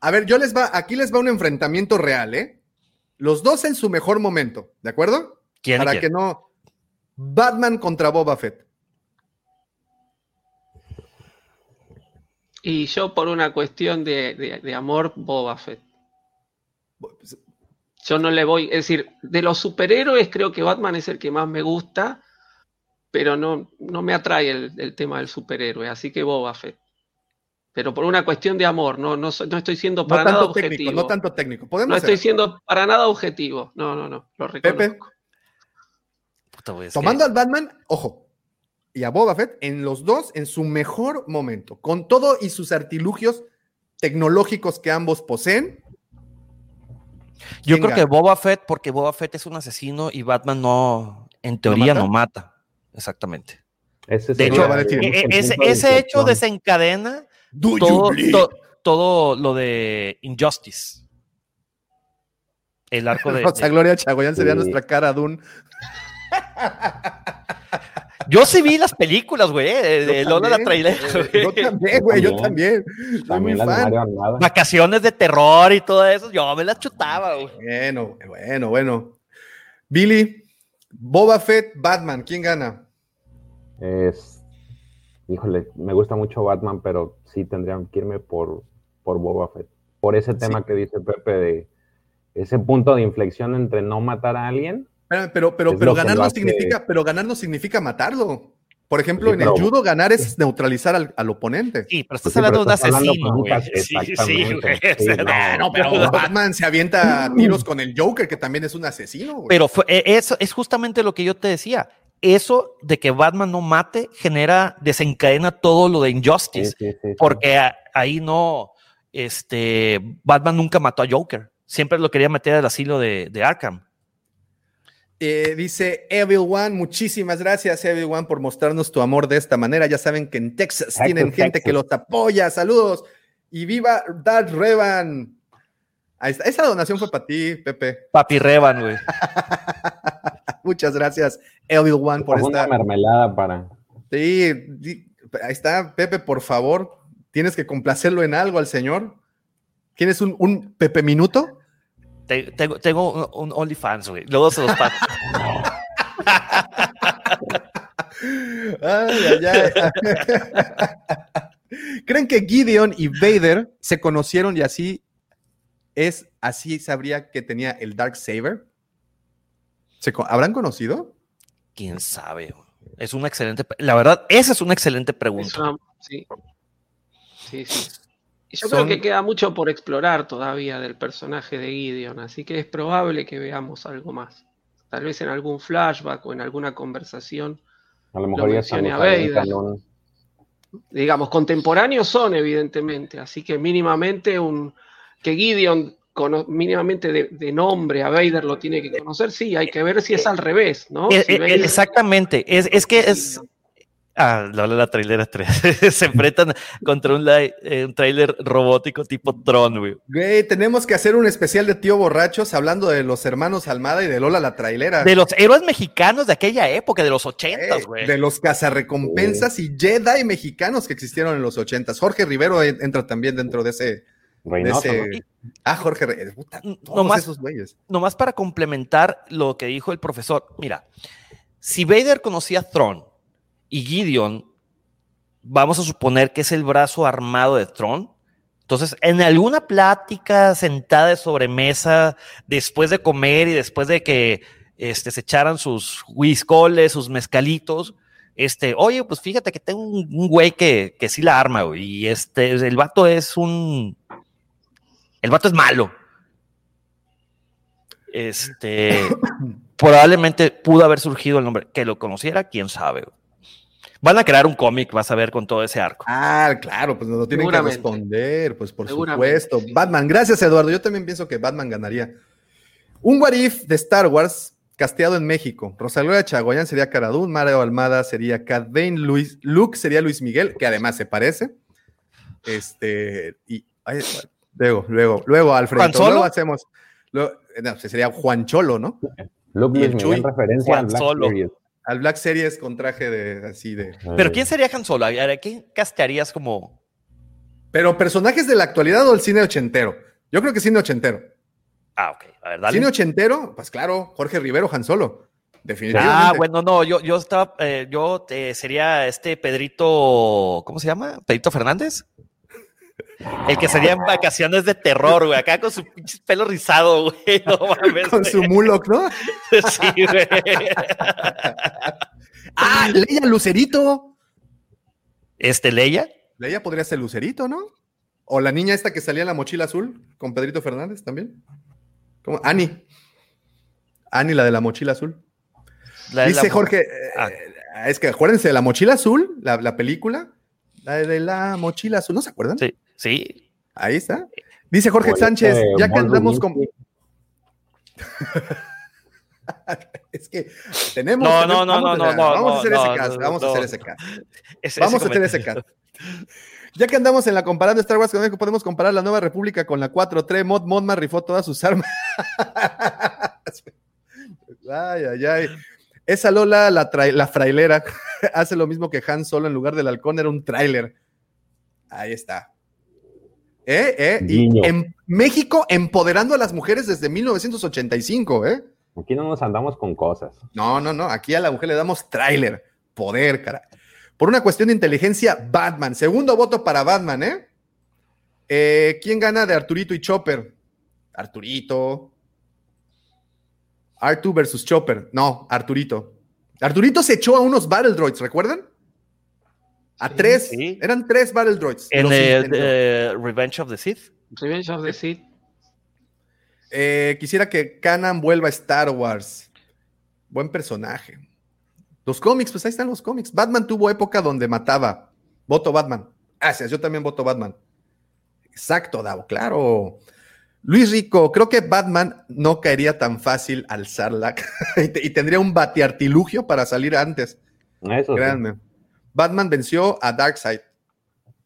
A ver, yo les va, aquí les va un enfrentamiento real, ¿eh? Los dos en su mejor momento, ¿de acuerdo? ¿Quién Para quién? que no. Batman contra Boba Fett. Y yo por una cuestión de, de- de amor, Boba Fett. Yo no le voy, es decir, de los superhéroes creo que Batman es el que más me gusta, pero no, no me atrae el, el tema del superhéroe, así que Boba Fett. Pero por una cuestión de amor, no, no, no estoy siendo No para nada tanto objetivo. técnico, no tanto técnico. Podemos No estoy siendo para nada objetivo. No, no, no, lo reconozco. Pepe, Puta, tomando que- al Batman, ojo, y a Boba Fett, en los dos en su mejor momento, con todo y sus artilugios tecnológicos que ambos poseen. Yo ¿quién creo que? Boba Fett, porque Boba Fett es un asesino y Batman no, en teoría mata? no mata. Exactamente. Ese De hecho, e- e- el ese, hecho desencadena todo, to- todo lo de Injustice. El arco de. [LAUGHS] Rosa de- Gloria Chagoyán sería Sí. nuestra cara Dune. [LAUGHS] Yo sí vi las películas, güey, de, de Yo Lola la también, trailera. güey. Yo también, güey, yo también. Soy También las de fan. Vacaciones de terror y todo eso, yo me las chutaba, güey. Bueno, bueno, bueno. Billy, Boba Fett, Batman, ¿quién gana? Es, híjole, me gusta mucho Batman, pero sí tendrían que irme por, por Boba Fett. Por ese tema que dice Pepe de ese punto de inflexión entre no matar a alguien. Pero, pero, pero ganar no hace- significa, pero ganar no significa matarlo. Por ejemplo, Sí, en el pero- judo ganar es neutralizar al, al oponente. Sí, pero estás Sí, hablando de un estás hablando asesino, güey. Sí, sí, güey. [LAUGHS] No, No, pero Batman se avienta [LAUGHS] tiros con el Joker, que también es un asesino. güey. Pero fue- eh, eso es justamente lo que yo te decía. Eso de que Batman no mate genera, desencadena todo lo de Sí, Injustice. sí, sí, sí. porque a- ahí no, este, Batman nunca mató a Joker. Siempre lo quería meter al asilo de, de Arkham. Eh, dice Evil One, muchísimas gracias Evil One por mostrarnos tu amor de esta manera. Ya saben que en Texas Texas, tienen gente que los apoya. Saludos y viva Darth Revan. Ahí está. Esa donación fue para ti, Pepe. Papi Revan, güey. [LAUGHS] Muchas gracias Evil One por Como una esta. mermelada para. Sí, di- ahí está, Pepe, por favor. Tienes que complacerlo en algo al señor. ¿Tienes un, un Pepe Minuto? Te- Tengo, tengo un, un OnlyFans, güey. Luego se los paso. [LAUGHS] Ay, ay, ay. ¿Creen que Gideon y Vader se conocieron y así es, así sabría que tenía el Dark Saber? ¿Se ¿Habrán conocido? ¿Quién sabe? güey? Es una excelente, la verdad, esa es una excelente Es pregunta. una- sí. Sí, sí. Y yo Son- creo que queda mucho por explorar todavía del personaje de Gideon, así que es probable que veamos algo más. Tal vez en algún flashback o en alguna conversación. A lo mejor ya estamos a Vader. canon. digamos, contemporáneos son, evidentemente. Así que mínimamente un que Gideon cono- mínimamente de, de nombre a Vader lo tiene que conocer, sí, hay que ver si es al revés, ¿no? Eh, Si eh, Vader- exactamente. Es, es que es. Ah, la, la trailera 3. [LAUGHS] se enfrentan contra un, eh, un trailer robótico tipo Tron, güey. Güey, tenemos que hacer un especial de tío borrachos hablando de los hermanos Almada y de Lola la trailera. De los héroes mexicanos de aquella época, de los Eh, ochentas, güey. de los cazarrecompensas y Jedi mexicanos que existieron en los ochentas. Jorge Rivero en- entra también dentro de ese. Reynoso, ese- ¿no? Ah, Jorge Rivero. Puta, todos Nomás- esos güeyes. Nomás para complementar lo que dijo el profesor. Mira, si Vader conocía a Thrawn y Gideon, vamos a suponer que es el brazo armado de Thrawn. Entonces, en alguna plática sentada de sobremesa, después de comer y después de que este, se echaran sus whiskoles, sus mezcalitos, este, oye, pues fíjate que tengo un, un güey que, que sí la arma, güey, y este, el vato es un, el vato es malo. Este, [COUGHS] probablemente pudo haber surgido el nombre. Que lo conociera, quién sabe. güey. Van a crear un cómic, vas a ver, con todo ese arco. Ah, claro, pues nos lo tienen que responder, pues por supuesto. sí. Batman, gracias Eduardo. Yo también pienso que Batman ganaría. Un What If de Star Wars casteado en México. Rosalía Chagoyán sería Caradún, Mario Almada sería Cat Luis, Luke sería Luis Miguel, que además se parece. Este, y ay, luego, luego, luego, Alfredo. ¿Juan Solo? Luego hacemos. luego- no, sería Juan Cholo, ¿no? Luke Y el Luis Miguel, Chuy, referencia Juan al Black Solo. Series. Al Black Series con traje de así de. Pero ¿quién sería Han Solo? A ver, ¿A quién castearías como...? Pero personajes de la actualidad o el cine ochentero. Yo creo que cine ochentero. Ah, ok. A ver, dale. Cine ochentero, pues claro, Jorge Rivero, Han Solo. Definitivamente. Ah, bueno, no, yo, yo estaba, eh, yo eh, sería este Pedrito, ¿cómo se llama? Pedrito Fernández. El que sería en vacaciones de terror, güey, acá con su pinche pelo rizado, güey, no [LAUGHS] mames. Con güey. su Muloc, ¿no? [LAUGHS] Sí, güey. [LAUGHS] Ah, Leia Lucerito. Este, Leia. Leia podría ser Lucerito, ¿no? O la niña esta que salía en la mochila azul con Pedrito Fernández también. ¿Cómo? Ani. Ani, la de la mochila azul. La- Dice la- Jorge, eh, Ah. es que acuérdense de la mochila azul, la, la película. La de la mochila azul, ¿no se acuerdan? Sí, sí. Ahí está. Dice Jorge Oye, Sánchez, este, ya que andamos con. [LAUGHS] Es que tenemos. No, no, no, vamos no, a- no, Vamos [LAUGHS] a hacer ese caso. Vamos a hacer ese caso. Vamos a hacer ese caso. Ya que andamos en la comparando Star Wars con México, podemos comparar la Nueva República con la 4-3. Mod Modma rifó todas sus armas. [LAUGHS] ay, ay, ay. Esa Lola, la, la frailera, hace lo mismo que Han Solo en lugar del halcón, era un tráiler. Ahí está. ¿Eh? ¿Eh? Y en México empoderando a las mujeres desde 1985, ¿eh? Aquí no nos andamos con cosas. No, no, no. Aquí a la mujer le damos tráiler. Poder, cara. Por una cuestión de inteligencia, Batman. Segundo voto para Batman, ¿eh? Eh, ¿Quién gana de Arturito y Chopper? Arturito. Artu versus Chopper. No, Arturito. Arturito se echó a unos Battle Droids, ¿recuerdan? A tres. sí. Eran tres Battle Droids. En eh, eh, Revenge of the Sith. Revenge of the Sith. Eh, quisiera que Canan vuelva a Star Wars. Buen personaje. Los cómics, pues ahí están los cómics. Batman tuvo época donde mataba. Voto Batman. Gracias, yo también voto Batman. Exacto, Davo, claro. Luis Rico, creo que Batman no caería tan fácil al Sarlacc [LAUGHS] y, te- y tendría un batiartilugio para salir antes. Eso sí. Batman venció a Darkseid.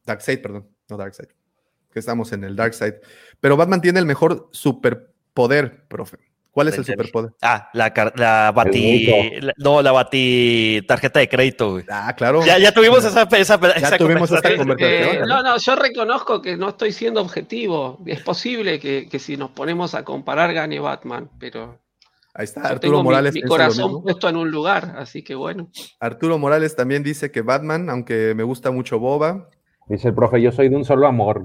Darkseid, perdón, no Darkseid. Que estamos en el Darkseid. Pero Batman tiene el mejor superpoder, profe. ¿Cuál es el superpoder? Ah, la, la bati. rico. la- no, la bati tarjeta de crédito, güey. Ah, claro. Ya, ya tuvimos esa, esa, Ya esa tuvimos esta conversación. conversación. Eh, no, no, yo reconozco que no estoy siendo objetivo. Es posible que, que si nos ponemos a comparar gane Batman, pero Ahí está, yo Arturo tengo Morales. mi, corazón puesto en un lugar, así que bueno. Arturo Morales también dice que Batman, aunque me gusta mucho Boba. Dice el profe, yo soy de un solo amor.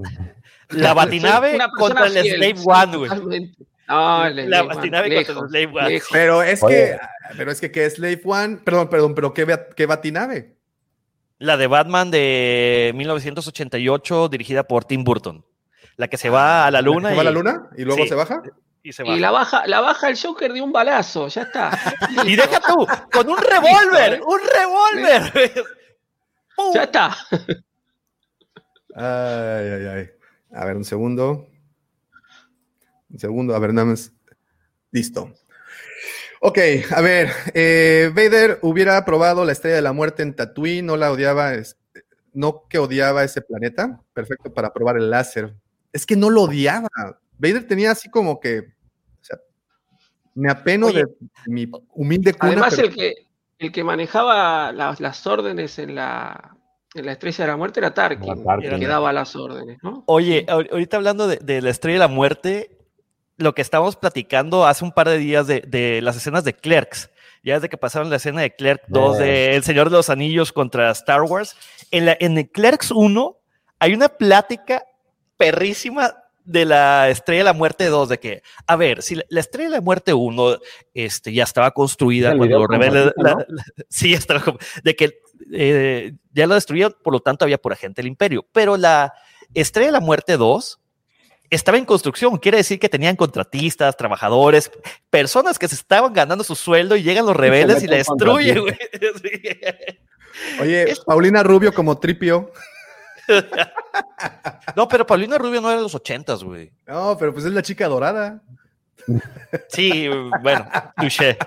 La batinave contra el Slave One, güey. No, La batinave contra el Slave One. lejos. Pero es Oye. que, pero es que, ¿qué es Slave One? Perdón, perdón, pero ¿qué, qué batinave? La de Batman de 1988, dirigida por Tim Burton. La que se va a la luna. ¿Se va a la y- luna y luego Sí. se baja? Y se va. Y la baja, la baja el Joker de un balazo, ya está. [LAUGHS] Y deja tú, con un revólver, un revólver. Ya está. Ay, ay, ay. A ver, un segundo. Un segundo, a ver, nada más. Listo. Ok, a ver. eh, Vader hubiera probado la estrella de la muerte en Tatooine, no la odiaba, es- no que odiaba ese planeta. Perfecto para probar el láser. Es que no lo odiaba. Vader tenía así como que. Me apeno Oye. de mi humilde cuna. Además, pero- el que, el que manejaba las, las órdenes en la, en la estrella de la muerte era Tarkin, Era Tarkin. el que daba las órdenes, ¿no? Oye, ahor- ahorita hablando de, de la estrella de la muerte, lo que estábamos platicando hace un par de días de, de las escenas de Clerks, ya desde que pasaron la escena de Clerks 2 de El Señor de los Anillos contra Star Wars, en, la, en el Clerks 1 hay una plática perrísima de la Estrella de la Muerte 2, de que, a ver, si la, la Estrella de la Muerte 1 este, ya estaba construida el cuando rebeldes, compartido, la- la- [LAUGHS] sí, estaba como- de que eh, ya la destruyeron, por lo tanto había pura gente del imperio, pero la Estrella de la Muerte 2 estaba en construcción, quiere decir que tenían contratistas, trabajadores, personas que se estaban ganando su sueldo y llegan los rebeldes y la meten destruyen, güey. [LAUGHS] Oye, Paulina Rubio como tripio. [LAUGHS] No, pero Paulina Rubio no era de los ochentas, güey. No, pero pues es la chica dorada. Sí, bueno, touché.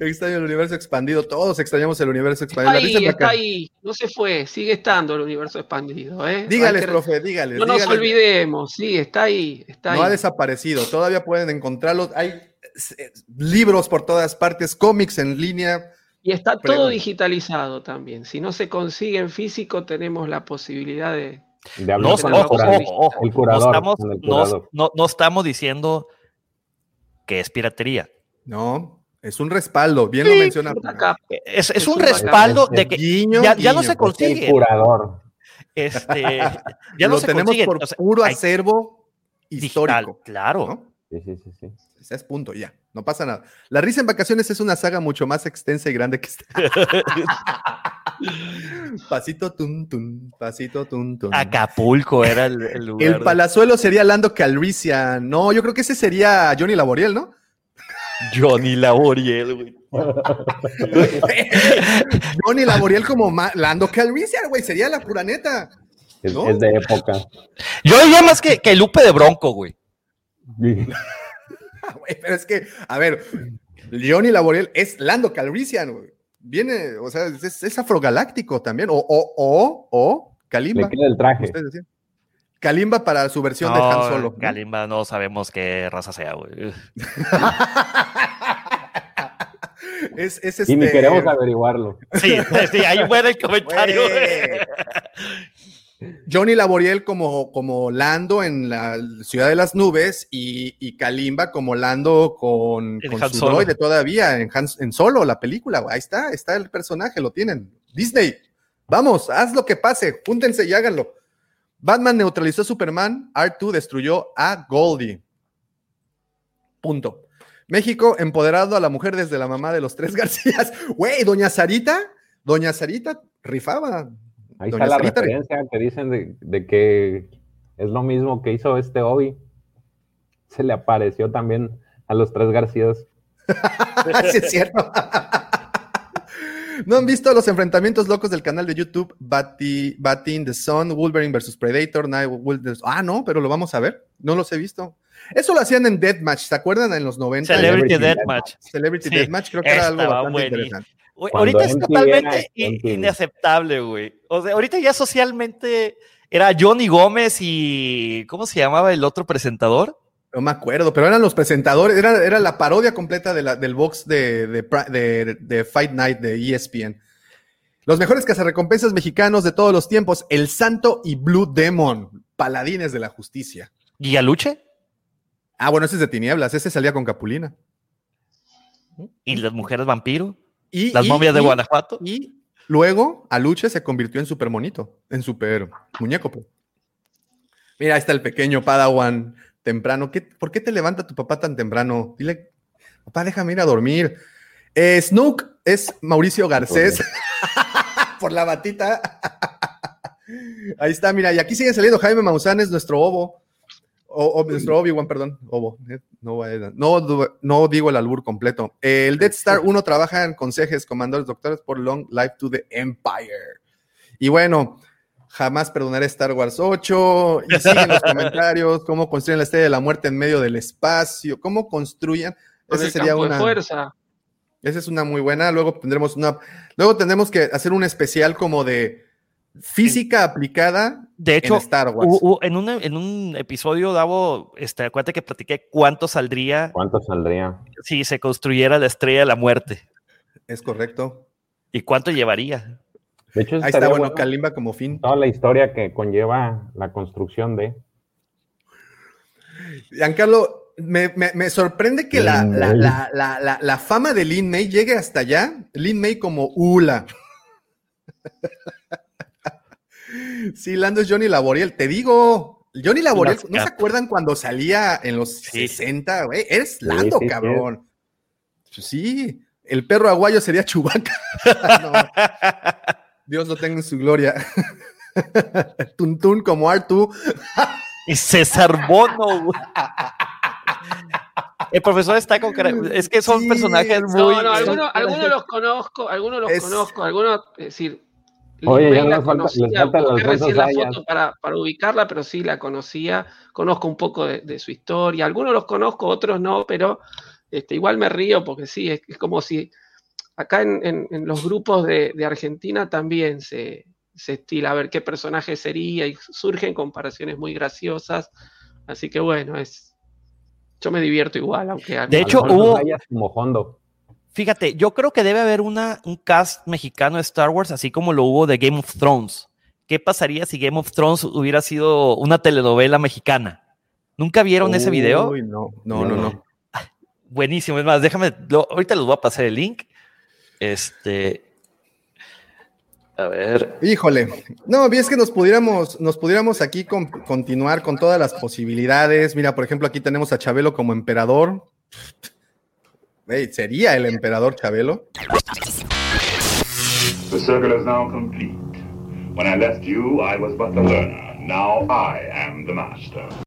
Extraño el universo expandido. Todos extrañamos el universo Está expandido. La ahí, está ahí, no se fue, sigue estando el universo expandido, ¿eh? Dígales, que- profe, dígales. No nos olvidemos, sí, está ahí, está No ha desaparecido. Todavía pueden encontrarlo. Hay eh, libros por todas partes, cómics en línea. Y está todo digitalizado también. Si no se consigue en físico, tenemos la posibilidad de. De hablar No, con ojo, el curador. ojo, ojo, el no estamos, con el no- curador. no- no estamos diciendo que es piratería. No, es un respaldo. Bien lo menciona. Acá, Es, es Es un un respaldo de que Guiño, ya, ya no se El consigue. curador. Este, [LAUGHS] ya no lo se tenemos consigue. por o sea, puro hay acervo digital, histórico. claro. ¿no? Sí, sí, sí, sí. Ese es punto, ya. No pasa nada. La risa en vacaciones es una saga mucho más extensa y grande que esta. [LAUGHS] pasito tum tum, pasito tum tum. Acapulco era el, el lugar. El de- palazuelo sería Lando Calrissian. No, yo creo que ese sería Johnny Laboriel, ¿no? Johnny Laboriel, güey. [LAUGHS] Johnny Laboriel como ma- Lando Calrissian, güey. Sería la pura neta. Es, ¿No? es de época. Yo diría más que, que Lupe de Bronco, güey. [LAUGHS] [LAUGHS] Güey, pero es que, a ver, Johnny Laboriel es Lando Calrissian, güey. Viene, o sea, es, es afrogaláctico también. O, o, o, o, Kalimba. Le queda el traje. ustedes decían. Kalimba para su versión de Han Solo. ¿no? Kalimba no sabemos qué raza sea, güey. [LAUGHS] Es, es Y ni este- queremos averiguarlo. Sí, sí, ahí muere el comentario. Johnny Laboriel como, como Lando en la ciudad de las nubes y, y Kalimba como Lando con, En con Han su Solo. droide todavía en, Han- en solo la película. Ahí está, está el personaje, lo tienen. Disney, vamos, haz lo que pase, júntense y háganlo. Batman neutralizó a Superman, R2 destruyó a Goldie. Punto. México empoderado a la mujer desde la mamá de los tres [LAUGHS] Garcías. Güey, doña Sarita, doña Sarita rifaba. Ahí Doña está la referencia que dicen de, de que es lo mismo que hizo este Obi. Se le apareció también a los tres Garcías. [LAUGHS] sí, es cierto. ¿No han visto los enfrentamientos locos del canal de YouTube Bati, Batting the Sun, Wolverine versus Predator? Night Ah, no, pero lo vamos a ver. No los he visto. Eso lo hacían en Deathmatch, ¿se acuerdan? En los 90. Celebrity Celebrity Deathmatch. Celebrity Sí, Deathmatch, creo que era algo bastante buenísimo. interesante. Ahorita es totalmente era inaceptable, güey. O sea, ahorita ya socialmente era Johnny Gómez y. ¿Cómo se llamaba el otro presentador? No me acuerdo, pero eran los presentadores, era, era la parodia completa de la- del box de, de, de- de Fight Night de ESPN. Los mejores cazarrecompensas mexicanos de todos los tiempos, El Santo y Blue Demon, paladines de la justicia. ¿Guialuche? Ah, bueno, ese es de tinieblas, ese salía con Capulina. ¿Y las mujeres vampiro? Y, ¿Las y- momias de y- Guanajuato? Y luego Aluche se convirtió en super monito, en super muñeco. pues. Mira, ahí está el pequeño Padawan temprano. ¿Qué- ¿Por qué te levanta tu papá tan temprano? Dile, papá, déjame ir a dormir. Eh, Snook es Mauricio Garcés. [LAUGHS] Por la batita. [LAUGHS] Ahí está, mira, y aquí sigue saliendo Jaime Maussan, es nuestro obo. O, o nuestro Obi-Wan, perdón. Obo. eh, No, no, no digo el albur completo. El Death Star 1 trabaja en consejes, comandores, doctores por Long Life to the Empire. Y bueno, jamás perdonaré Star Wars 8. Y [LAUGHS] siguen los comentarios, cómo construyen la estrella de la muerte en medio del espacio, cómo construyen. Con Esa sería una. fuerza. Esa es una muy buena. Luego tendremos una. Luego tendremos que hacer un especial como de física aplicada De hecho, en Star Wars. en, un, en un episodio, Davo, este, acuérdate que platiqué cuánto saldría ¿Cuánto saldría? si se construyera la estrella de la muerte Es correcto. y cuánto llevaría. De hecho, Ahí está, bueno, bueno Kalimba como fin. toda la historia que conlleva la construcción de. Giancarlo, me, me- me sorprende que la, Lin la, May. la- la- la- la fama de Lin May llegue hasta allá. Lin May como Ula. Sí, Lando es Johnny Laboriel. Te digo, Johnny Laboriel, ¿no se acuerdan cuando salía en los Sí. 60? güey? Eres Lando, sí, sí. cabrón. Sí, el perro aguayo sería Chubaca. [LAUGHS] Dios lo tenga en su gloria. [LAUGHS] Tuntún como Artu. Y César Bono, güey. El profesor está con cara- Es que son Sí, personajes muy. No, no, algunos, los conozco, algunos los Es- conozco, algunos, es decir, Oye, Lin ya la nos falta- les conocía, falta recién la foto para, para ubicarla, pero sí la conocía, conozco un poco de, de su historia, algunos los conozco, otros no, pero este, igual me río porque sí, es, es como si acá en, en- en los grupos de, de Argentina también se, se estila a ver qué personaje sería y surgen comparaciones muy graciosas, así que bueno, es... Yo me divierto igual, aunque... De a hecho, hubo- Sayas como Hondo. Fíjate, yo creo que debe haber una, un cast mexicano de Star Wars, así como lo hubo de Game of Thrones. ¿Qué pasaría si Game of Thrones hubiera sido una telenovela mexicana? ¿Nunca vieron ese video? No, no, no, no. Buenísimo. Es más, déjame, lo- ahorita les voy a pasar el link. Este. A ver. Híjole, no, es que nos pudiéramos, nos pudiéramos aquí con- continuar con todas las posibilidades. Mira, por ejemplo, aquí tenemos a Chabelo como emperador. Ey, sería el emperador Chabelo. The circle is now complete. When I left you, I was but the learner. Now I am the master.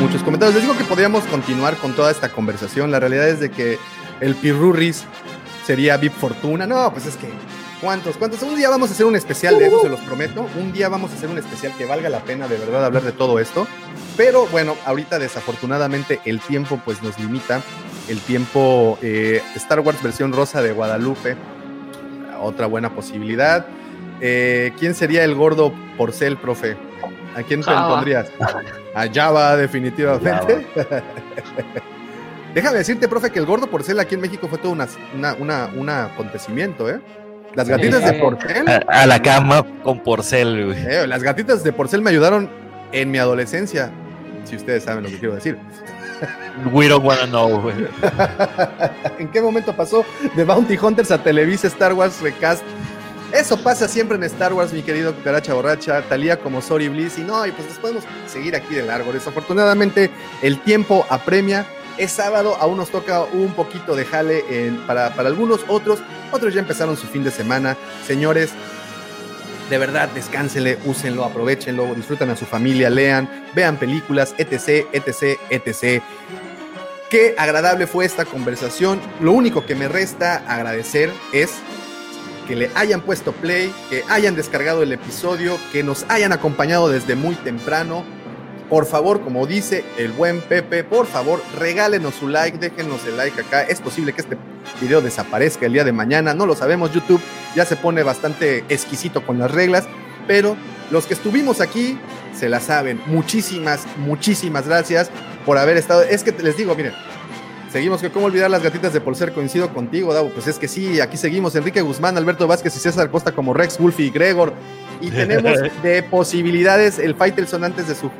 Muchos comentarios. Les digo que podríamos continuar con toda esta conversación. La realidad es de que el Pirurris sería Vip Fortuna. No, pues es que ¿Cuántos? ¿Cuántos? Un día vamos a hacer un especial de eso, se los prometo. Un día vamos a hacer un especial que valga la pena de verdad hablar de todo esto. Pero bueno, ahorita desafortunadamente el tiempo pues nos limita. El tiempo eh, Star Wars versión rosa de Guadalupe. Otra buena posibilidad. Eh, ¿Quién sería el gordo porcel, profe? ¿A quién te pondrías? A Java, definitivamente. Déjame decirte, profe, que el gordo porcel aquí en México fue todo una, una, un acontecimiento, ¿eh? Las gatitas de porcel. A, la cama con porcel, güey. Eh, las gatitas de porcel me ayudaron en mi adolescencia. Si ustedes saben lo que quiero decir. We don't wanna know, güey. [LAUGHS] ¿En qué momento pasó de Bounty Hunters a Televisa Star Wars Recast? Eso pasa siempre en Star Wars, mi querido Cucaracha Borracha, Talía como Sorry Bliss, y no, y pues nos podemos seguir aquí de largo. Desafortunadamente, el tiempo apremia es sábado, aún nos toca un poquito de jale para, para algunos, otros, otros ya empezaron su fin de semana. Señores, de verdad, descánsenle, úsenlo, aprovechenlo, disfruten a su familia, lean, vean películas, etc, etc, etc. Qué agradable fue esta conversación. Lo único que me resta agradecer es que le hayan puesto play, que hayan descargado el episodio, que nos hayan acompañado desde muy temprano por favor, como dice el buen Pepe, por favor, regálenos su like, déjenos el like acá. Es posible que este video desaparezca el día de mañana, no lo sabemos. YouTube ya se pone bastante exquisito con las reglas, pero los que estuvimos aquí se la saben. Muchísimas, muchísimas gracias por haber estado. Es que les digo, miren, Seguimos que cómo olvidar las gatitas de Polser, coincido contigo, Davo. Pues es que sí, aquí seguimos. Enrique Guzmán, Alberto Vázquez y César Costa como Rex, Wolfie y Gregor. Y [LAUGHS] tenemos de posibilidades el Faitelson antes de su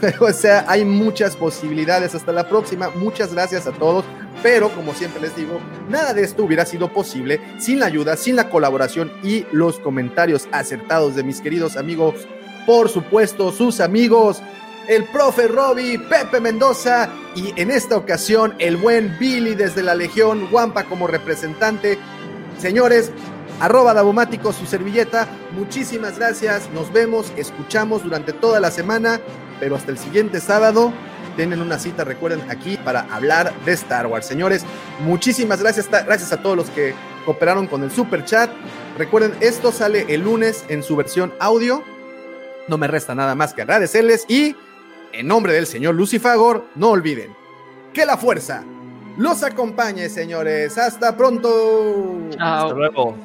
[LAUGHS] o sea, hay muchas posibilidades. Hasta la próxima. Muchas gracias a todos. Pero como siempre les digo, nada de esto hubiera sido posible sin la ayuda, sin la colaboración y los comentarios acertados de mis queridos amigos. Por supuesto, sus amigos, el profe Robbie, Pepe Mendoza y en esta ocasión el buen Billy desde la Legión Wampa como representante. Señores, arroba Dabomático, su servilleta. Muchísimas gracias. Nos vemos, escuchamos durante toda la semana pero hasta el siguiente sábado tienen una cita, recuerden, aquí para hablar de Star Wars. Señores, muchísimas gracias, gracias a todos los que cooperaron con el super chat. Recuerden, esto sale el lunes en su versión audio. No me resta nada más que agradecerles y, en nombre del señor Lucifagor, no olviden que la fuerza los acompañe, señores. Hasta pronto. Hasta luego.